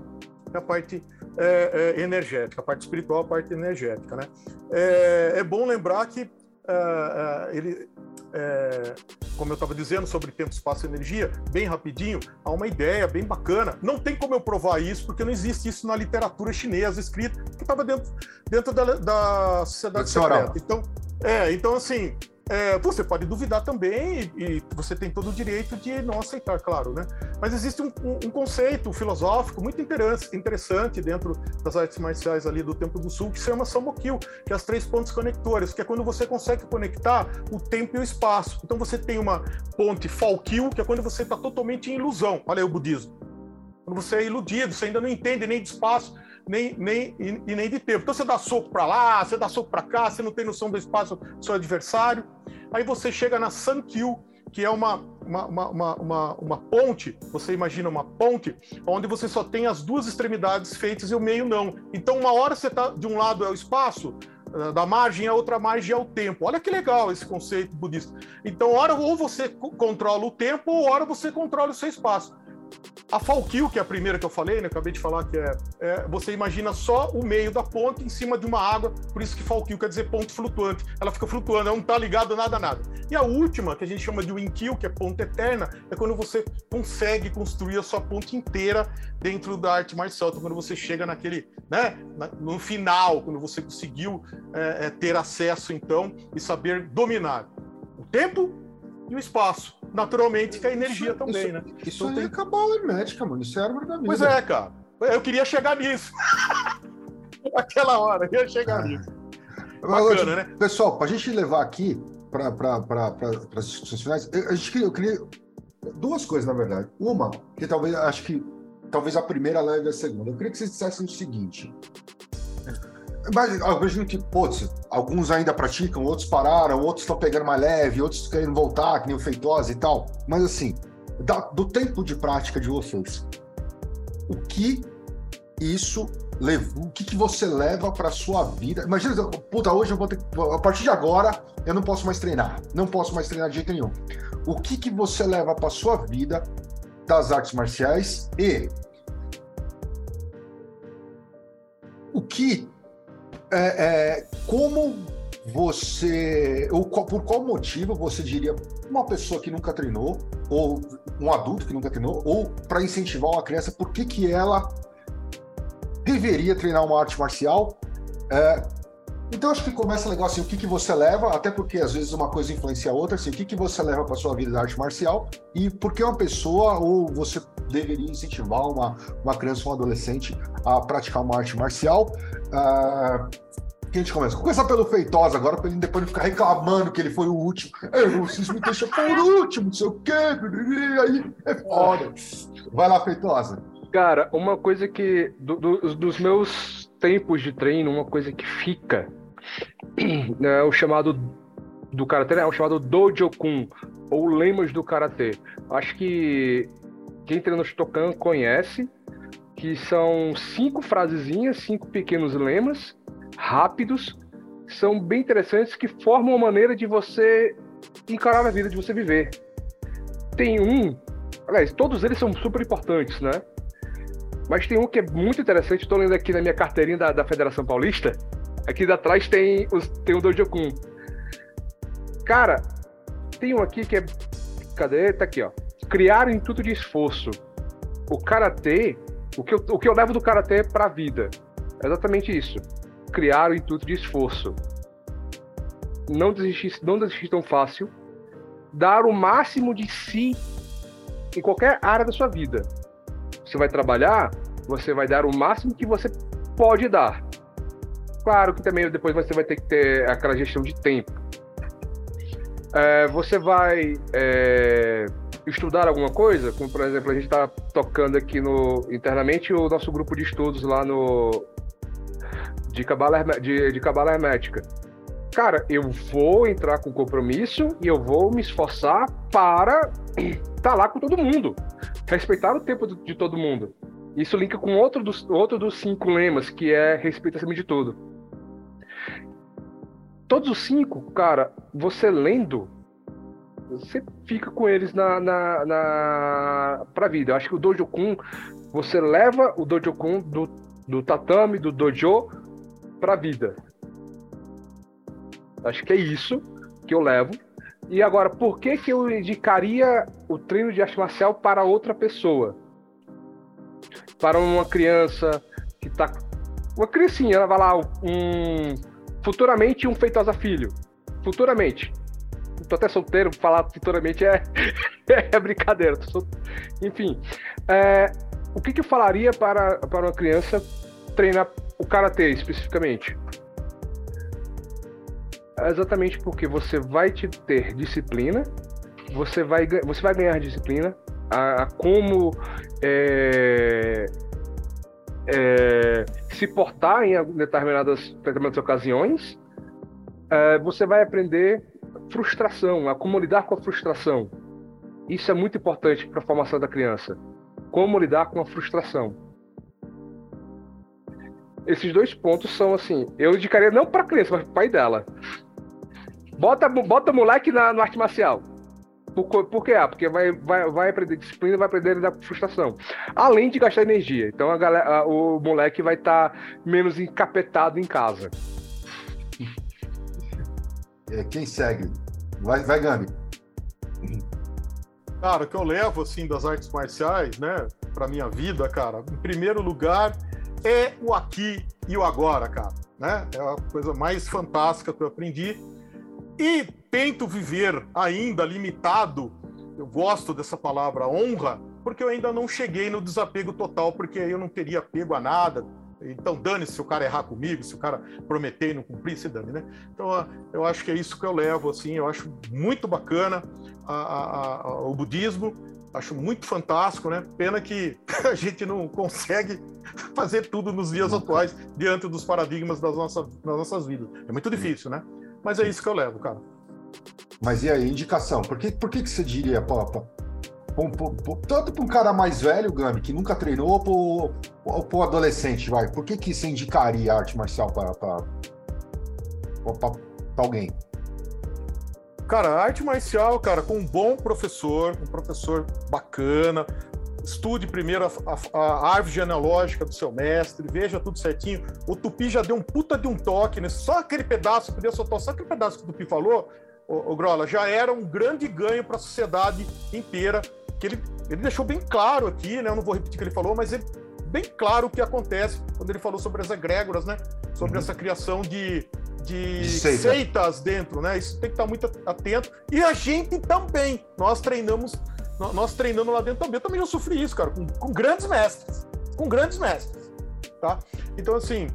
e à parte é, é, energética, a parte espiritual, a parte energética, né? É, é bom lembrar que ah, ah, ele, é, como eu estava dizendo sobre tempo, espaço e energia, bem rapidinho, há uma ideia bem bacana. Não tem como eu provar isso, porque não existe isso na literatura chinesa escrita, que estava dentro, dentro da, da sociedade secreta. Então, é, então assim, é, você pode duvidar também e, e você tem todo o direito de não aceitar, claro, né? Mas existe um, um- um conceito filosófico muito interess- interessante dentro das artes marciais ali do Templo do Sul que se chama Samokyo, que é as três pontes conectores, que é quando você consegue conectar o tempo e o espaço. Então você tem uma ponte Falkyo, que é quando você está totalmente em ilusão. Olha aí o budismo. Quando você é iludido, você ainda não entende nem de espaço, nem, nem, e, e nem de tempo. Então você dá soco para lá, você dá soco para cá, você não tem noção do espaço do seu adversário. Aí você chega na Sankyo, que é uma, uma, uma, uma, uma, ponte, você imagina uma ponte, onde você só tem as duas extremidades feitas e o meio não. Então, uma hora você está de um lado é o espaço, eh, da margem, a outra margem é o tempo. Olha que legal esse conceito budista. Então, hora ou você co- controla o tempo, ou hora você controla o seu espaço. A Falkio, que é a primeira que eu falei, né? Acabei de falar que é, é, Você imagina só o meio da ponte em cima de uma água, por isso que Falkio quer dizer ponto flutuante. Ela fica flutuando, ela não tá ligada nada a nada. E a última, que a gente chama de Winkyo, que é ponto eterna, é quando você consegue construir a sua ponte inteira dentro da arte marcial. Então, quando você chega naquele, né? no final, quando você conseguiu é, é, ter acesso, então, e saber dominar o tempo e o espaço. Naturalmente, que a energia Isso- também, isso- né? Isso Então aí tem- é cabala hermética, mano. Isso é árvore da vida. Pois é, cara. Eu queria chegar nisso. Aquela hora, eu ia chegar Ah. nisso. Bacana, né? Pessoal, para a gente levar aqui para pra, as discussões finais, eu, a gente queria, eu queria duas coisas, na verdade. Uma, que talvez, acho que talvez a primeira leve a segunda. Eu queria que vocês dissessem o seguinte. Mas imagino que, putz, alguns ainda praticam, outros pararam, outros estão pegando mais leve, outros querendo voltar, que nem o Feitosa e tal. Mas assim, da- do tempo de prática de vocês, o que isso levou, o que, que você leva para sua vida? Imagina, puta, hoje eu vou ter a partir de agora eu não posso mais treinar, não posso mais treinar de jeito nenhum. O que que você leva para sua vida das artes marciais e o que é, é, como você, ou por qual motivo você diria uma pessoa que nunca treinou, ou um adulto que nunca treinou, ou para incentivar uma criança, por que, que ela deveria treinar uma arte marcial? É, então acho que começa legal assim, o que, que você leva, até porque às vezes uma coisa influencia a outra, assim, o que, que você leva para sua vida da arte marcial e por que uma pessoa ou você deveria incentivar uma, uma criança ou um adolescente a praticar uma arte marcial. Ah, que a gente começa? Começar pelo Feitosa agora, para ele depois não ficar reclamando que ele foi o último. É, vocês me deixam por último, não sei o quê. Aí é foda. Vai lá, Feitosa. Cara, uma coisa que. do- do- dos meus tempos de treino, uma coisa que fica é o chamado do karatê, é o chamado Dojo-kun, ou lemas do karatê. Acho que quem treina no Shotokan conhece, que são cinco frasezinhas, cinco pequenos lemas, rápidos, são bem interessantes, que formam uma maneira de você encarar a vida, de você viver. Tem um, aliás, todos eles são super importantes, né? Mas tem um que é muito interessante, estou lendo aqui na minha carteirinha da, da Federação Paulista. Aqui atrás tem, os, tem o Dojo-kun. Cara, tem um aqui que é. Cadê? Tá aqui, ó. Criar intuito de esforço. O karatê, o que eu, o que eu levo do karatê pra vida. É exatamente isso. Criar o intuito de esforço. Não desistir, não desistir tão fácil. Dar o máximo de si em qualquer área da sua vida você vai trabalhar, você vai dar o máximo que você pode dar. Claro que também depois você vai ter que ter aquela gestão de tempo. É, você vai é, estudar alguma coisa, como por exemplo a gente está tocando aqui no internamente o nosso grupo de estudos lá no de cabala de, de cabala hermética. Cara, eu vou entrar com compromisso e eu vou me esforçar para estar lá com todo mundo respeitar o tempo de todo mundo. Isso linka com outro dos, outro dos cinco lemas, que é respeito acima de tudo. Todos os cinco, cara, você lendo, você fica com eles na, na, na pra vida. Eu acho que o Dojo Kun, você leva o Dojo Kun do, do tatame, do dojo, pra vida. Acho que é isso que eu levo. E agora, por que, que eu indicaria o treino de arte marcial para outra pessoa? Para uma criança que tá. Uma criancinha, ela vai lá, um. Futuramente um feitosa filho. Futuramente. Tô até solteiro, falar futuramente é, é brincadeira. sol- Enfim. é, o que, que eu falaria para, para uma criança treinar o karatê especificamente? É exatamente porque você vai te ter disciplina, você vai, você vai ganhar disciplina a, a como é, é, se portar em determinadas, determinadas ocasiões. É, você vai aprender frustração, a como lidar com a frustração. Isso é muito importante para a formação da criança. Como lidar com a frustração. Esses dois pontos são assim, eu indicaria não para a criança, mas para o pai dela. Bota, bota moleque na, no arte marcial. Por, por quê? Ah, porque vai, vai, vai aprender disciplina, vai aprender a lidar com frustração. Além de gastar energia. Então a galera, a- o moleque vai estar menos encapetado em casa. É, quem segue? Vai, vai Gami. Cara, o que eu levo assim das artes marciais, né, para minha vida, cara, em primeiro lugar é o aqui e o agora, cara, né? É a coisa mais fantástica que eu aprendi e tento viver ainda limitado. Eu gosto dessa palavra honra, porque eu ainda não cheguei no desapego total, porque eu não teria apego a nada. Então, dane-se se o cara errar comigo, se o cara prometer e não cumprir, se dane, né? Então, eu acho que é isso que eu levo, assim, eu acho muito bacana a- a- a- o budismo, acho muito fantástico, né? Pena que a gente não consegue fazer tudo nos dias atuais, diante dos paradigmas das nossas, das nossas vidas. É muito difícil, né? Mas é isso que eu levo, cara. Mas e aí, indicação? Por que, por que, que você diria, Papa? Tanto para um cara mais velho, Gami, que nunca treinou, ou para o adolescente, vai? Por que, que você indicaria arte marcial para alguém? Cara, arte marcial, cara, com um bom professor, um professor bacana, estude primeiro a, a, a, árvore genealógica do seu mestre, veja tudo certinho. O Tupi já deu um puta de um toque, né? Só aquele pedaço, podia soltar só aquele pedaço que o Tupi falou, o, o Grola, já era um grande ganho para a sociedade inteira, que ele, ele deixou bem claro aqui, né? Eu não vou repetir o que ele falou, mas ele bem claro o que acontece quando ele falou sobre as egrégoras, né? Sobre uhum. essa criação de, de, de seita. seitas dentro, né? Isso tem que estar muito atento. E a gente também. Nós treinamos, nós treinando lá dentro também. Eu também já sofri isso, cara, com, com grandes mestres. Com grandes mestres. Tá? Então, assim,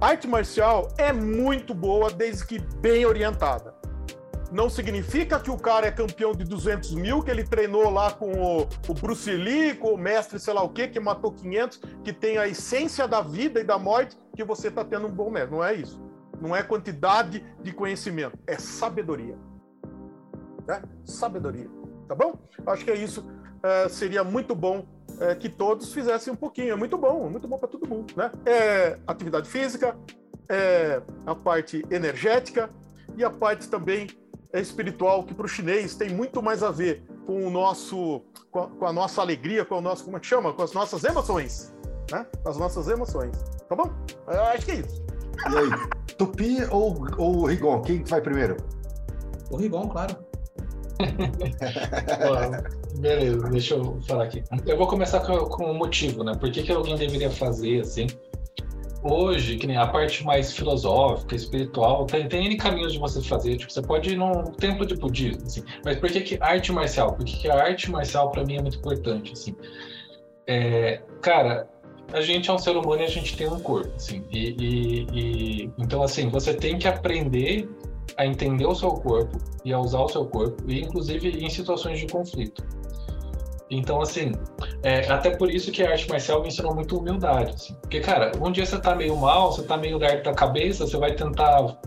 arte marcial é muito boa desde que bem orientada não significa que o cara é campeão de 200 mil, que ele treinou lá com o, o Bruce Lee, com o mestre sei lá o quê, que matou 500, que tem a essência da vida e da morte, que você está tendo um bom mestre. Não é isso. Não é quantidade de conhecimento, é sabedoria. É? Sabedoria. Tá bom? Acho que é isso. É, seria muito bom é, que todos fizessem um pouquinho. É muito bom, muito bom para todo mundo. Né? É atividade física, é a parte energética e a parte também espiritual que para o chinês tem muito mais a ver com o nosso, com a, com a, nossa alegria, com o nosso, como é que chama, com as nossas emoções, né? Com as nossas emoções, tá bom? Eu acho que é isso. E aí, Tupi ou, ou Rigon? Quem vai primeiro? O Rigon, claro. Beleza, deixa eu falar aqui. Eu vou começar com, com o motivo, né? Por que, que alguém deveria fazer assim? Hoje, que nem a parte mais filosófica, espiritual, tem, tem N caminhos de você fazer. Tipo, você pode ir num templo de budismo, assim. Mas por que, que arte marcial? Por que, que a arte marcial, para mim, é muito importante, assim? É, cara, a gente é um ser humano e a gente tem um corpo, assim. E, e, e, então, assim, você tem que aprender a entender o seu corpo e a usar o seu corpo, e inclusive em situações de conflito. Então, assim, é, até por isso que a arte marcial me ensinou muito humildade. Assim. Porque, cara, um dia você tá meio mal, você tá meio lerdo da cabeça, você vai tentar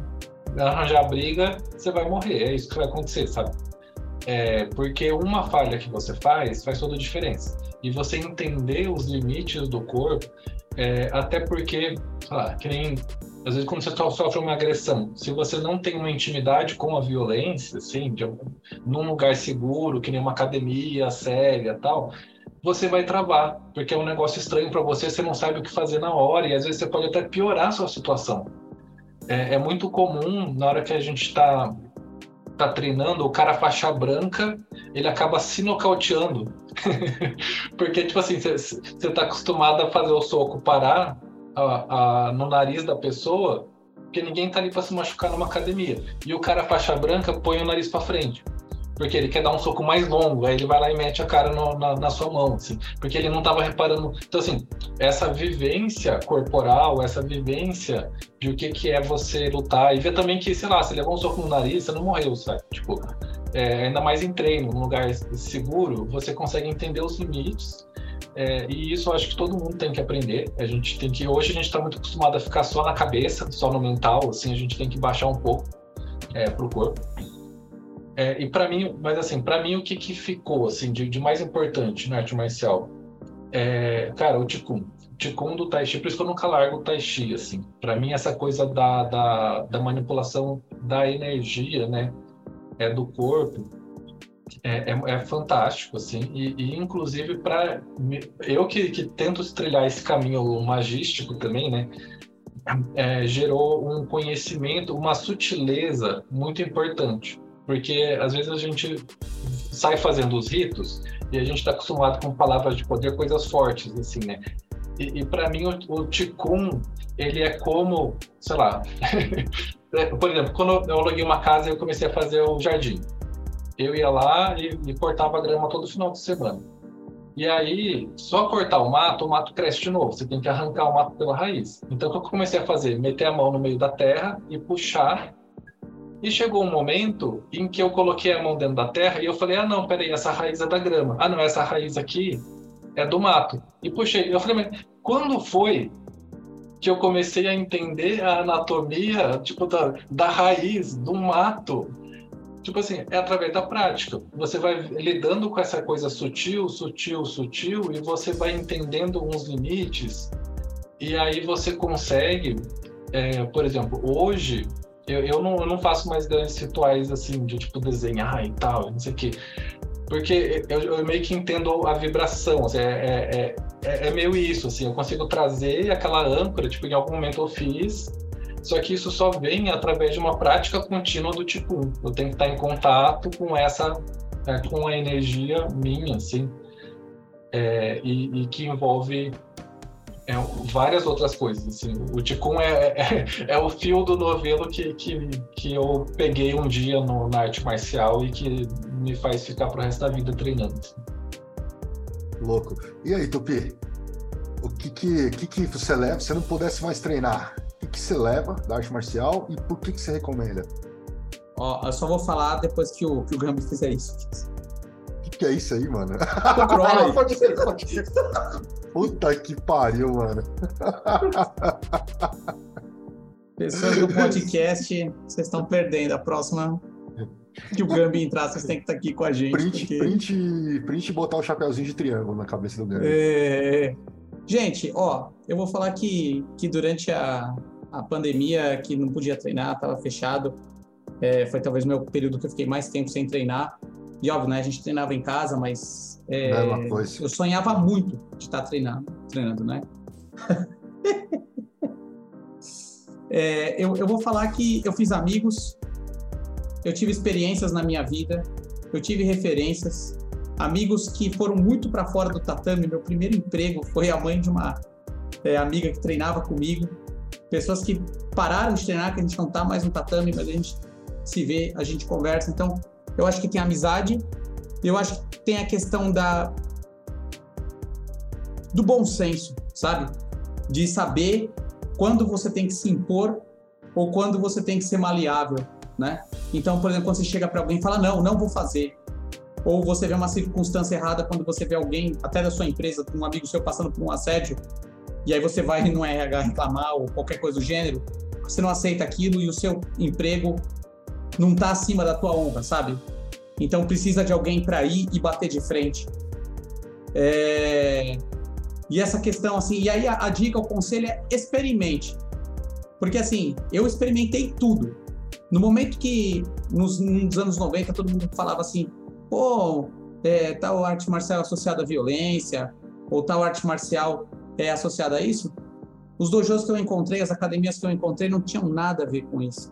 arranjar briga, você vai morrer. É isso que vai acontecer, sabe? É, porque uma falha que você faz faz toda a diferença. E você entender os limites do corpo, é, até porque, sei lá, que nem às vezes quando você sofre uma agressão, se você não tem uma intimidade com a violência, assim, de, num lugar seguro, que nem uma academia séria tal, você vai travar, porque é um negócio estranho para você, você não sabe o que fazer na hora, e às vezes você pode até piorar a sua situação. É, é muito comum, na hora que a gente está tá treinando, o cara faixa branca, ele acaba se nocauteando. porque, tipo assim, você está acostumado a fazer o soco parar, a, a, no nariz da pessoa, porque ninguém tá ali para se machucar numa academia. E o cara faixa branca põe o nariz para frente. Porque ele quer dar um soco mais longo, aí ele vai lá e mete a cara no, na, na, sua mão, assim, porque ele não estava reparando. Então, assim, essa vivência corporal, essa vivência de o que, que é você lutar, e ver também que, sei lá, se levou um soco no nariz, você não morreu, sabe? Tipo, é, ainda mais em treino, num lugar seguro, você consegue entender os limites é, e isso eu acho que todo mundo tem que aprender. A gente tem que hoje a gente está muito acostumado a ficar só na cabeça, só no mental. Assim, a gente tem que baixar um pouco é, para o corpo. É, e para mim, mas assim, para mim o que, que ficou assim de, de, mais importante na arte marcial, é, cara, o Ticum. Ticum do Tai Chi, por isso que eu nunca largo o Tai Chi, assim. Para mim essa coisa da, da, da manipulação da energia, né, é do corpo é, é, é, fantástico, assim, e, e inclusive para eu que, que, tento trilhar esse caminho magístico também, né, é, gerou um conhecimento, uma sutileza muito importante, porque às vezes a gente sai fazendo os ritos e a gente está acostumado com palavras de poder, coisas fortes, assim, né, e, e para mim o, o Ticum, ele é como, sei lá, por exemplo, quando eu aluguei uma casa eu comecei a fazer o jardim, eu ia lá e, e cortava a grama todo final de semana. E aí, só cortar o mato, o mato cresce de novo. Você tem que arrancar o mato pela raiz. Então, o que eu comecei a fazer? Meter a mão no meio da terra e puxar. E chegou um momento em que eu coloquei a mão dentro da terra e eu falei: ah, não, peraí, essa raiz é da grama. Ah, não, essa raiz aqui é do mato. E puxei. Eu falei: mas quando foi que eu comecei a entender a anatomia, tipo, da, da raiz, do mato? Tipo assim, é através da prática. Você vai lidando com essa coisa sutil, sutil, sutil, e você vai entendendo uns limites, e aí você consegue, é, por exemplo, hoje, eu, eu, não, eu não faço mais grandes rituais assim, de tipo desenhar e tal, não sei o quê. porque eu, eu, meio que entendo a vibração, assim, é, é, é, é, meio isso, assim, eu consigo trazer aquela âncora, tipo, em algum momento eu fiz, só que isso só vem através de uma prática contínua do tipo 1. Eu tenho que estar em contato com essa, é, com a energia minha, assim, é, e, e, que envolve é, várias outras coisas. Assim. O Ticum é, é, é, o fio do novelo que, que, que eu peguei um dia no, na arte marcial e que me faz ficar pro resto da vida treinando. Assim. Louco. E aí, Tupi? O que que, que que você leva se não pudesse mais treinar? O que, que você leva da arte marcial e por que, que você recomenda? Ó, eu só vou falar depois que o, que o Gambi fizer isso. Que, é isso aí, mano? pode ser, pode ser. Puta que pariu, mano. Pessoas do podcast, vocês estão perdendo. A próxima que o Gambi entrar, vocês têm que estar aqui com a gente. Print, porque... print, print e botar o chapéuzinho de triângulo na cabeça do Gambi. É... Gente, ó, eu vou falar que, que durante a, a pandemia, que não podia treinar, estava fechado, é, foi talvez o meu período que eu fiquei mais tempo sem treinar. E óbvio, né? A gente treinava em casa, mas é, eu sonhava muito de estar treinando, treinando, né? é, eu, eu vou falar que eu fiz amigos, eu tive experiências na minha vida, eu tive referências, amigos que foram muito para fora do tatame. Meu primeiro emprego foi a mãe de uma é, amiga que treinava comigo. Pessoas que pararam de treinar, que a gente não está mais no tatame, mas a gente se vê, a gente conversa. Então, eu acho que tem amizade, eu acho que tem a questão da do bom senso, sabe? De saber quando você tem que se impor ou quando você tem que ser maleável, né? Então, por exemplo, quando você chega para alguém e fala não, não vou fazer, ou você vê uma circunstância errada quando você vê alguém, até da sua empresa, um amigo seu passando por um assédio, e aí você vai no RH reclamar ou qualquer coisa do gênero, você não aceita aquilo e o seu emprego não está acima da tua honra, sabe? Então precisa de alguém para ir e bater de frente. É... E essa questão, assim, e aí a, a dica, o conselho é experimente. Porque, assim, eu experimentei tudo. No momento que, nos, nos anos 90, todo mundo falava assim, pô, é, tal arte marcial associada à violência, ou tal arte marcial é associada a isso, os dojos que eu encontrei, as academias que eu encontrei, não tinham nada a ver com isso.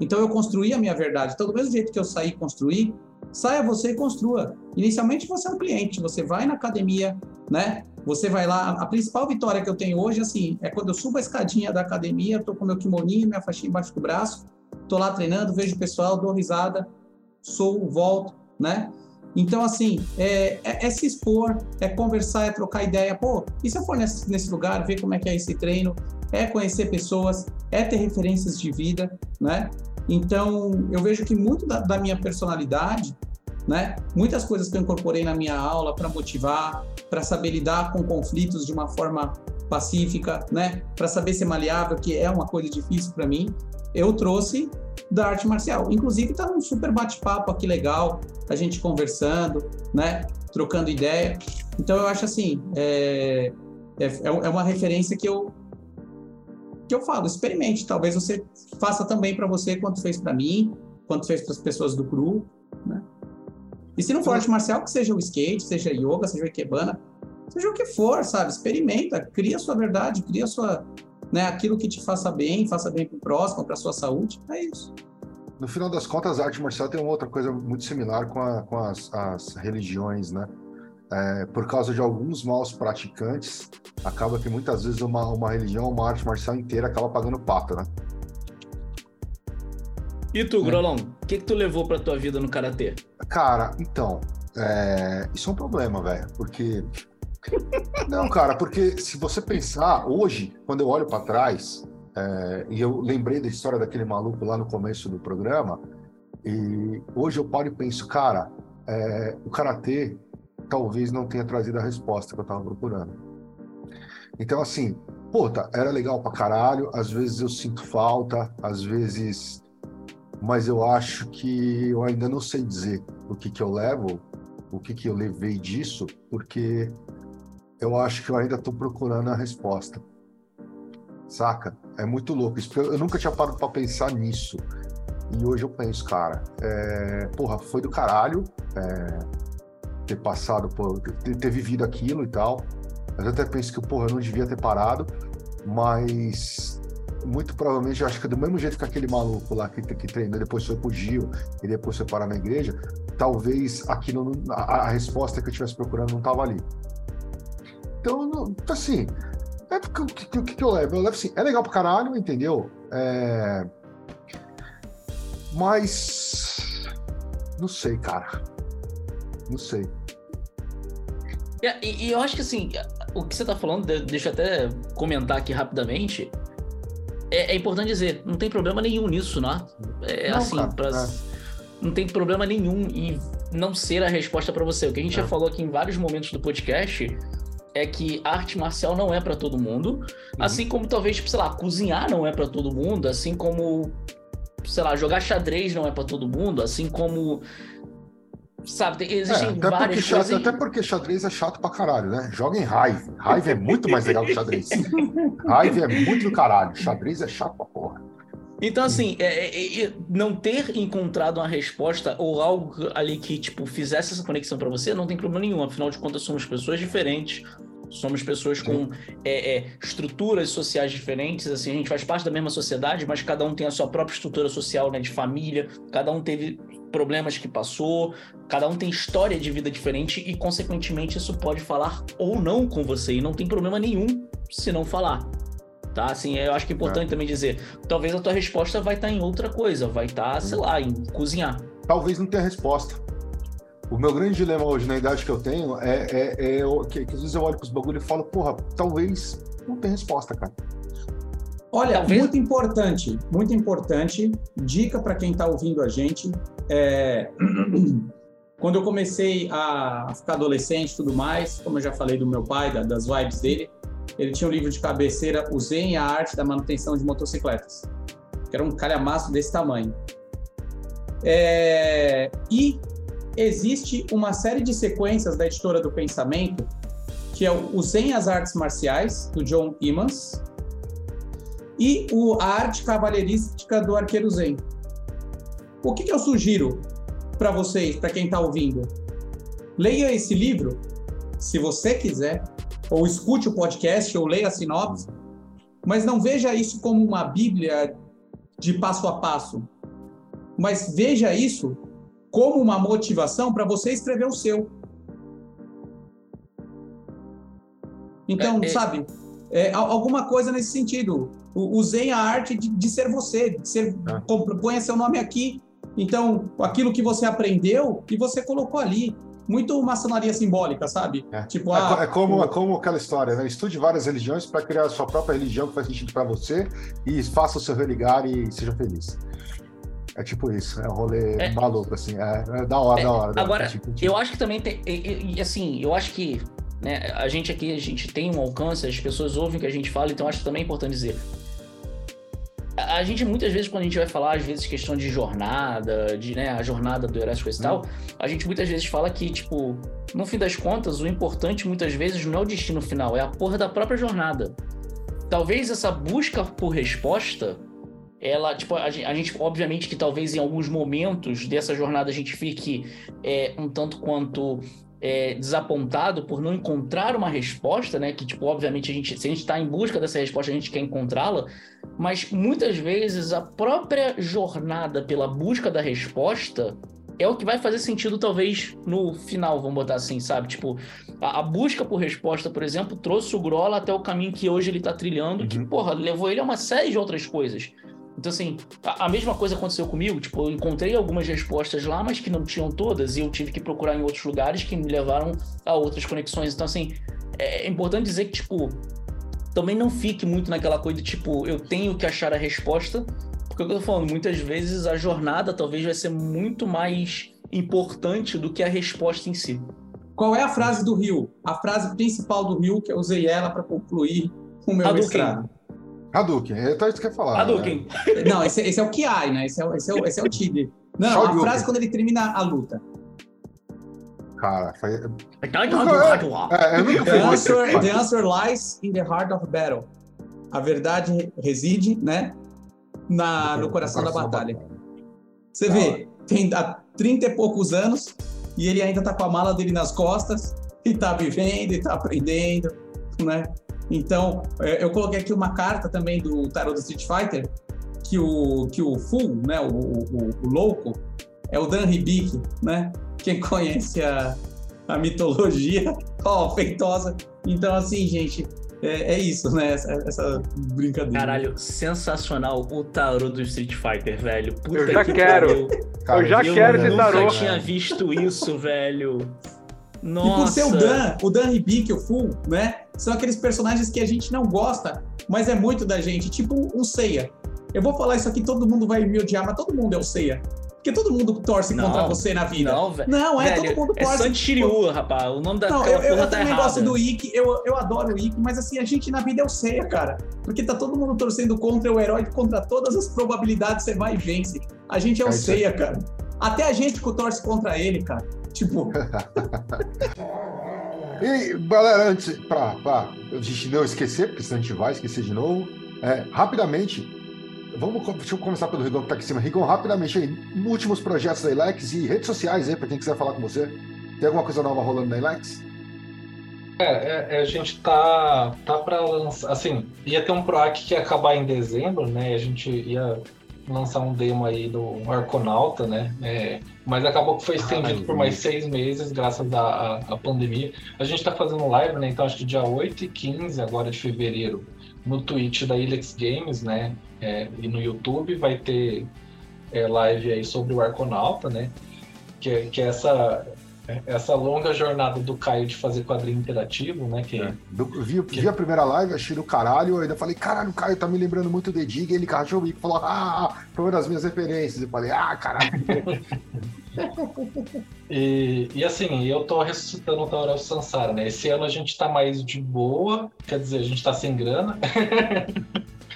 Então eu construí a minha verdade. Então, do mesmo jeito que eu saí e construí, saia você e construa. Inicialmente você é um cliente, você vai na academia, né? Você vai lá. A principal vitória que eu tenho hoje, assim, é quando eu subo a escadinha da academia, tô com meu kimoninho, minha faixinha embaixo do braço, tô lá treinando, vejo o pessoal, dou risada, sou, volto, né? Então, assim, é, é, é, se expor, é conversar, é trocar ideia. Pô, e se eu for nesse, nesse lugar, ver como é que é esse treino? É conhecer pessoas, é ter referências de vida, né? Então, eu vejo que muito da, da minha personalidade, né? Muitas coisas que eu incorporei na minha aula para motivar, para saber lidar com conflitos de uma forma pacífica, né? Para saber ser maleável, que é uma coisa difícil para mim, eu trouxe da arte marcial. Inclusive, tá um super bate-papo aqui legal, a gente conversando, né? Trocando ideia. Então, eu acho assim, é, é, é uma referência que eu, que eu falo, experimente. Talvez você faça também para você quanto fez para mim, quanto fez para as pessoas do cru, né? E se não for arte marcial, que seja o skate, seja yoga, seja o ikebana, seja o que for, sabe? Experimenta, cria a sua verdade, cria a sua, né, aquilo que te faça bem, faça bem para o próximo, para sua saúde. É isso. No final das contas, a arte marcial tem uma outra coisa muito similar com, a, com as, as religiões, né? É, por causa de alguns maus praticantes, acaba que muitas vezes uma, uma religião, uma arte marcial inteira acaba pagando pato, né? E tu, Grolão, o que, que tu levou pra tua vida no Karatê? Cara, então, é... isso é um problema, velho, porque... Não, cara, porque se você pensar, hoje, quando eu olho para trás, é... e eu lembrei da história daquele maluco lá no começo do programa, e hoje eu paro e penso, cara, é... o Karatê talvez não tenha trazido a resposta que eu tava procurando. Então, assim, puta, era legal pra caralho, às vezes eu sinto falta, às vezes mas eu acho que eu ainda não sei dizer o que, que eu levo, o que, que eu levei disso, porque eu acho que eu ainda estou procurando a resposta. Saca? É muito louco. Isso, eu nunca tinha parado para pensar nisso. E hoje eu penso, cara, é, porra, foi do caralho. É, ter passado, por, ter, ter vivido aquilo e tal. Mas eu até penso que, porra, eu não devia ter parado, mas muito provavelmente, eu acho que do mesmo jeito que aquele maluco lá que, que treinou, depois foi pro Gil e depois foi parar na igreja, talvez aquilo, a, a resposta que eu estivesse procurando não tava ali. Então, não, assim, é porque o que, que, que, eu levo? Eu levo assim, é legal pra caralho, entendeu? É... Mas. Não sei, cara. Não sei. E, e, eu acho que assim, o que você tá falando, deixa eu até comentar aqui rapidamente. É, é importante dizer, não tem problema nenhum nisso, né? É não, assim, pra, é. não tem problema nenhum em não ser a resposta para você. O que a gente já é. falou aqui em vários momentos do podcast é que arte marcial não é para todo mundo, uhum. assim como talvez, tipo, sei lá, cozinhar não é para todo mundo, assim como, sei lá, jogar xadrez não é para todo mundo, assim como sabe, existem é, até várias porque, coisas... Até porque xadrez é chato pra caralho, né? Joga em raiva. Raiva é muito mais legal que xadrez. raiva é muito do caralho. Xadrez é chato pra porra. Então, assim, é, é, é, não ter encontrado uma resposta ou algo ali que, tipo, fizesse essa conexão para você, não tem problema nenhum. Afinal de contas, somos pessoas diferentes, somos pessoas com é, é, estruturas sociais diferentes, assim, a gente faz parte da mesma sociedade, mas cada um tem a sua própria estrutura social, né, de família, cada um teve problemas que passou, cada um tem história de vida diferente e, consequentemente, isso pode falar ou não com você, e não tem problema nenhum se não falar tá? Assim, eu acho que é importante é. também dizer, talvez a tua resposta vai estar tá em outra coisa, vai estar, tá, sei lá, em cozinhar. Talvez não tenha resposta. O meu grande dilema hoje, na idade que eu tenho, é, é, é que, que, às vezes eu olho para os bagulhos e falo, porra, talvez não tenha resposta, cara. Olha, talvez... muito importante, muito importante, dica para quem está ouvindo a gente, é... quando eu comecei a ficar adolescente e tudo mais, como eu já falei do meu pai, das vibes dele, ele tinha um livro de cabeceira, e a Arte da Manutenção de Motocicletas, que era um calhamaço desse tamanho. É... E existe uma série de sequências da editora do pensamento, que é o e as Artes Marciais, do John Emmons, e o, a Arte Cavalheirística do Arqueiro Zen. O que, que eu sugiro para vocês, para quem está ouvindo? Leia esse livro, se você quiser, ou escute o podcast, ou leia a sinopse, mas não veja isso como uma Bíblia de passo a passo, mas veja isso como uma motivação para você escrever o seu. Então, é, é... sabe, é, alguma coisa nesse sentido. Usei a arte de, de ser você, de ser, ponha seu nome aqui. Então, aquilo que você aprendeu e você colocou ali muito maçonaria simbólica, sabe? É. Tipo, é, ah, é, como, é como aquela história, né? Estude várias religiões para criar a sua própria religião que faz sentido para você e faça o seu religar e seja feliz. É tipo isso, é um rolê é, maluco, assim. É, é da hora, é, da hora. Da agora, tipo, tipo. eu acho que também tem. E, e, assim, eu acho que né, a gente aqui, a gente tem um alcance, as pessoas ouvem o que a gente fala, então acho que também é importante dizer a gente muitas vezes quando a gente vai falar às vezes questão de jornada, de né, a jornada do Erasmo e tal, a gente muitas vezes fala que tipo, no fim das contas, o importante muitas vezes não é o destino final, é a porra da própria jornada. Talvez essa busca por resposta, ela, tipo, a gente, a gente obviamente que talvez em alguns momentos dessa jornada a gente fique é, um tanto quanto é, desapontado por não encontrar uma resposta, né? Que, tipo, obviamente, a gente, se a gente está em busca dessa resposta, a gente quer encontrá-la, mas muitas vezes a própria jornada pela busca da resposta é o que vai fazer sentido, talvez, no final, vamos botar assim, sabe? Tipo, a, a busca por resposta, por exemplo, trouxe o Grola até o caminho que hoje ele está trilhando, uhum. que, porra, levou ele a uma série de outras coisas. Então, assim, a, a, mesma coisa aconteceu comigo. Tipo, eu encontrei algumas respostas lá, mas que não tinham todas, e eu tive que procurar em outros lugares que me levaram a outras conexões. Então, assim, é, é importante dizer que, tipo, também não fique muito naquela coisa de, tipo, eu tenho que achar a resposta, porque é o que eu tô falando, muitas vezes a jornada talvez vai ser muito mais importante do que a resposta em si. Qual é a frase do Rio? A frase principal do Rio, que eu usei ela para concluir o meu mestrado. Hadouken, é isso que quer falar. Hadouken. Né? Não, esse, esse, é o Kiai, né? Esse é, esse é, o, esse é o Tigre. Não, Shoryuken. a frase quando ele termina a luta. Cara, foi... É, é, the, answer, the answer lies in the heart of battle. A verdade reside, né? Na, no coração, da batalha. Você vê, tem há 30 e poucos anos, e ele ainda tá com a mala dele nas costas e tá vivendo e tá aprendendo, né? Então, é, eu coloquei aqui uma carta também do tarot do Street Fighter, que o, que o Full, né, o, o, o louco, é o Dan Hibiki, né? Quem conhece a, a mitologia, ó, feitosa. Então, assim, gente, é, é, isso, né? Essa, essa, brincadeira. Caralho, sensacional o tarô do Street Fighter, velho. Puta eu já que quero. Cara, eu já eu quero esse tarô. Eu nunca tinha visto isso, velho. Nossa. E por ser o Dan, o Dan Hibiki, o Full, né? São aqueles personagens que a gente não gosta, mas é muito da gente. Tipo um Seiya. Eu vou falar isso aqui, todo mundo vai me odiar, mas todo mundo é o Seiya. Porque todo mundo torce não, contra você na vida. Não, velho. Não, é, velho, todo mundo é torce. É Santi Shiryu, rapaz. O nome da não, eu, eu, eu tá também errado. gosto do Ikki, eu, eu adoro o Ikki, mas assim, a gente na vida é o Seiya, cara. Porque tá todo mundo torcendo contra o herói, contra todas as probabilidades você vai e vence. A gente é o é Seiya, cara. Até a gente que torce contra ele, cara. Tipo. e, galera, antes, pra a gente não esquecer, porque senão a gente vai esquecer de novo, é, rapidamente, Vamos, deixa eu começar pelo Rigon que tá aqui em cima. Rigon, rapidamente aí, últimos projetos da Ilex e redes sociais aí, para quem quiser falar com você. Tem alguma coisa nova rolando na Ilex? É, é, a gente tá, tá para lançar, assim, ia ter um PROAC que ia acabar em dezembro, né? A gente ia lançar um demo aí do Arconauta, né? É, mas acabou que foi estendido ah, por mais seis meses, graças à, à pandemia. A gente tá fazendo live, né? Então acho que dia 8 e 15 agora de fevereiro no Twitch da Ilex Games, né? É, e no YouTube vai ter é, live aí sobre o Arconauta, né? Que, que é essa, essa longa jornada do Caio de fazer quadrinho interativo, né? Que, é. Eu vi, que... vi, a primeira live, achei do caralho, eu ainda falei, caralho, o Caio tá me lembrando muito do Dig, ele cachou o bico e falou, ah, foi uma das minhas referências. Eu falei, ah, caralho. e, e assim, eu tô ressuscitando o Tower of Sansara, né? Esse ano a gente tá mais de boa, quer dizer, a gente tá sem grana.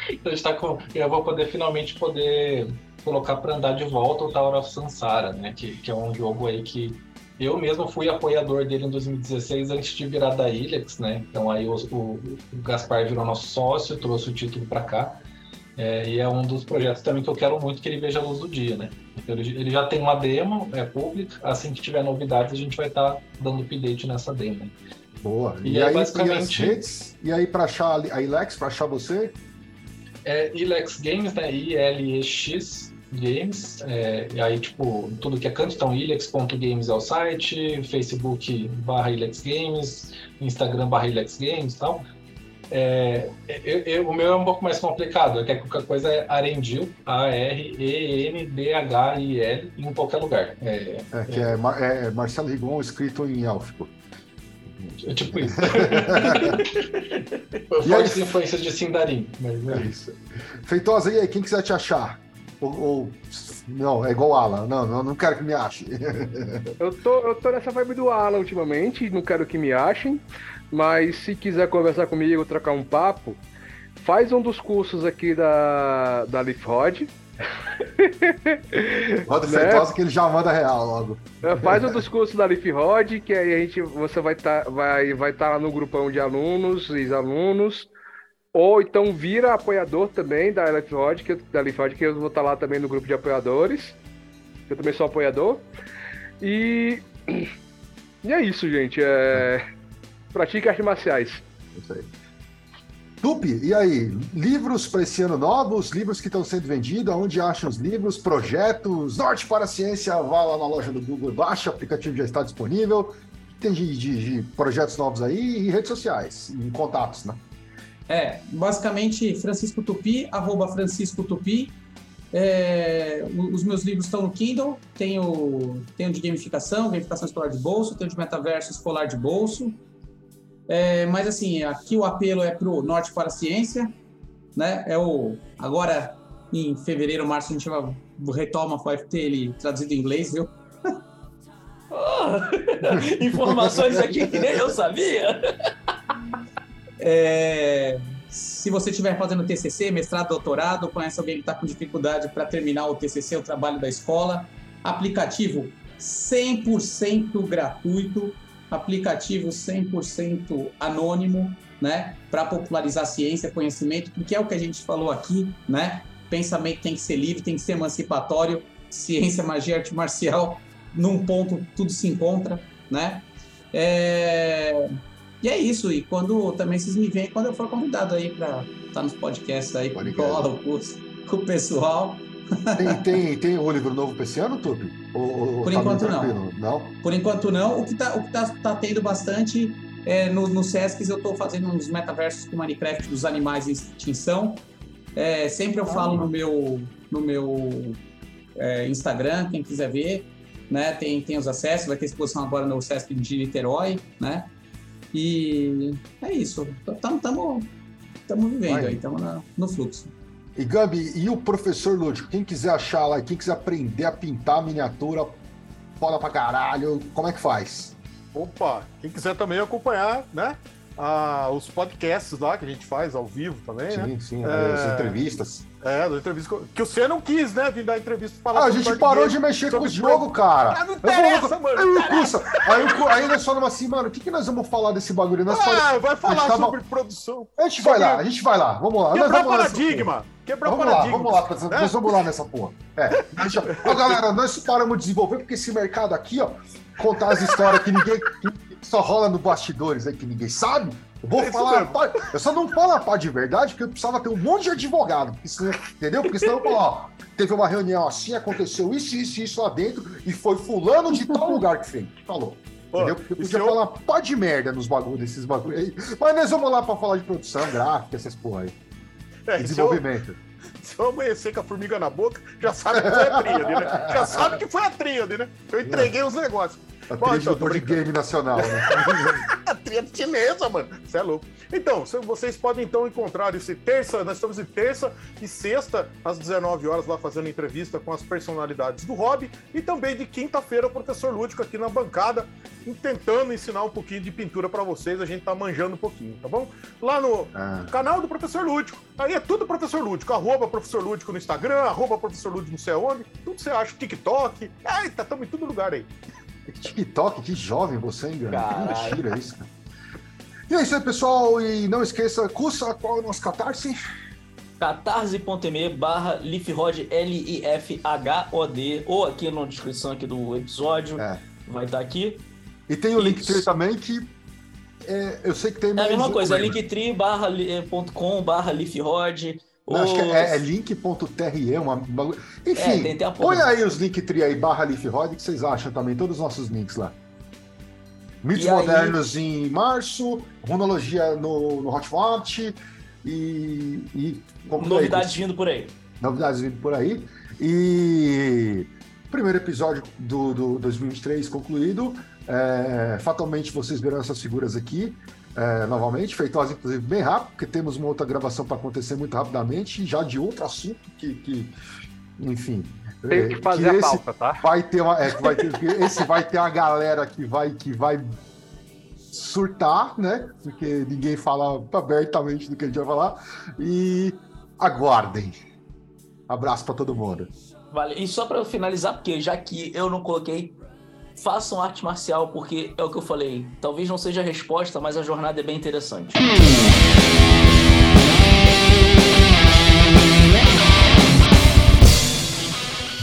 então a gente tá com. Eu vou poder finalmente poder colocar para andar de volta o Tower of Sansara, né? Que, que é um jogo aí que eu mesmo fui apoiador dele em 2016 antes de virar da Ilex, né? Então aí o, o, o Gaspar virou nosso sócio, trouxe o título para cá. É, e é um dos projetos também que eu quero muito que ele veja a luz do dia, né? Então, ele, ele já tem uma demo, é pública, assim que tiver novidades a gente vai estar tá dando update nessa demo. Boa. E, e aí, basicamente... E, redes, e aí para achar a Ilex, para achar você? É Ilex Games, né? I-L-E-X Games. É, e aí, tipo, tudo que é canto, então ilex.games é o site, Facebook barra Ilex Games, Instagram barra Ilex Games e tal. É, eu, eu, o meu é um pouco mais complicado, é que qualquer coisa é Arendil, A-R-E-N-D-H-I-L, em qualquer lugar. É, é que é, é, é Marcelo Rigon escrito em élfico. É tipo isso. Fortes influências de Sindarin. Mas é isso. Feitosa, e aí, quem quiser te achar? Ou, ou, não, é igual o Alan. Não, não, não quero que me ache. eu, tô, eu tô nessa vibe do Alan ultimamente, não quero que me achem. Mas se quiser conversar comigo, trocar um papo, faz um dos cursos aqui da, da Leaf Rod. Roda né? Feitosa que ele já manda real logo. É, faz um dos cursos da Leaf Rod, que aí a gente, você vai estar tá, vai, vai tá lá no grupão de alunos, ex-alunos. Ou então vira apoiador também da Leaf Rod, que, da Leaf Rod, que eu vou estar tá lá também no grupo de apoiadores. Eu também sou apoiador. E, e é isso, gente. É... Pratique artes marciais. Isso aí. Tupi, e aí? Livros para esse ano novos? Livros que estão sendo vendidos? Onde acham os livros? Projetos? Norte para a Ciência, vá lá na loja do Google, baixa, o aplicativo já está disponível. Tem de, de, de projetos novos aí e redes sociais, em contatos, né? É, basicamente, Francisco Tupi, arroba Francisco Tupi. É, os meus livros estão no Kindle, tenho, tenho de gamificação, gamificação escolar de bolso, tenho de metaverso escolar de bolso, é, mas assim, aqui o apelo é para o Norte para a Ciência, né? É o agora em fevereiro, março a gente vai, retoma, vai ter ele traduzido em inglês, viu? Oh, informações aqui que nem eu sabia. É, se você estiver fazendo TCC, mestrado, doutorado, conhece alguém que está com dificuldade para terminar o TCC, o trabalho da escola, aplicativo 100% gratuito aplicativo 100% anônimo, né, para popularizar ciência, conhecimento, porque é o que a gente falou aqui, né? Pensamento tem que ser livre, tem que ser emancipatório, ciência, magia, arte marcial num ponto tudo se encontra, né? É, E é isso. E quando também vocês me veem, quando eu for convidado aí para estar nos podcasts aí, com o curso com o pessoal. Tem, tem, tem o livro novo pra esse ano, Tupi? Ou- Por tá enquanto, não. Não? Por enquanto não. O que tá, o que tá, tá tendo bastante é no, no Sesc eu estou fazendo uns metaversos com Minecraft dos animais em extinção. É, sempre eu falo no meu, no meu é, Instagram, quem quiser ver, né? Tem, tem os acessos, vai ter exposição agora no Sesc de Niterói, né? E é isso. Estamos vivendo aí, estamos no fluxo. E Gabi, e o professor Lúdico? Quem quiser achar lá, quem quiser aprender a pintar miniatura, foda pra caralho, como é que faz? Opa, quem quiser também acompanhar, né? Ah, os podcasts lá que a gente faz ao vivo também, né? Sim, sim, É. as entrevistas. É, da entrevista que- que você não quis, né? Vir dar entrevista pra falar Ah, a sobre gente parou de mexer com o sobre jogo, cara. Ah, não Eu vou- interessa, mano, Aí, o Cursa, aí, o aí nós falamos assim, mano, o que, que nós vamos falar desse bagulho? Nós falamos- Ah, vai falar tava- sobre produção. A gente vai lá, a gente vai lá, vamos lá. Quebrar lá paradigma. Quebrar Vamos lá, paradigma. vamos lá, nós né? vamos lá nessa porra. É, deixa... Ó, galera, nós paramos de desenvolver porque esse mercado aqui, ó, contar as histórias que ninguém só rola no bastidores aí que ninguém sabe. Eu vou É falar, pá, eu só não falo a pá de verdade porque eu precisava ter um monte de advogado, porque senão- entendeu? Porque senão eu falo, ó, teve uma reunião assim, aconteceu isso, isso, isso lá dentro e foi fulano de tal lugar que fez, falou. Pô, Entendeu? Porque eu podia eu- falar pá de merda nos bagulhos, desses bagulhos aí. Mas nós vamos lá pra falar de produção, gráfica, essas porra aí. É, Desenvolvimento. se eu amanhecer com a formiga na boca, já sabe que foi a tríade, né? Já sabe que foi a tríade, né? Eu entreguei os negócios. A Bom, trilha então, brincando. game nacional, né? A tríade chinesa, mano. Você é louco. Então, vocês podem então encontrar esse terça, nós estamos em terça e sexta, às 19 horas, lá fazendo entrevista com as personalidades do hobby. E também de quinta-feira, o professor Lúdico aqui na bancada, tentando ensinar um pouquinho de pintura pra vocês. A gente tá manjando um pouquinho, tá bom? Lá no Ah, canal do professor Lúdico. Aí é tudo professor Lúdico. Arroba professor Lúdico no Instagram, arroba professor Lúdico não sei aonde. Tudo você acha. TikTok. Eita, estamos em todo lugar aí. Que TikTok, que jovem você, hein, Gano? Que mentira isso, cara. E é isso aí, pessoal. E não esqueça, cursa qual é o nosso catarse? catarse.me barra lifrod, L-I-F-H-O-D, ou aqui na descrição aqui do episódio, É. vai estar aqui. E tem o link Isso. dele também que é, eu sei que tem É a mais mesma coisa, é lembra? linktree barra li- eh, barra lifrod. Não, acho que é, é link.tre, uma um bagulho. Enfim, É, tem põe aí os linktree aí, barra Leafrod, que vocês acham também, todos os nossos links lá. Mitos E aí- modernos em março, runologia no, no Hotmart e, e é, Novidades vindo por aí. novidades vindo por aí. E primeiro episódio do, do 2023 concluído. É, fatalmente vocês verão essas figuras aqui é, novamente, feitosas inclusive bem rápido, porque temos uma outra gravação para acontecer muito rapidamente, já de outro assunto que, que enfim. Tem é, que fazer a esse pauta, tá? vai ter uma, é, que vai ter, que esse vai ter a galera que vai que vai surtar, né? Porque ninguém fala abertamente do que a gente vai falar. E aguardem. Abraço para todo mundo. Vale. E só pra eu finalizar, porque já que eu não coloquei, façam arte marcial, porque é o que eu falei. Talvez não seja a resposta, mas a jornada é bem interessante.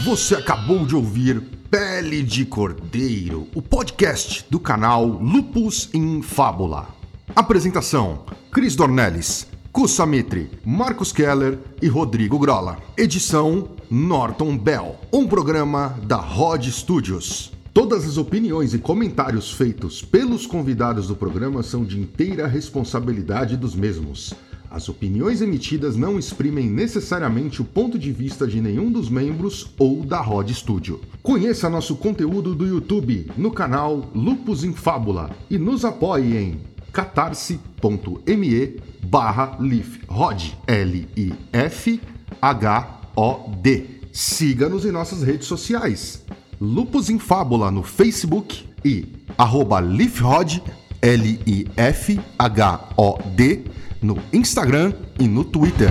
Você acabou de ouvir Pele de Cordeiro, o podcast do canal Lupus in Fábula. Apresentação: Cris Dornelles, Kusa Mitri, Marcos Keller e Rodrigo Grola. Edição: Norton Bell. Um programa da Rod Studios. Todas as opiniões e comentários feitos pelos convidados do programa são de inteira responsabilidade dos mesmos. As opiniões emitidas não exprimem necessariamente o ponto de vista de nenhum dos membros ou da Rod Studio. Conheça nosso conteúdo do YouTube no canal Lupus em Fábula e nos apoie em catarse.me barra lifrod L-I-F-H-O-D. Siga-nos em nossas redes sociais. Lupus em Fábula no Facebook e arroba lifrod L-I-F-H-O-D no Instagram e no Twitter.